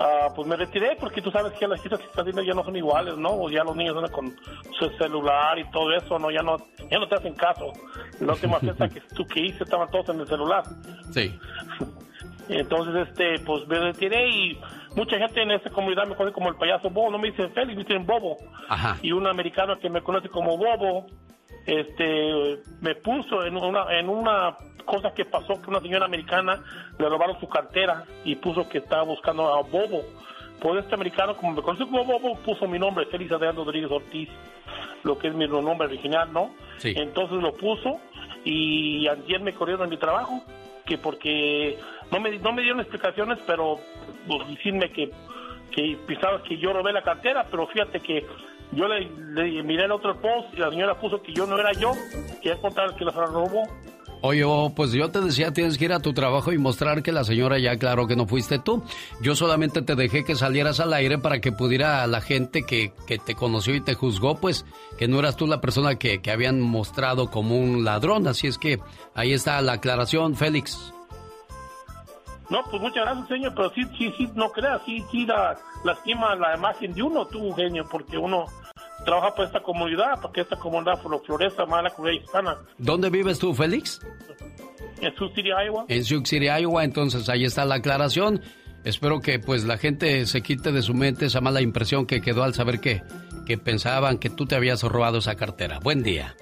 Ah, pues me retiré porque tú sabes que las fiestas que están haciendo ya no son iguales, ¿no? Ya los niños andan con su celular y todo eso, ¿no? Ya no, ya no te hacen caso. La última fiesta que tú que hice estaban todos en el celular. Sí. Entonces, este, pues me retiré y mucha gente en esta comunidad me conoce como el payaso Bobo, no me dicen Félix, me dicen Bobo. Ajá. Y un americano que me conoce como Bobo, este, me puso en una, en una cosa que pasó que una señora americana le robaron su cartera y puso que estaba buscando a Bobo. Pues este americano, como me conoce como Bobo, puso mi nombre, Félix Adrián Rodríguez Ortiz, lo que es mi nombre original, ¿no? Sí. Entonces lo puso y ayer me corrieron de mi trabajo, que porque no me, no me dieron explicaciones, pero pues, decirme que, que pensaba que yo robé la cartera, pero fíjate que yo le, le miré el otro post y la señora puso que yo no era yo, que es contar que la robó. Oye, oh, pues yo te decía, tienes que ir a tu trabajo y mostrar que la señora ya aclaró que no fuiste tú. Yo solamente te dejé que salieras al aire para que pudiera la gente que, que te conoció y te juzgó, pues que no eras tú la persona que, que habían mostrado como un ladrón. Así es que ahí está la aclaración, Félix. No, pues muchas gracias, señor, pero sí, sí, sí, no creas, sí, sí, la, lastima la imagen de uno, tú, genio, porque uno trabaja para esta comunidad, porque esta comunidad floresta más la comunidad hispana. ¿Dónde vives tú, Félix? En Sioux City, Iowa. En Sioux City, Iowa, entonces ahí está la aclaración. Espero que pues la gente se quite de su mente esa mala impresión que quedó al saber que, que pensaban que tú te habías robado esa cartera. Buen día.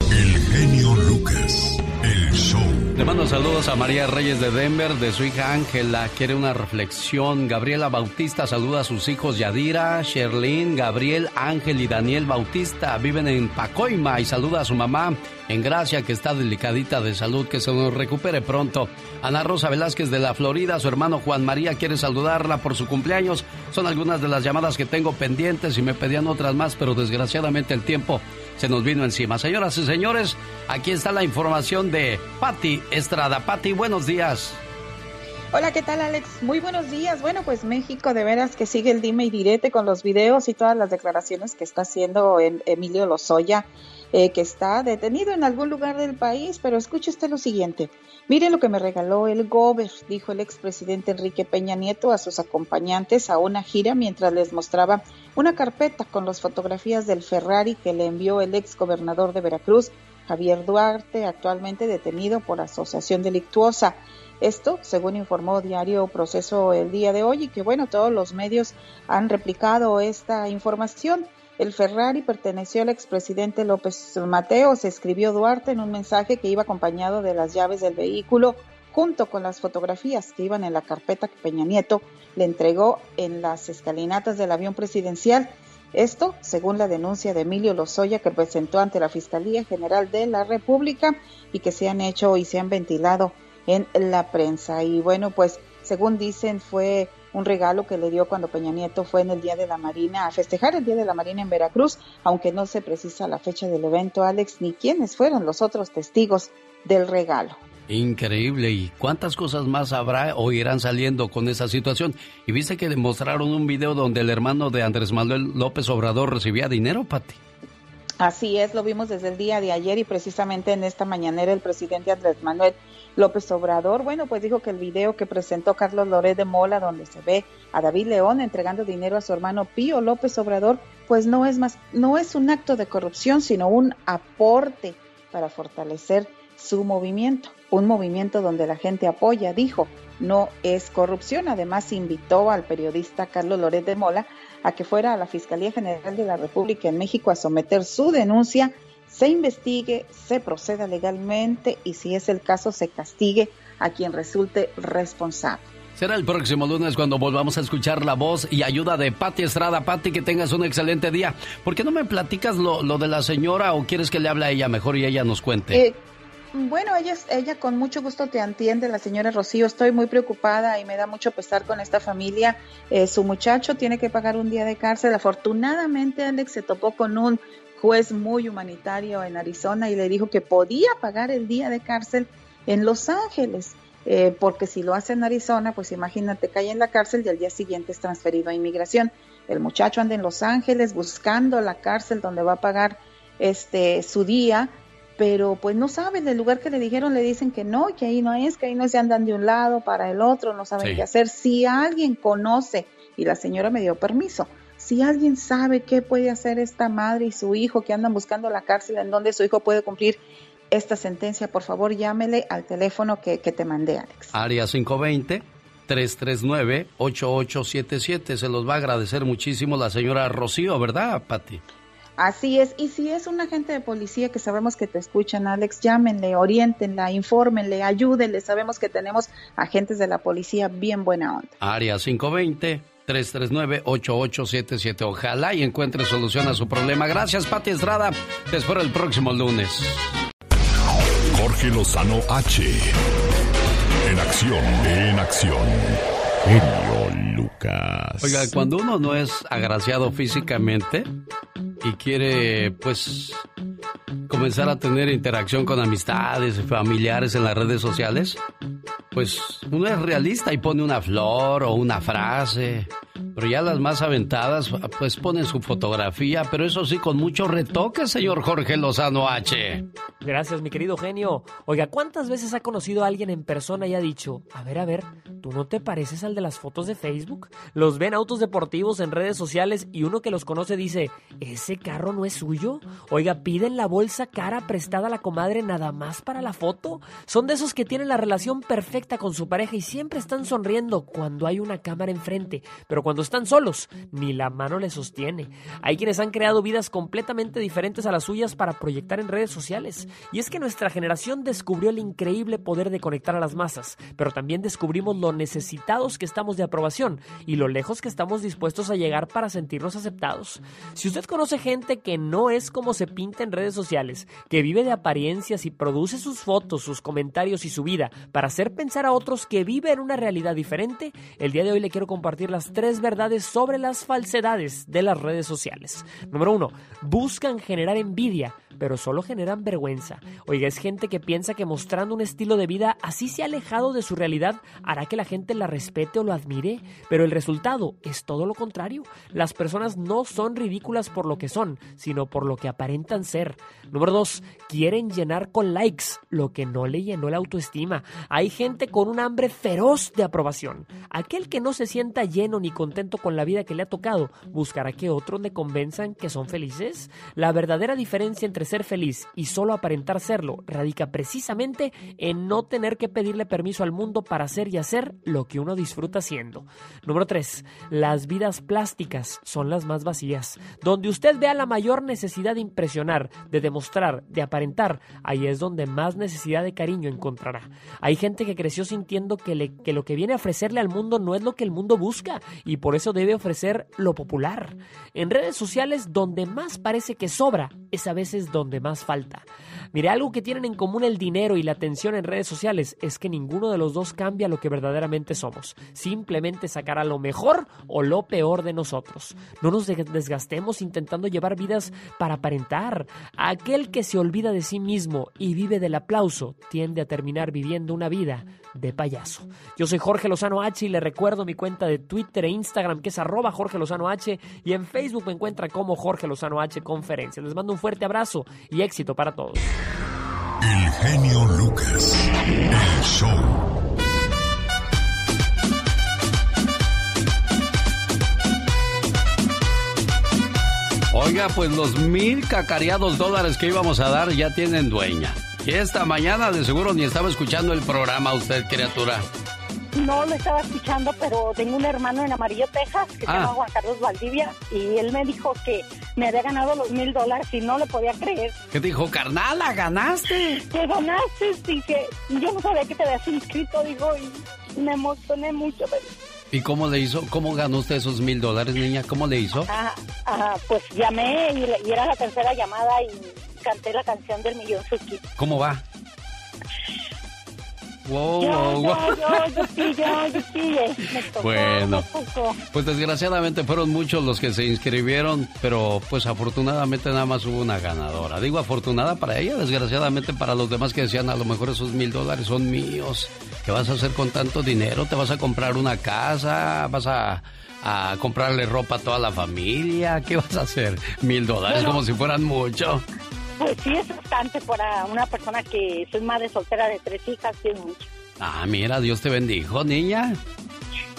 El genio Lucas, el show. Le mando saludos a María Reyes de Denver, de su hija Ángela, quiere una reflexión. Gabriela Bautista saluda a sus hijos Yadira, Sherlyn, Gabriel, Ángel y Daniel Bautista. Viven en Pacoima y saluda a su mamá en Gracia, que está delicadita de salud, que se nos recupere pronto. Ana Rosa Velázquez de la Florida, su hermano Juan María quiere saludarla por su cumpleaños. Son algunas de las llamadas que tengo pendientes y me pedían otras más, pero desgraciadamente el tiempo se nos vino encima. Señoras y señores, aquí está la información de Patti Estrada. Patti, buenos días. Hola, ¿qué tal Alex? Muy buenos días. Bueno, pues México de veras que sigue el dime y direte con los videos y todas las declaraciones que está haciendo el Emilio Lozoya, eh, que está detenido en algún lugar del país, pero escuche usted lo siguiente. Mire lo que me regaló el Gober, dijo el expresidente Enrique Peña Nieto a sus acompañantes a una gira mientras les mostraba una carpeta con las fotografías del Ferrari que le envió el ex gobernador de Veracruz, Javier Duarte, actualmente detenido por asociación delictuosa. Esto, según informó Diario Proceso el día de hoy, y que bueno, todos los medios han replicado esta información. El Ferrari perteneció al expresidente López Mateos, escribió Duarte en un mensaje que iba acompañado de las llaves del vehículo junto con las fotografías que iban en la carpeta que Peña Nieto le entregó en las escalinatas del avión presidencial. Esto, según la denuncia de Emilio Lozoya que presentó ante la Fiscalía General de la República y que se han hecho y se han ventilado en la prensa. Y bueno, pues según dicen, fue un regalo que le dio cuando Peña Nieto fue en el Día de la Marina a festejar el Día de la Marina en Veracruz, aunque no se precisa la fecha del evento, Alex, ni quiénes fueron los otros testigos del regalo. Increíble. ¿Y cuántas cosas más habrá o irán saliendo con esa situación? Y viste que demostraron un video donde el hermano de Andrés Manuel López Obrador recibía dinero, Pati. Así es, lo vimos desde el día de ayer y precisamente en esta mañanera el presidente Andrés Manuel López Obrador, bueno, pues dijo que el video que presentó Carlos Loret de Mola, donde se ve a David León entregando dinero a su hermano Pío López Obrador, pues no es más, no es un acto de corrupción, sino un aporte para fortalecer su movimiento, un movimiento donde la gente apoya, dijo, no es corrupción. Además, invitó al periodista Carlos Loret de Mola a que fuera a la Fiscalía General de la República en México a someter su denuncia se investigue, se proceda legalmente y si es el caso se castigue a quien resulte responsable. Será el próximo lunes cuando volvamos a escuchar la voz y ayuda de Patti Estrada. Patti, que tengas un excelente día. ¿Por qué no me platicas lo, de la señora o quieres que le hable a ella mejor y ella nos cuente? Eh, bueno, ella, ella con mucho gusto te entiende, la señora Rocío. Estoy muy preocupada y me da mucho pesar con esta familia. Eh, su muchacho tiene que pagar un día de cárcel. Afortunadamente, Alex se topó con un juez muy humanitario en Arizona y le dijo que podía pagar el día de cárcel en Los Ángeles, eh, porque si lo hace en Arizona, pues imagínate, cae en la cárcel y al día siguiente es transferido a inmigración. El muchacho anda en Los Ángeles buscando la cárcel donde va a pagar este su día, pero pues no saben del lugar que le dijeron, le dicen que no, que ahí no es, que ahí no se andan de un lado para el otro, no saben qué hacer. Si alguien conoce, y la señora me dio permiso, si alguien sabe qué puede hacer esta madre y su hijo que andan buscando la cárcel en donde su hijo puede cumplir esta sentencia, por favor llámele al teléfono que, te mandé, Alex. Área 520. 339-8877. Se los va a agradecer muchísimo la señora Rocío, ¿verdad, Patti? Así es. Y si es un agente de policía que sabemos que te escuchan, Alex, llámenle, orientenla, infórmenle, ayúdenle. Sabemos que tenemos agentes de la policía bien buena onda. Área 520. 339-8877. Ojalá y encuentre solución a su problema. Gracias, Pati Estrada. Te espero el próximo lunes. Jorge Lozano H. En acción, en acción. Genio Lucas. Oiga, cuando uno no es agraciado físicamente y quiere, pues, comenzar a tener interacción con amistades y familiares en las redes sociales, pues uno es realista y pone una flor o una frase. Pero ya las más aventadas, pues ponen su fotografía, pero eso sí, con mucho retoque, señor Jorge Lozano H. Gracias, mi querido genio. Oiga, ¿cuántas veces ha conocido a alguien en persona y ha dicho, a ver, a ver, ¿tú no te pareces al de las fotos de Facebook? Los ven autos deportivos en redes sociales y uno que los conoce dice, ¿ese carro no es suyo? Oiga, piden la bolsa cara prestada a la comadre nada más para la foto. Son de esos que tienen la relación perfecta con su pareja y siempre están sonriendo cuando hay una cámara enfrente, pero cuando están solos, ni la mano les sostiene. Hay quienes han creado vidas completamente diferentes a las suyas para proyectar en redes sociales. Y es que nuestra generación descubrió el increíble poder de conectar a las masas, pero también descubrimos lo necesitados que estamos de aprobación y lo lejos que estamos dispuestos a llegar para sentirnos aceptados. Si usted conoce gente que no es como se pinta en redes sociales, que vive de apariencias y produce sus fotos, sus comentarios y su vida para hacer pensar a otros que vive en una realidad diferente, el día de hoy le quiero compartir las tres verdades sobre las falsedades de las redes sociales. Número uno, buscan generar envidia pero solo generan vergüenza. Oiga, es gente que piensa que mostrando un estilo de vida así se ha alejado de su realidad hará que la gente la respete o lo admire, pero el resultado es todo lo contrario. Las personas no son ridículas por lo que son, sino por lo que aparentan ser. Número dos, quieren llenar con likes lo que no le llenó la autoestima. Hay gente con un hambre feroz de aprobación. Aquel que no se sienta lleno ni contento con la vida que le ha tocado, buscará que otros le convenzan que son felices. La verdadera diferencia entre ser feliz y solo aparentar serlo radica precisamente en no tener que pedirle permiso al mundo para hacer y hacer lo que uno disfruta haciendo. Número 3. Las vidas plásticas son las más vacías. Donde usted vea la mayor necesidad de impresionar, de demostrar, de aparentar, ahí es donde más necesidad de cariño encontrará. Hay gente que creció sintiendo que, que lo que viene a ofrecerle al mundo no es lo que el mundo busca y por eso debe ofrecer lo popular. En redes sociales, donde más parece que sobra, es a veces donde más falta. Mire, algo que tienen en común el dinero y la atención en redes sociales es que ninguno de los dos cambia lo que verdaderamente somos. Simplemente sacará lo mejor o lo peor de nosotros. No nos de- desgastemos intentando llevar vidas para aparentar. Aquel que se olvida de sí mismo y vive del aplauso tiende a terminar viviendo una vida de payaso. Yo soy Jorge Lozano H y le recuerdo mi cuenta de Twitter e Instagram que es arroba Jorge Lozano H y en Facebook me encuentra como Jorge Lozano H Conferencias. Les mando un fuerte abrazo y éxito para todos. El genio Lucas. El show. Oiga, pues los mil cacareados dólares que íbamos a dar ya tienen dueña. Y esta mañana de seguro ni estaba escuchando el programa usted, criatura. No lo estaba escuchando, pero tengo un hermano en Amarillo, Texas, que se Ah. llama Juan Carlos Valdivia, y él me dijo que me había ganado los mil dólares y no le podía creer. ¿Qué te dijo, carnal? ¿La ganaste? Que ganaste, y que yo no sabía que te habías inscrito, digo, y me emocioné mucho. Pero, ¿Y cómo le hizo? ¿Cómo ganó usted esos mil dólares, niña? ¿Cómo le hizo? ah, ah, pues llamé y, y era la tercera llamada y canté la canción del millón Suki. ¿Cómo va? Wow, Yo, wow, wow. yo, yo, yo, sí, yo, yo, sí, me tocó, Bueno. me tocó. Pues desgraciadamente fueron muchos los que se inscribieron, pero pues afortunadamente nada más hubo una ganadora. Digo afortunada para ella, desgraciadamente para los demás que decían a lo mejor esos mil dólares son míos. ¿Qué vas a hacer con tanto dinero? ¿Te vas a comprar una casa? ¿Vas a, a comprarle ropa a toda la familia? ¿Qué vas a hacer? Mil dólares Bueno. como si fueran mucho. Pues sí, es bastante para una persona que soy madre soltera de tres hijas, sí es mucho. Ah, mira, Dios te bendijo, niña.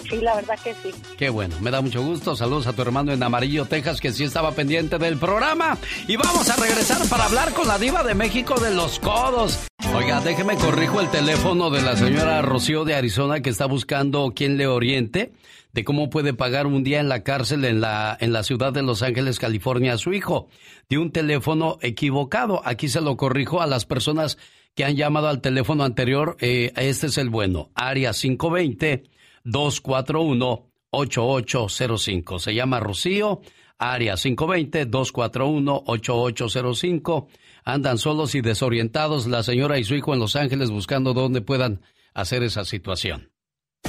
Sí, la verdad que sí. Qué bueno, me da mucho gusto. Saludos a tu hermano en Amarillo, Texas, que sí estaba pendiente del programa. Y vamos a regresar para hablar con la diva de México de los codos. Oiga, déjeme corrijo el teléfono de la señora Rocío de Arizona que está buscando quien le oriente de cómo puede pagar un día en la cárcel en la, en la ciudad de Los Ángeles, California, a su hijo. De un teléfono equivocado. Aquí se lo corrijo a las personas que han llamado al teléfono anterior. Eh, este es el bueno. Área 520. 241-8805. Se llama Rocío, área 520-241-8805. Andan solos y desorientados la señora y su hijo en Los Ángeles buscando dónde puedan hacer esa situación.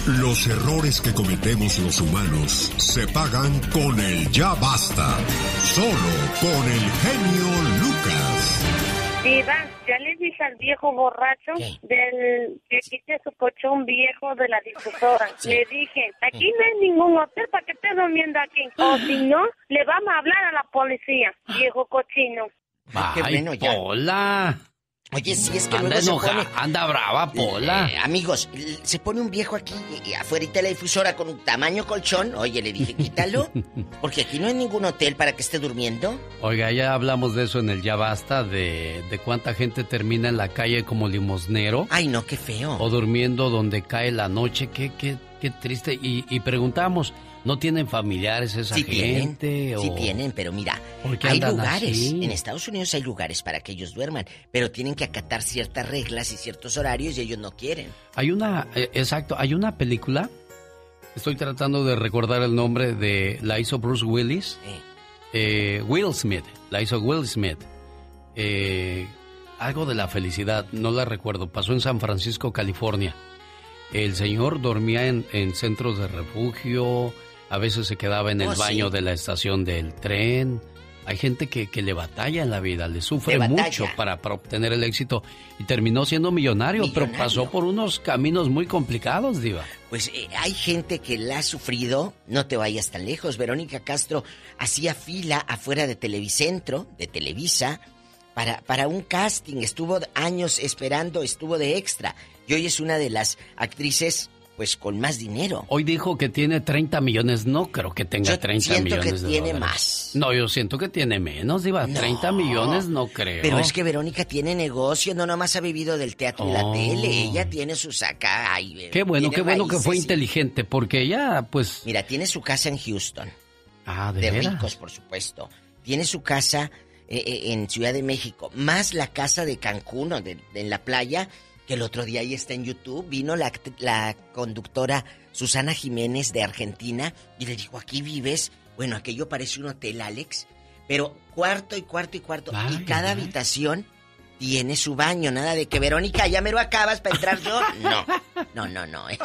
Los errores que cometemos los humanos se pagan con el ya basta. Solo con el genio Lucas. Diva, ya le dije al viejo borracho del que quite su colchón viejo de la difusora. Le dije, aquí no hay ningún hotel para que esté durmiendo aquí. O si no, le vamos a hablar a la policía, viejo cochino. qué bueno, ya. Pola. Oye, sí, es que Anda luego se enojada, pone... anda brava, Pola. Eh, amigos, l- se pone un viejo aquí eh, afuera de la difusora con un tamaño colchón. Oye, le dije, quítalo, porque aquí no hay ningún hotel para que esté durmiendo. Oiga, ya hablamos de eso en el Ya Basta, de, de cuánta gente termina en la calle como limosnero. Ay, no, qué feo. O durmiendo donde cae la noche, qué, qué, qué triste. Y, y preguntamos, ¿no tienen familiares esa Sí gente? tienen, o... sí tienen, pero mira, ¿Por qué hay lugares, así? en Estados Unidos hay lugares para que ellos duerman, pero tienen que acatar ciertas reglas y ciertos horarios y ellos no quieren. Hay una, eh, exacto, hay una película, estoy tratando de recordar el nombre de, la hizo Bruce Willis, eh, Will Smith, la hizo Will Smith, Eh, algo de la felicidad, no la recuerdo, pasó en San Francisco, California. El señor dormía en, en centros de refugio, a veces se quedaba en el Oh, sí. baño de la estación del tren. Hay gente que, que le batalla en la vida, le sufre mucho para, para obtener el éxito y terminó siendo millonario, pero pasó por unos caminos muy complicados, Diva. Pues eh, hay gente que la ha sufrido, no te vayas tan lejos. Verónica Castro hacía fila afuera de Televicentro, de Televisa, para, para un casting. Estuvo años esperando, estuvo de extra. Y hoy es una de las actrices pues con más dinero. Hoy dijo que tiene 30 millones, no creo que tenga Yo 30 siento millones que de tiene dólares. más. No, yo siento que tiene menos, Diva. 30 millones no creo. Pero es que Verónica tiene negocio, no nomás ha vivido del teatro y la Oh. tele. Ella tiene su saca. ay, Qué bueno, qué bueno que fue inteligente, porque ella, pues... Mira, tiene su casa en Houston. Ah, de, de veras? ricos, por supuesto. Tiene su casa eh, eh, en Ciudad de México, más la casa de Cancún, o de, de- en la playa, que el otro día ahí está en YouTube. Vino la, conductora Susana Jiménez de Argentina y le dijo, aquí vives. Bueno, aquello parece un hotel, Alex, pero cuarto y cuarto y cuarto. y cada habitación tiene su baño, nada de que Verónica, ya me lo acabas para entrar yo. No, no, no, no. eh.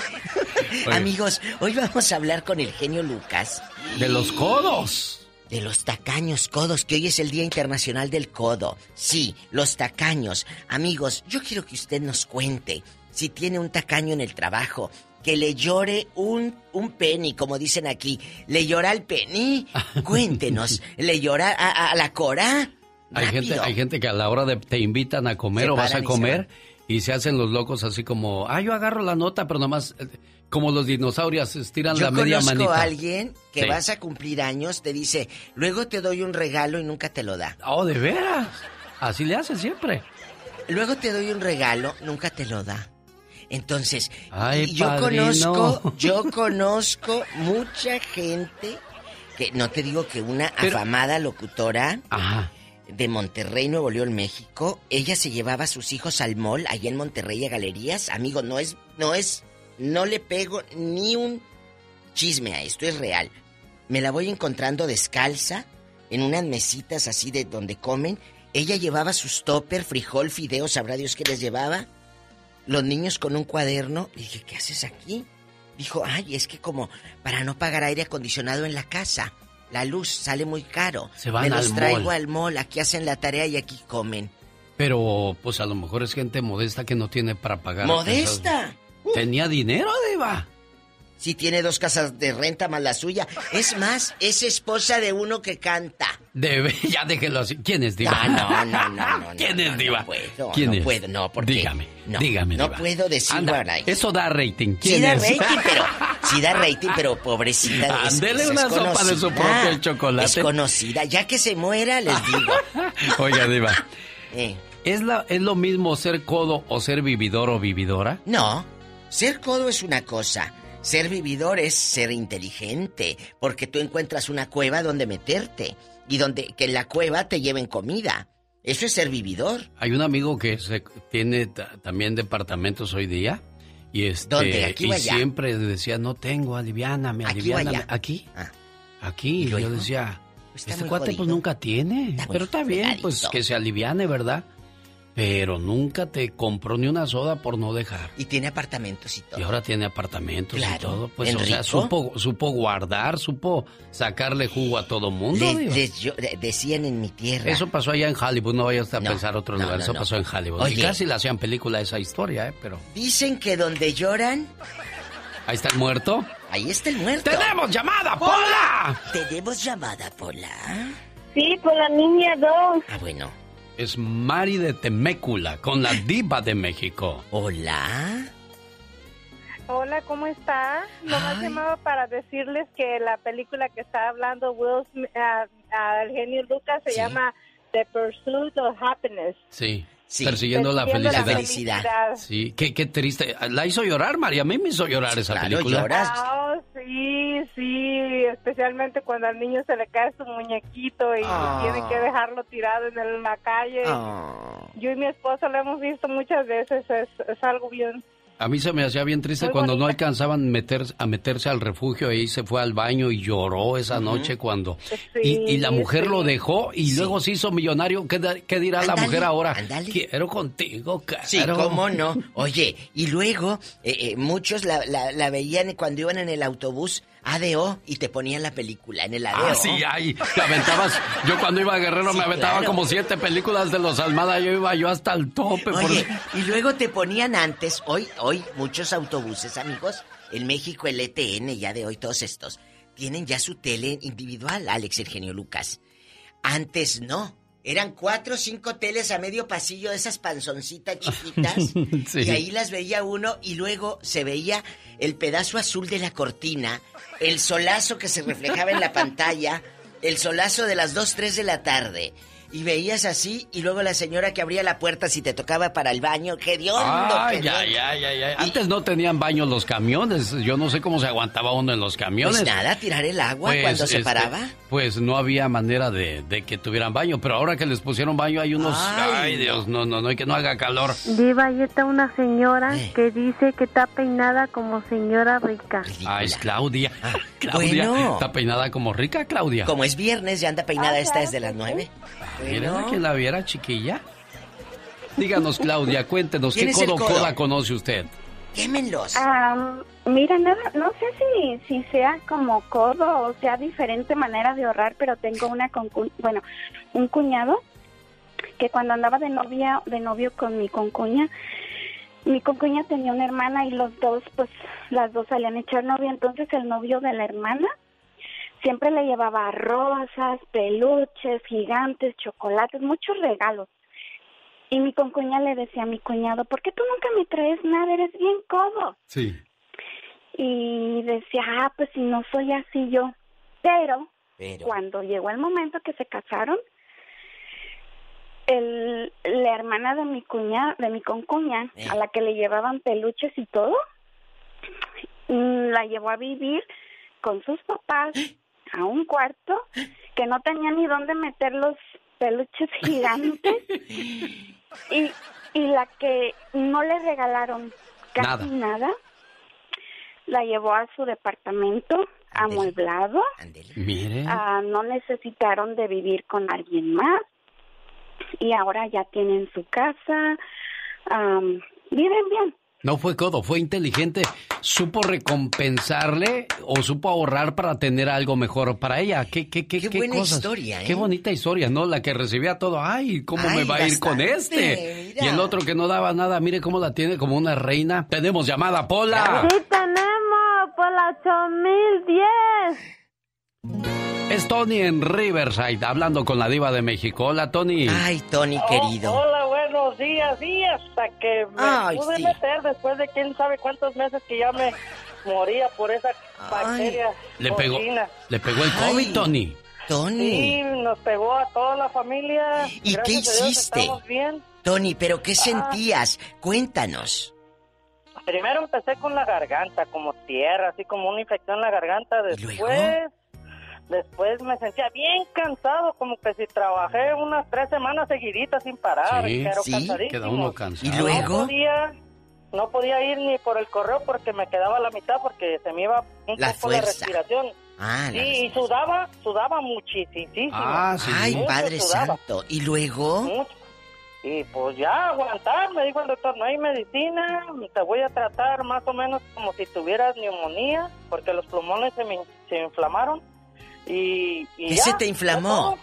Amigos, hoy vamos a hablar con el genio Lucas. De los codos. De los tacaños codos, que hoy es el Día Internacional del Codo. Sí, los tacaños. Amigos, yo quiero que usted nos cuente si tiene un tacaño en el trabajo, que le llore un, un penny, como dicen aquí. ¿Le llora el penny? Cuéntenos. ¿Le llora a, la cora? Hay gente, hay gente que a la hora de te invitan a comer Se o vas a comer y se hacen los locos así como, ah, yo agarro la nota, pero nomás eh, como los dinosaurios estiran Yo la media conozco manita. a alguien que Sí. vas a cumplir años, te dice, luego te doy un regalo y nunca te lo da. Oh, de veras. Así le hace siempre. Luego te doy un regalo, nunca te lo da. Entonces, Ay, yo padrino. conozco, yo conozco mucha gente que no te digo que una Pero- afamada locutora Ajá. de Monterrey, Nuevo León, México, ella se llevaba a sus hijos al mall allá en Monterrey a galerías. Amigo, no es, no es, no le pego ni un chisme a esto, es real. Me la voy encontrando descalza en unas mesitas así de donde comen. Ella llevaba sus topper, frijol, fideos, sabrá Dios qué les llevaba. Los niños con un cuaderno. Le dije, ¿qué haces aquí? Dijo, ay, es que como para no pagar aire acondicionado en la casa. La luz sale muy caro. Se van Me los al traigo mall. al mall, aquí hacen la tarea y aquí comen. Pero pues a lo mejor es gente modesta que no tiene para pagar. ¡Modesta! Esas- Tenía dinero, Diva. Si tiene dos casas de renta más la suya. Es más, es esposa de uno que canta. Debe, ya déjelo así. ¿Quién es Diva? Ah, no, no, no, no, ¿Quién no, es no, Diva? no puedo, ¿Quién no es? puedo, no, porque- Dígame, no, dígame, no Diva. puedo decir Anda, what I- Eso da rating. ¿Quién Sí da es? rating, pero... Sí da rating, pero pobrecita. es- Ándele es una sopa de su propio chocolate. Desconocida. Ya que se muera, les digo. Oiga, Diva. Eh, ¿Es, la, ¿Es lo mismo ser codo o ser vividor o vividora? No, ser codo es una cosa. Ser vividor es ser inteligente, porque tú encuentras una cueva donde meterte y donde que en la cueva te lleven comida. Eso es ser vividor. Hay un amigo que se, tiene ta- también departamentos hoy día. Y este, ¿Dónde? ¿Aquí y allá? siempre decía, no tengo, aliviáname, ¿Aquí aliviáname. allá? Ah. Aquí. Aquí. Y yo decía, Está este cuate pues nunca tiene. Está pero está bien, pues que se aliviane, ¿verdad? Pero nunca te compró ni una soda por no dejar. Y tiene apartamentos y todo. Y ahora tiene apartamentos y Claro, todo. Pues, ¿en o sea, supo, supo guardar, supo sacarle jugo a todo mundo. Les- yo- de- decían en mi tierra. Eso pasó allá en Hollywood, no vayas a No, pensar otro no, lugar, no, eso no. pasó en Hollywood. Oye. Y casi le hacían película esa historia, ¿eh? Pero Dicen que donde lloran, ahí está el muerto. ahí está el muerto. ¡Tenemos llamada, Pola! ¿Tenemos llamada, Pola? Sí, por la niña 2. Ah, bueno. Es Mari de Temécula, con la diva de México. Hola. Hola, ¿cómo está? Nomás llamaba para decirles que la película que está hablando Will Smith, ah, el genio Lucas se llama The Pursuit of Happiness. Sí. Sí. Persiguiendo la Persiguiendo la felicidad. felicidad. Sí, qué, qué triste. La hizo llorar, María. A mí me hizo llorar esa claro, película. lloras. Ah, oh, sí, sí, especialmente cuando al niño se le cae su muñequito y Ah. tiene que dejarlo tirado en el- la calle. Ah. Yo y mi esposo lo hemos visto muchas veces, es, es algo bien. A mí se me hacía bien triste Muy cuando no alcanzaban meter, a meterse al refugio y se fue al baño y lloró esa noche cuando... y, y la mujer sí. lo dejó y luego se hizo millonario. ¿Qué, qué dirá la mujer ahora? Quiero contigo, caro. Sí, cómo no. Oye, y luego eh, eh, muchos la, la- la veían cuando iban en el autobús ADO y te ponían la película en el ADO. Ah, sí, ay, te aventabas. Yo cuando iba a Guerrero Sí, me aventaba claro. como siete películas de los Almada. Yo iba yo hasta el tope. por- Oye, y luego te ponían antes, hoy, hoy muchos autobuses, amigos, en México el ETN, ya de hoy todos estos, tienen ya su tele individual, Alex Eugenio Lucas. Antes no. Eran cuatro o cinco teles a medio pasillo de esas panzoncitas chiquitas. Sí. Y ahí las veía uno y luego se veía el pedazo azul de la cortina, el solazo que se reflejaba en la pantalla, el solazo de las 2, 3 de la tarde. Y veías así y luego la señora que abría la puerta si te tocaba para el baño. ¡Qué hediondo, Ay, ay, ay, ay, ay. Antes no tenían baños los camiones. Yo no sé cómo se aguantaba uno en los camiones. Pues nada, tirar el agua Pues, cuando se este, paraba. Pues no había manera de, de que tuvieran baño, pero ahora que les pusieron baño hay unos... Ay, Ay, Dios, no, no, no, y que no haga calor. Diva, ahí está una señora Eh. que dice que está peinada como señora rica. Ah, es Claudia. Claudia. bueno. Está peinada como rica, Claudia. Como es viernes, ya anda peinada esta desde las nueve. Mira Bueno. que la viera, chiquilla. Díganos, Claudia, cuéntenos, ¿qué ¿Quién es el codo codo? coda conoce usted? Quémenlos. Ah, mira, nada, no sé si, si sea como codo o sea diferente manera de ahorrar, pero tengo una concu- bueno, un cuñado que cuando andaba de novia, de novio con mi concuña, mi concuña tenía una hermana y los dos, pues, las dos salían a echar novia, entonces el novio de la hermana siempre le llevaba rosas, peluches, gigantes, chocolates, muchos regalos. Y mi concuña le decía a mi cuñado, ¿por qué tú nunca me traes nada? Eres bien codo. Sí. Y decía, ah, pues si no soy así yo. Pero, Pero. cuando llegó el momento que se casaron, el, la hermana de mi cuña, de mi concuña, Eh. a la que le llevaban peluches y todo, mm, la llevó a vivir con sus papás a un cuarto que no tenía ni dónde meter los peluches gigantes y, y la que no le regalaron casi nada, la llevó a su departamento amueblado, Mire. Ah, no necesitaron de vivir con alguien más y ahora ya tienen su casa, viven bien. No fue codo, fue inteligente. Supo recompensarle o supo ahorrar para tener algo mejor para ella. Qué, qué, qué, qué buena cosas. historia, ¿eh? Qué bonita historia, ¿no? La que recibía todo. Ay, ¿cómo Ay, me va a ir con este? mira. Y el otro que no daba nada, mire cómo la tiene como una reina. Tenemos llamada, Pola. Sí tenemos por la 8010. Es Tony en Riverside, hablando con la diva de México. Hola, Tony. Ay, Tony, querido. Hola, buenos días. Y hasta que me Ay, pude sí. meter después de quién sabe cuántos meses que ya me moría por esa bacteria Le pegó, le pegó el COVID, Tony. Sí, nos pegó a toda la familia. ¿Y qué Gracias a Dios hiciste? estamos bien. Tony, ¿pero qué Ah. sentías? Cuéntanos. Primero empecé con la garganta, como tierra, así como una infección en la garganta. Después, después me sentía bien cansado, como que si trabajé unas tres semanas seguiditas sin parar. Sí, pero sí, queda uno cansado. ¿Y luego? No podía, no podía ir ni por el correo porque me quedaba a la mitad porque se me iba un La poco la fuerza. respiración. Ah, Sí, la y sudaba, sudaba muchísimo. Ay, Mucho Padre sudaba. Santo. ¿Y luego? Mucho. Y pues ya aguantar, me dijo el doctor, no hay medicina, te voy a tratar más o menos como si tuvieras neumonía, porque los pulmones se me se inflamaron. Y, y ¿Qué ya, se te inflamó?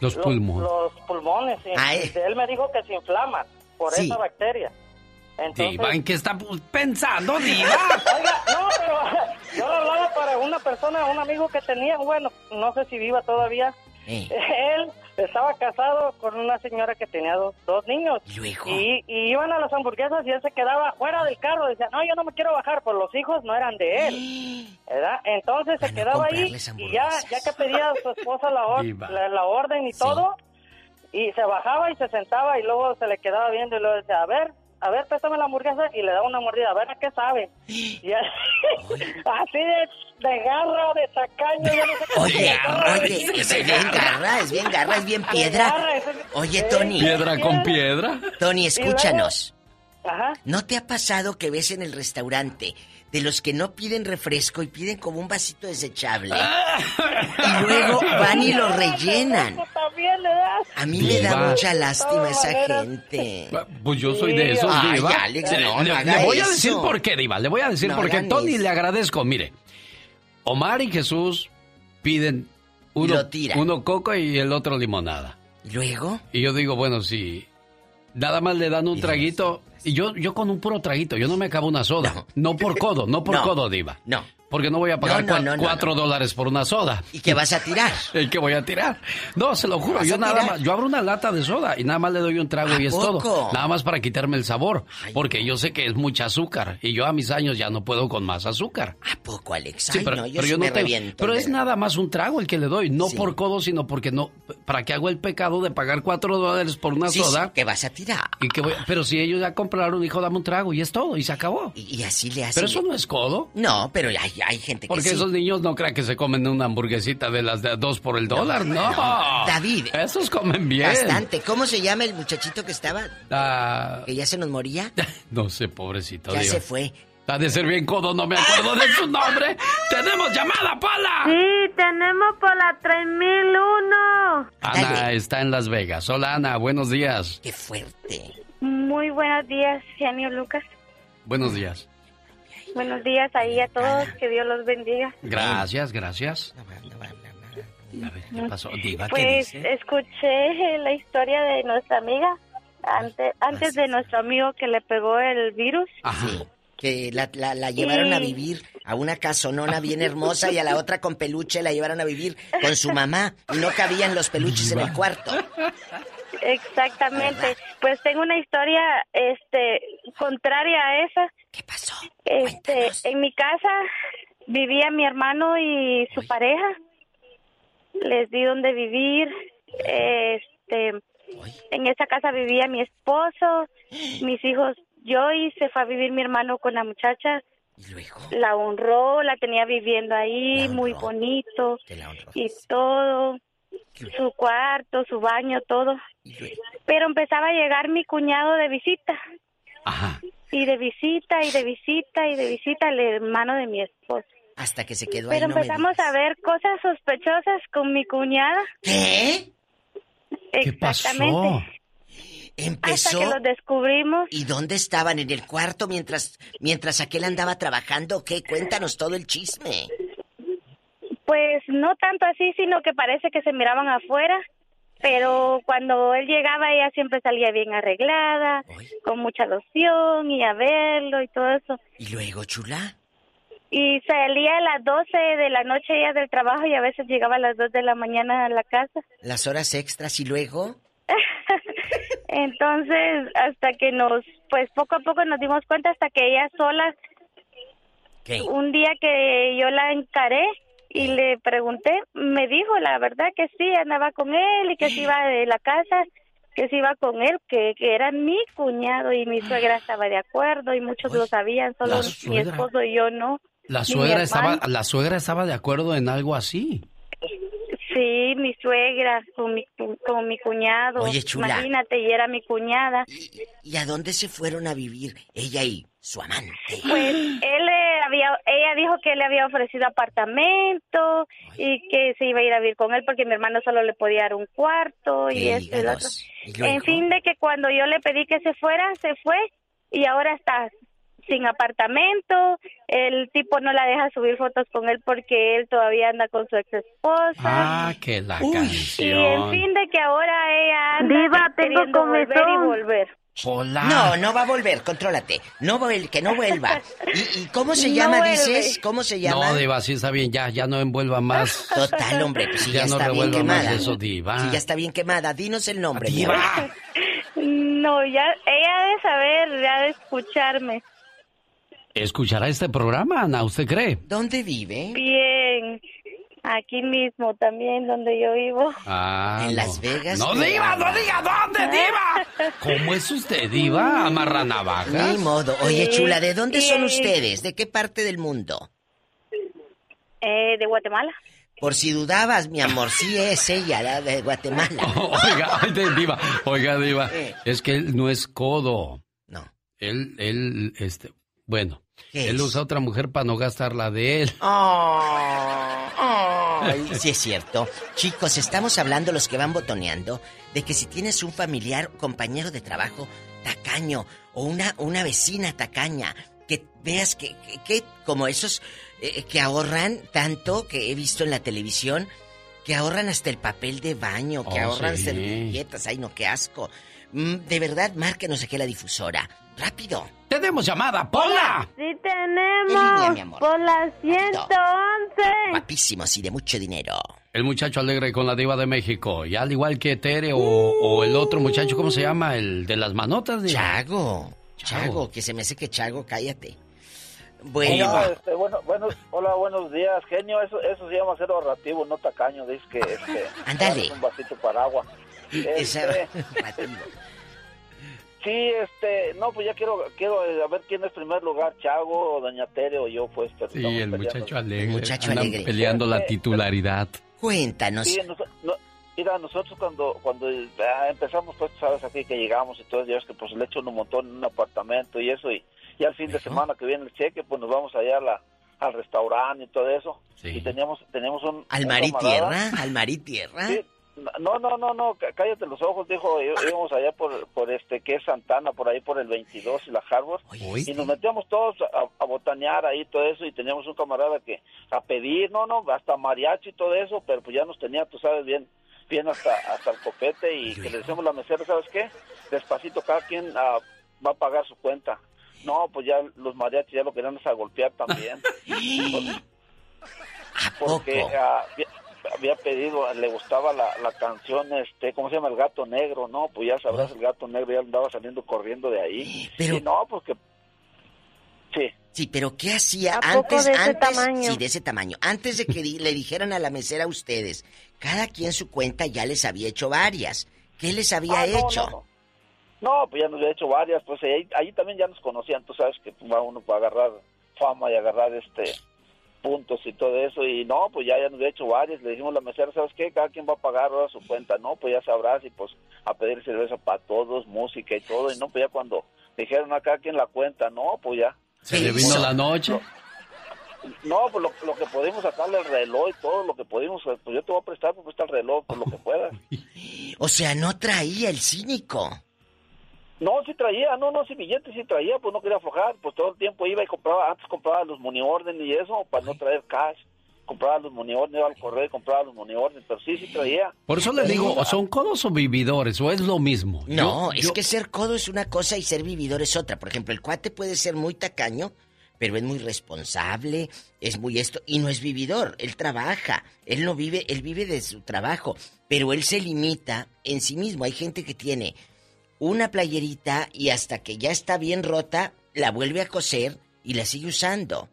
Los Los- pulmones. Los pulmones, sí. Ay. Él me dijo que se inflaman por Sí. esa bacteria. Entonces, Diva, ¿en qué está pensando, Diva? Oiga, no, pero yo lo hablaba para una persona, un amigo que tenía, bueno, no sé si viva todavía. Eh. Él estaba casado con una señora que tenía dos, dos niños. ¿Y, y iban a las hamburguesas y él se quedaba fuera del carro. Decía, no, yo no me quiero bajar, pues los hijos no eran de él. ¿verdad? Entonces se quedaba ahí y ya, ya que pedía a su esposa la, or- Diva. la, la orden y todo, y se bajaba y se sentaba y luego se le quedaba viendo y luego decía, a ver, a ver, préstame la hamburguesa y le daba una mordida, a ver a qué sabe. Y ya- así de, de garra, de tacaño, yo no sé Oye, oye, es bien garra, es bien garra, es bien piedra. Oye, Tony. ¿Piedra con piedra? Tony, escúchanos. Ajá. ¿No te ha pasado que ves en el restaurante de los que no piden refresco y piden como un vasito desechable? Y luego van y lo rellenan. También le das. A mí me da mucha lástima esa gente. Pues yo soy de esos, Ay, Diva. Alex, no, le, no le- voy a decir por qué, Diva. Le voy a decir No por qué. Tony, eso. le agradezco. Mire, Omar y Jesús piden uno, coco y el otro limonada. ¿Y luego? Y yo digo, bueno, si nada más le dan un traguito, yo, yo con un puro traguito, yo no me acabo una soda. No, por codo, no por No. codo, Diva. No. Porque no voy a pagar No, no, cua- no, no, cuatro dólares por una soda. ¿Y qué vas a tirar? ¿Y qué voy a tirar? No, se lo juro, ¿Vas yo nada más, yo abro una lata de soda y nada más le doy un trago ¿A y es poco? todo. Nada más para quitarme el sabor, porque yo sé que es mucha azúcar y yo a mis años ya no puedo con más azúcar. ¿A poco, Alex? Sí, Ay, pero, no, yo pero yo me tengo- reviento, pero es nada más un trago el que le doy, no Sí. por codo, sino porque no, para que hago el pecado de pagar cuatro dólares por una Sí, soda. que vas a tirar. Y que voy- pero si ellos ya compraron, hijo, dame un trago y es todo, y se acabó. Y, y así le hacen. Pero eso no es codo. No, pero hay, hay gente que Porque sí. esos niños no crean que se comen una hamburguesita de las de dos por el dólar, no. David. Esos comen bien. Bastante. ¿Cómo se llama el muchachito que estaba? Ah, ¿Que ya se nos moría? no sé, pobrecito. Ya Dios. se fue. Ha de ser bien codo, no me acuerdo de su nombre. ¡Tenemos llamada, Pala! Sí, tenemos por la 3001. Ana está en Las Vegas. Hola, Ana, buenos días. Qué fuerte. Muy buenos días, genio Lucas. Buenos días. Buenos días ahí a todos, que Dios los bendiga. Gracias, gracias. A ver, ¿qué pasó? Diva, ¿qué Pues dice? escuché la historia de nuestra amiga antes, antes de nuestro amigo que le pegó el virus. Sí. Que la, la- la llevaron a vivir a una casonona bien hermosa y a la otra con peluche la llevaron a vivir con su mamá y no cabían los peluches en el cuarto. Exactamente. Pues tengo una historia este contraria a esa. ¿Qué pasó? Este, en mi casa vivía mi hermano y su pareja. Les di donde vivir. Este, en esa casa vivía mi esposo, mis hijos, yo y se fue a vivir mi hermano con la muchacha. La honró, la tenía viviendo ahí, muy bonito y todo, su cuarto, su baño, todo. Pero empezaba a llegar mi cuñado de visita. Y de visita, y de visita, y de visita el hermano de mi esposo. Hasta que se quedó ahí. Pero no me empezamos a ver cosas sospechosas con mi cuñada. ¿Qué? Exactamente. Empezó. Hasta que lo descubrimos. ¿Y dónde estaban? ¿En el cuarto mientras mientras aquel andaba trabajando? ¿Qué? Cuéntanos todo el chisme. Pues no tanto así, sino que parece que se miraban afuera. Pero cuando él llegaba, ella siempre salía bien arreglada, con mucha loción y a verlo y todo eso. ¿Y luego, chula? Y salía a las 12 de la noche ella del trabajo y a veces llegaba a las 2 de la mañana a la casa. Las horas extras y luego. Entonces, hasta que nos, pues poco a poco nos dimos cuenta, hasta que ella sola, ¿Qué? un día que yo la encaré y le pregunté, me dijo la verdad que sí, andaba con él y que se iba de la casa, que se iba con él, que, que era mi cuñado y mi suegra estaba de acuerdo y muchos lo sabían, solo mi esposo y yo no. La suegra estaba, la suegra estaba de acuerdo en algo así. Sí, mi suegra con mi, con mi cuñado. Oye, chula. Imagínate, y era mi cuñada. ¿Y a dónde se fueron a vivir ella y su amante? Pues él había, ella dijo que le había ofrecido apartamento y que se iba a ir a vivir con él porque mi hermano solo le podía dar un cuarto y esto y. En fin, de que cuando yo le pedí que se fuera, se fue y ahora está sin apartamento. El tipo no la deja subir fotos con él porque él todavía anda con su ex esposa. Ah, que la Y en canción. fin, de que ahora ella anda Diva, tengo volver y volver. Hola. No, no va a volver, contrólate. No vuel- que no vuelva. ¿Y, y cómo se No llama, vuelve. dices? ¿Cómo se llama? No, Diva, sí está bien, ya, ya no envuelva más. Total, hombre, pues si ya, ya no está bien más quemada. de eso, Diva. Si ya está bien quemada, dinos el nombre. Diva. No, ya, ella debe saber, ya de escucharme. ¿Escuchará este programa, Ana? ¿Usted cree? ¿Dónde vive? Bien, aquí mismo también donde yo vivo. Ah, En no. Las Vegas. No diga, no diga dónde, Diva. ¿Cómo es usted, Diva? ¿Amarra navajas? Ni modo. Oye, Sí. chula, ¿de dónde son ustedes? ¿De qué parte del mundo? Eh, de Guatemala. Por si dudabas, mi amor, sí es ella, la de Guatemala. Oiga, ay, de- Diva, oiga, Diva, es que él no es codo. No. Él, él, este, bueno, ¿Qué él es? usa otra mujer para no gastar la de él. Ay, sí es cierto. Chicos, estamos hablando los que van botoneando de que si tienes un familiar, compañero de trabajo tacaño o una, una vecina tacaña, que veas que, que, que como esos eh, que ahorran tanto que he visto en la televisión, que ahorran hasta el papel de baño, que Oh, ahorran sí. servilletas. Ay, no, qué asco. Mm, De verdad, márquenos aquí la difusora. Rápido. ¡Tenemos llamada, Pola! Sí En tenemos. línea, mi amor. Por la 111. Guapísimos y de mucho dinero. El muchacho alegre con la diva de México. Y al igual que Tere o, o el otro muchacho, ¿cómo se llama? El de las manotas. diva? Chago. Chago. Chago, que se me hace que Chago, cállate. Hola, este, bueno, bueno, hola, buenos días, genio. Eso, eso se llama ser ahorrativo, no tacaño. Dice que este, Ándale. un vasito para agua. Esa- Este, sí, este, no, pues ya quiero, quiero eh, a ver quién es primer lugar, Chago o Doña Tere o yo, pues. pero Sí, el peleando. muchacho alegre. El muchacho Andan alegre. peleando la titularidad. cuéntanos. Sí, nos- no- mira, nosotros cuando cuando ah, empezamos, pues, sabes, aquí que llegamos y todo, ya ves que pues le echan un montón en un apartamento y eso, y, y al fin de semana que viene el cheque, pues nos vamos allá a la, al restaurante y todo eso. Y teníamos, teníamos un... Al mar y tierra, al mar y tierra. Sí, no, no, no, no, cá- cállate los ojos, dijo, íbamos allá por, por este, que es Santana, por ahí por el 22 y la Harvard, y nos metíamos todos a, a botanear ahí todo eso, y teníamos un camarada que a pedir, no, no, hasta mariachi y todo eso, pero pues ya nos tenía, tú sabes, bien, bien hasta, hasta el copete, y que le decíamos a la mesera, ¿sabes qué? Despacito, cada quien ah, va a pagar su cuenta. No, pues ya los mariachis ya lo querían a golpear también. Porque ah, había, pedido, le gustaba la, la canción, este, ¿cómo se llama? El gato negro, ¿no? Pues ya sabrás, el gato negro ya andaba saliendo corriendo de ahí. Pero- Y no, porque... Sí. Sí, pero ¿qué hacía ¿A poco antes? de ese antes tamaño? Sí, de ese tamaño. Antes de que di- le dijeran a la mesera a ustedes, cada quien su cuenta ya les había hecho varias. ¿Qué les había Ah, no, hecho? no, no. No, pues ya nos había hecho varias, pues ahí, ahí también ya nos conocían, tú sabes que va uno para agarrar fama y agarrar este puntos y todo eso, y no, pues ya, ya nos había hecho varias, le dijimos a la mesera, ¿sabes qué? Cada quien va a pagar ahora su cuenta, no, pues ya sabrás, y pues a pedir cerveza para todos, música y todo, y no, pues ya cuando dijeron a cada quien la cuenta, no, pues ya. ¿Se le vino la noche? No, pues lo, lo que pudimos sacarle el reloj y todo lo que pudimos, pues yo te voy a prestar, pues presta el reloj, por lo que puedas. O sea, no traía el cínico. No, sí traía, no, no, sí billetes sí traía, pues no quería aflojar, pues todo el tiempo iba y compraba, antes compraba los money orden y eso, para no traer cash, compraba los money orden, iba al correo y compraba los money orden, pero sí, sí traía. Por eso le digo, ¿o son codos o vividores? ¿O es lo mismo? No, Yo- es yo- que ser codo es una cosa y ser vividor es otra. Por ejemplo, el cuate puede ser muy tacaño, pero es muy responsable, es muy esto, y no es vividor, él trabaja, él no vive, él vive de su trabajo, pero él se limita en sí mismo. Hay gente que tiene una playerita y hasta que ya está bien rota, la vuelve a coser y la sigue usando.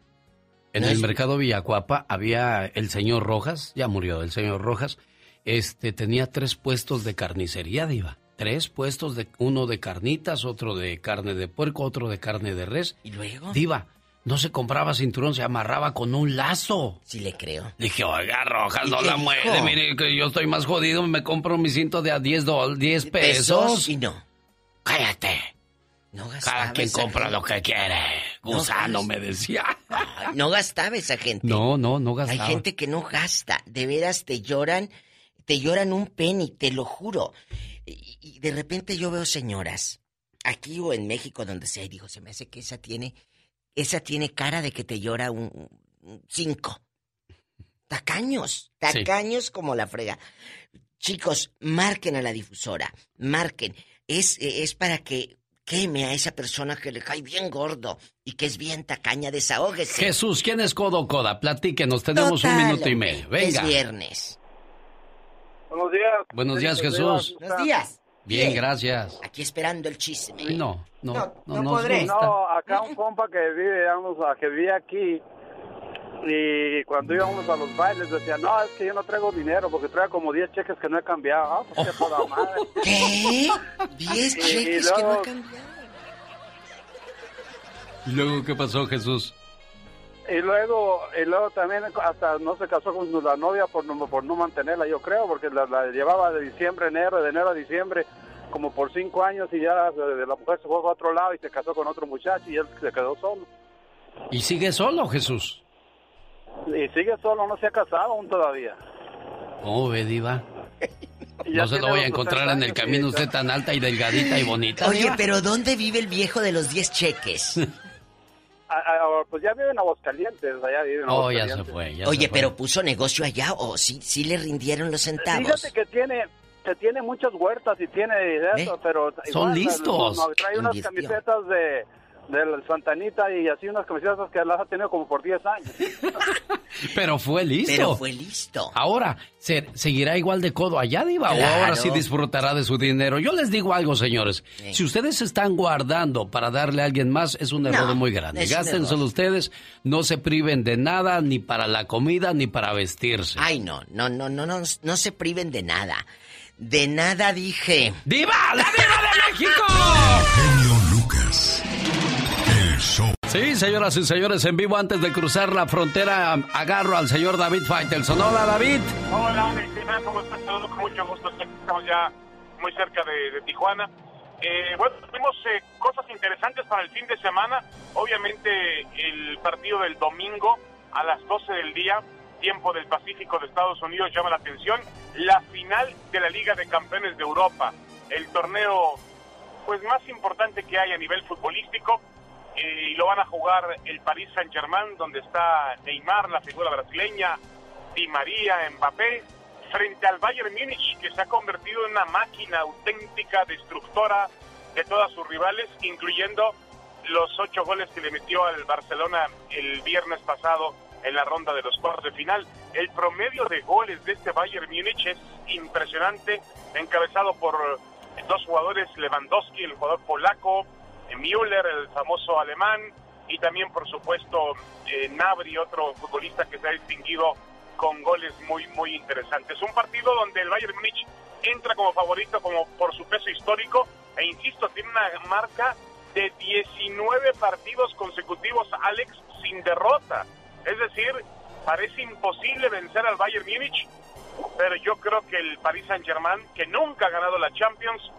En el mercado Villacuapa había el señor Rojas, ya murió el señor Rojas, este tenía tres puestos de carnicería, diva. Tres puestos de uno de carnitas, otro de carne de puerco, otro de carne de res. ¿Y luego? Diva, no se compraba cinturón, se amarraba con un lazo. Sí le creo. Dije, oiga, Rojas, no la muerde, mire que yo estoy más jodido, me compro mi cinto de a 10, dol- 10 Pesos pesos. y no. Cállate. No gastaba Cada quien esa compra gente. lo que quiere. No Gusano, gasta. me decía. No gastaba esa gente. No, no, no gastaba. Hay gente que no gasta, de veras te lloran, te lloran un penny, te lo juro. Y, y de repente yo veo señoras, aquí o en México, donde sea, y digo, se me hace que esa tiene, esa tiene cara de que te llora un, un cinco. Tacaños, Sí. tacaños como la frega. Chicos, marquen a la difusora, marquen. Es, es para que queme a esa persona que le cae bien gordo y que es bien tacaña, desahógese. Jesús, ¿quién es Codo Coda? Platíquenos, tenemos un Total, minuto y medio. Venga. Es viernes. Buenos días. Buenos días, Jesús. Buenos días. Bien, gracias. Aquí esperando el chisme. No, no, no, no nos podré. No, acá un compa que vive, digamos, a- que vive aquí, y cuando íbamos a los bailes decía, no, es que yo no traigo dinero porque traigo como 10 cheques que no he cambiado. Ah, pues qué toda madre. ¿Qué? 10 Y- y cheques que no he cambiado. ¿Y luego qué pasó, Jesús? Y luego, y luego también hasta no se casó con la novia por no, por no mantenerla, yo creo, porque la, la llevaba de diciembre a enero, de enero a diciembre, como por cinco años y ya de la mujer se fue a otro lado y se casó con otro muchacho y él se quedó solo. ¿Y sigue solo, Jesús? Y sigue solo, no se ha casado aún todavía. ¿Cómo ve, diva? Y ya No se lo voy a encontrar 60 en el camino usted tan alta y delgadita y bonita. Oye, diva. pero ¿dónde vive el viejo de los 10 cheques? pues ya vive en Aguascalientes, allá vive en Oh, ya se fue. Ya Oye, se fue. pero puso negocio allá o sí, sí le rindieron los centavos. Fíjate que tiene que tiene muchas huertas y tiene de eso, pero Son listos. trae unas Invirtió. camisetas de del Santanita y así unas camisetas que las ha tenido como por 10 años. Pero fue listo. Pero fue listo. Ahora, ¿se- ¿seguirá igual de codo allá, Diva? ¿O ahora sí disfrutará de su dinero? Yo les digo algo, señores. Si ustedes se están guardando para darle a alguien más, es un error No, muy grande. Gástenselo ustedes. No se priven de nada, ni para la comida, ni para vestirse. Ay, no, no, no, no, no, no se priven de nada. De nada dije. ¡Diva! ¡La diva de México! Show. Sí, señoras y señores, en vivo antes de cruzar la frontera, agarro al señor David Faitelson. Hola, David. Hola. ¿cómo estás? Con mucho gusto. Estamos ya muy cerca de, de Tijuana. Eh, bueno, tenemos eh, cosas interesantes para el fin de semana. Obviamente, el partido del domingo a las 12 del día, tiempo del Pacífico de Estados Unidos, llama la atención. La final de la Liga de Campeones de Europa, el torneo pues más importante que hay a nivel futbolístico. Y lo van a jugar el Paris Saint-Germain, donde está Neymar, la figura brasileña, Di María, Mbappé, frente al Bayern Múnich, que se ha convertido en una máquina auténtica, destructora de todas sus rivales, incluyendo los ocho goles que le metió al Barcelona el viernes pasado en la ronda de los cuartos de final. El promedio de goles de este Bayern Múnich es impresionante, encabezado por dos jugadores, Lewandowski, el jugador polaco, Müller, el famoso alemán, y también, por supuesto, eh, Nabri, otro futbolista que se ha distinguido con goles muy, muy interesantes. Un partido donde el Bayern Múnich entra como favorito como por su peso histórico e, insisto, tiene una marca de 19 partidos consecutivos, Alex, sin derrota. Es decir, parece imposible vencer al Bayern Múnich, pero yo creo que el Paris Saint-Germain, que nunca ha ganado la Champions,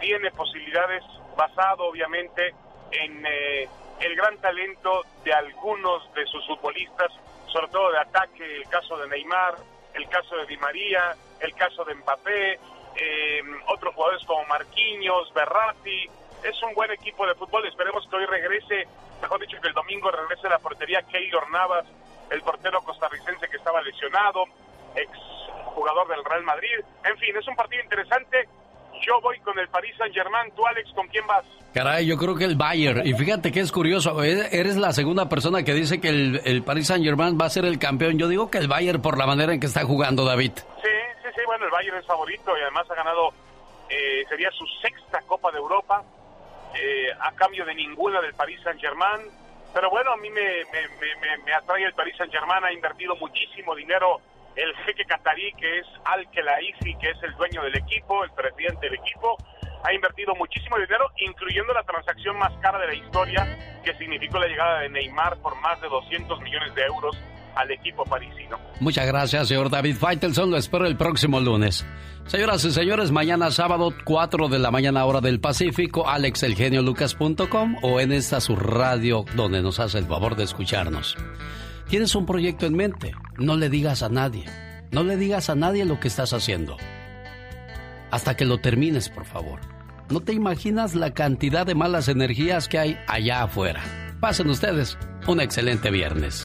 tiene posibilidades basado obviamente en eh, el gran talento de algunos de sus futbolistas, sobre todo de ataque, el caso de Neymar, el caso de Di María, el caso de Mbappé, eh, otros jugadores como Marquinhos, Berratti. Es un buen equipo de fútbol, esperemos que hoy regrese, mejor dicho que el domingo regrese la portería Keylor Navas, el portero costarricense que estaba lesionado, ex jugador del Real Madrid. En fin, es un partido interesante. Yo voy con el Paris Saint-Germain. ¿Tú, Alex, con quién vas? Caray, yo creo que el Bayern. Y fíjate que es curioso, e- eres la segunda persona que dice que el, el Paris Saint Germain va a ser el campeón. Yo digo que el Bayern por la manera en que está jugando David. Sí, sí, sí. Bueno, el Bayern es favorito y además ha ganado, eh, sería su sexta Copa de Europa, eh, a cambio de ninguna del Paris Saint-Germain. Pero bueno, a mí me, me, me, me- me atrae el Paris Saint-Germain. Ha invertido muchísimo dinero el jeque catarí, que es Al Khelaifi, que es el dueño del equipo, el presidente del equipo. Ha invertido muchísimo dinero, incluyendo la transacción más cara de la historia, que significó la llegada de Neymar por más de 200 millones de euros al equipo parisino. Muchas gracias, señor David Faitelson. Lo espero el próximo lunes. Señoras y señores, mañana sábado, 4 de la mañana, hora del Pacífico, alexelgeniolucas.com o en esta su radio donde nos hace el favor de escucharnos. ¿Tienes un proyecto en mente? No le digas a nadie. No le digas a nadie lo que estás haciendo. Hasta que lo termines, por favor. No te imaginas la cantidad de malas energías que hay allá afuera. Pasen ustedes un excelente viernes.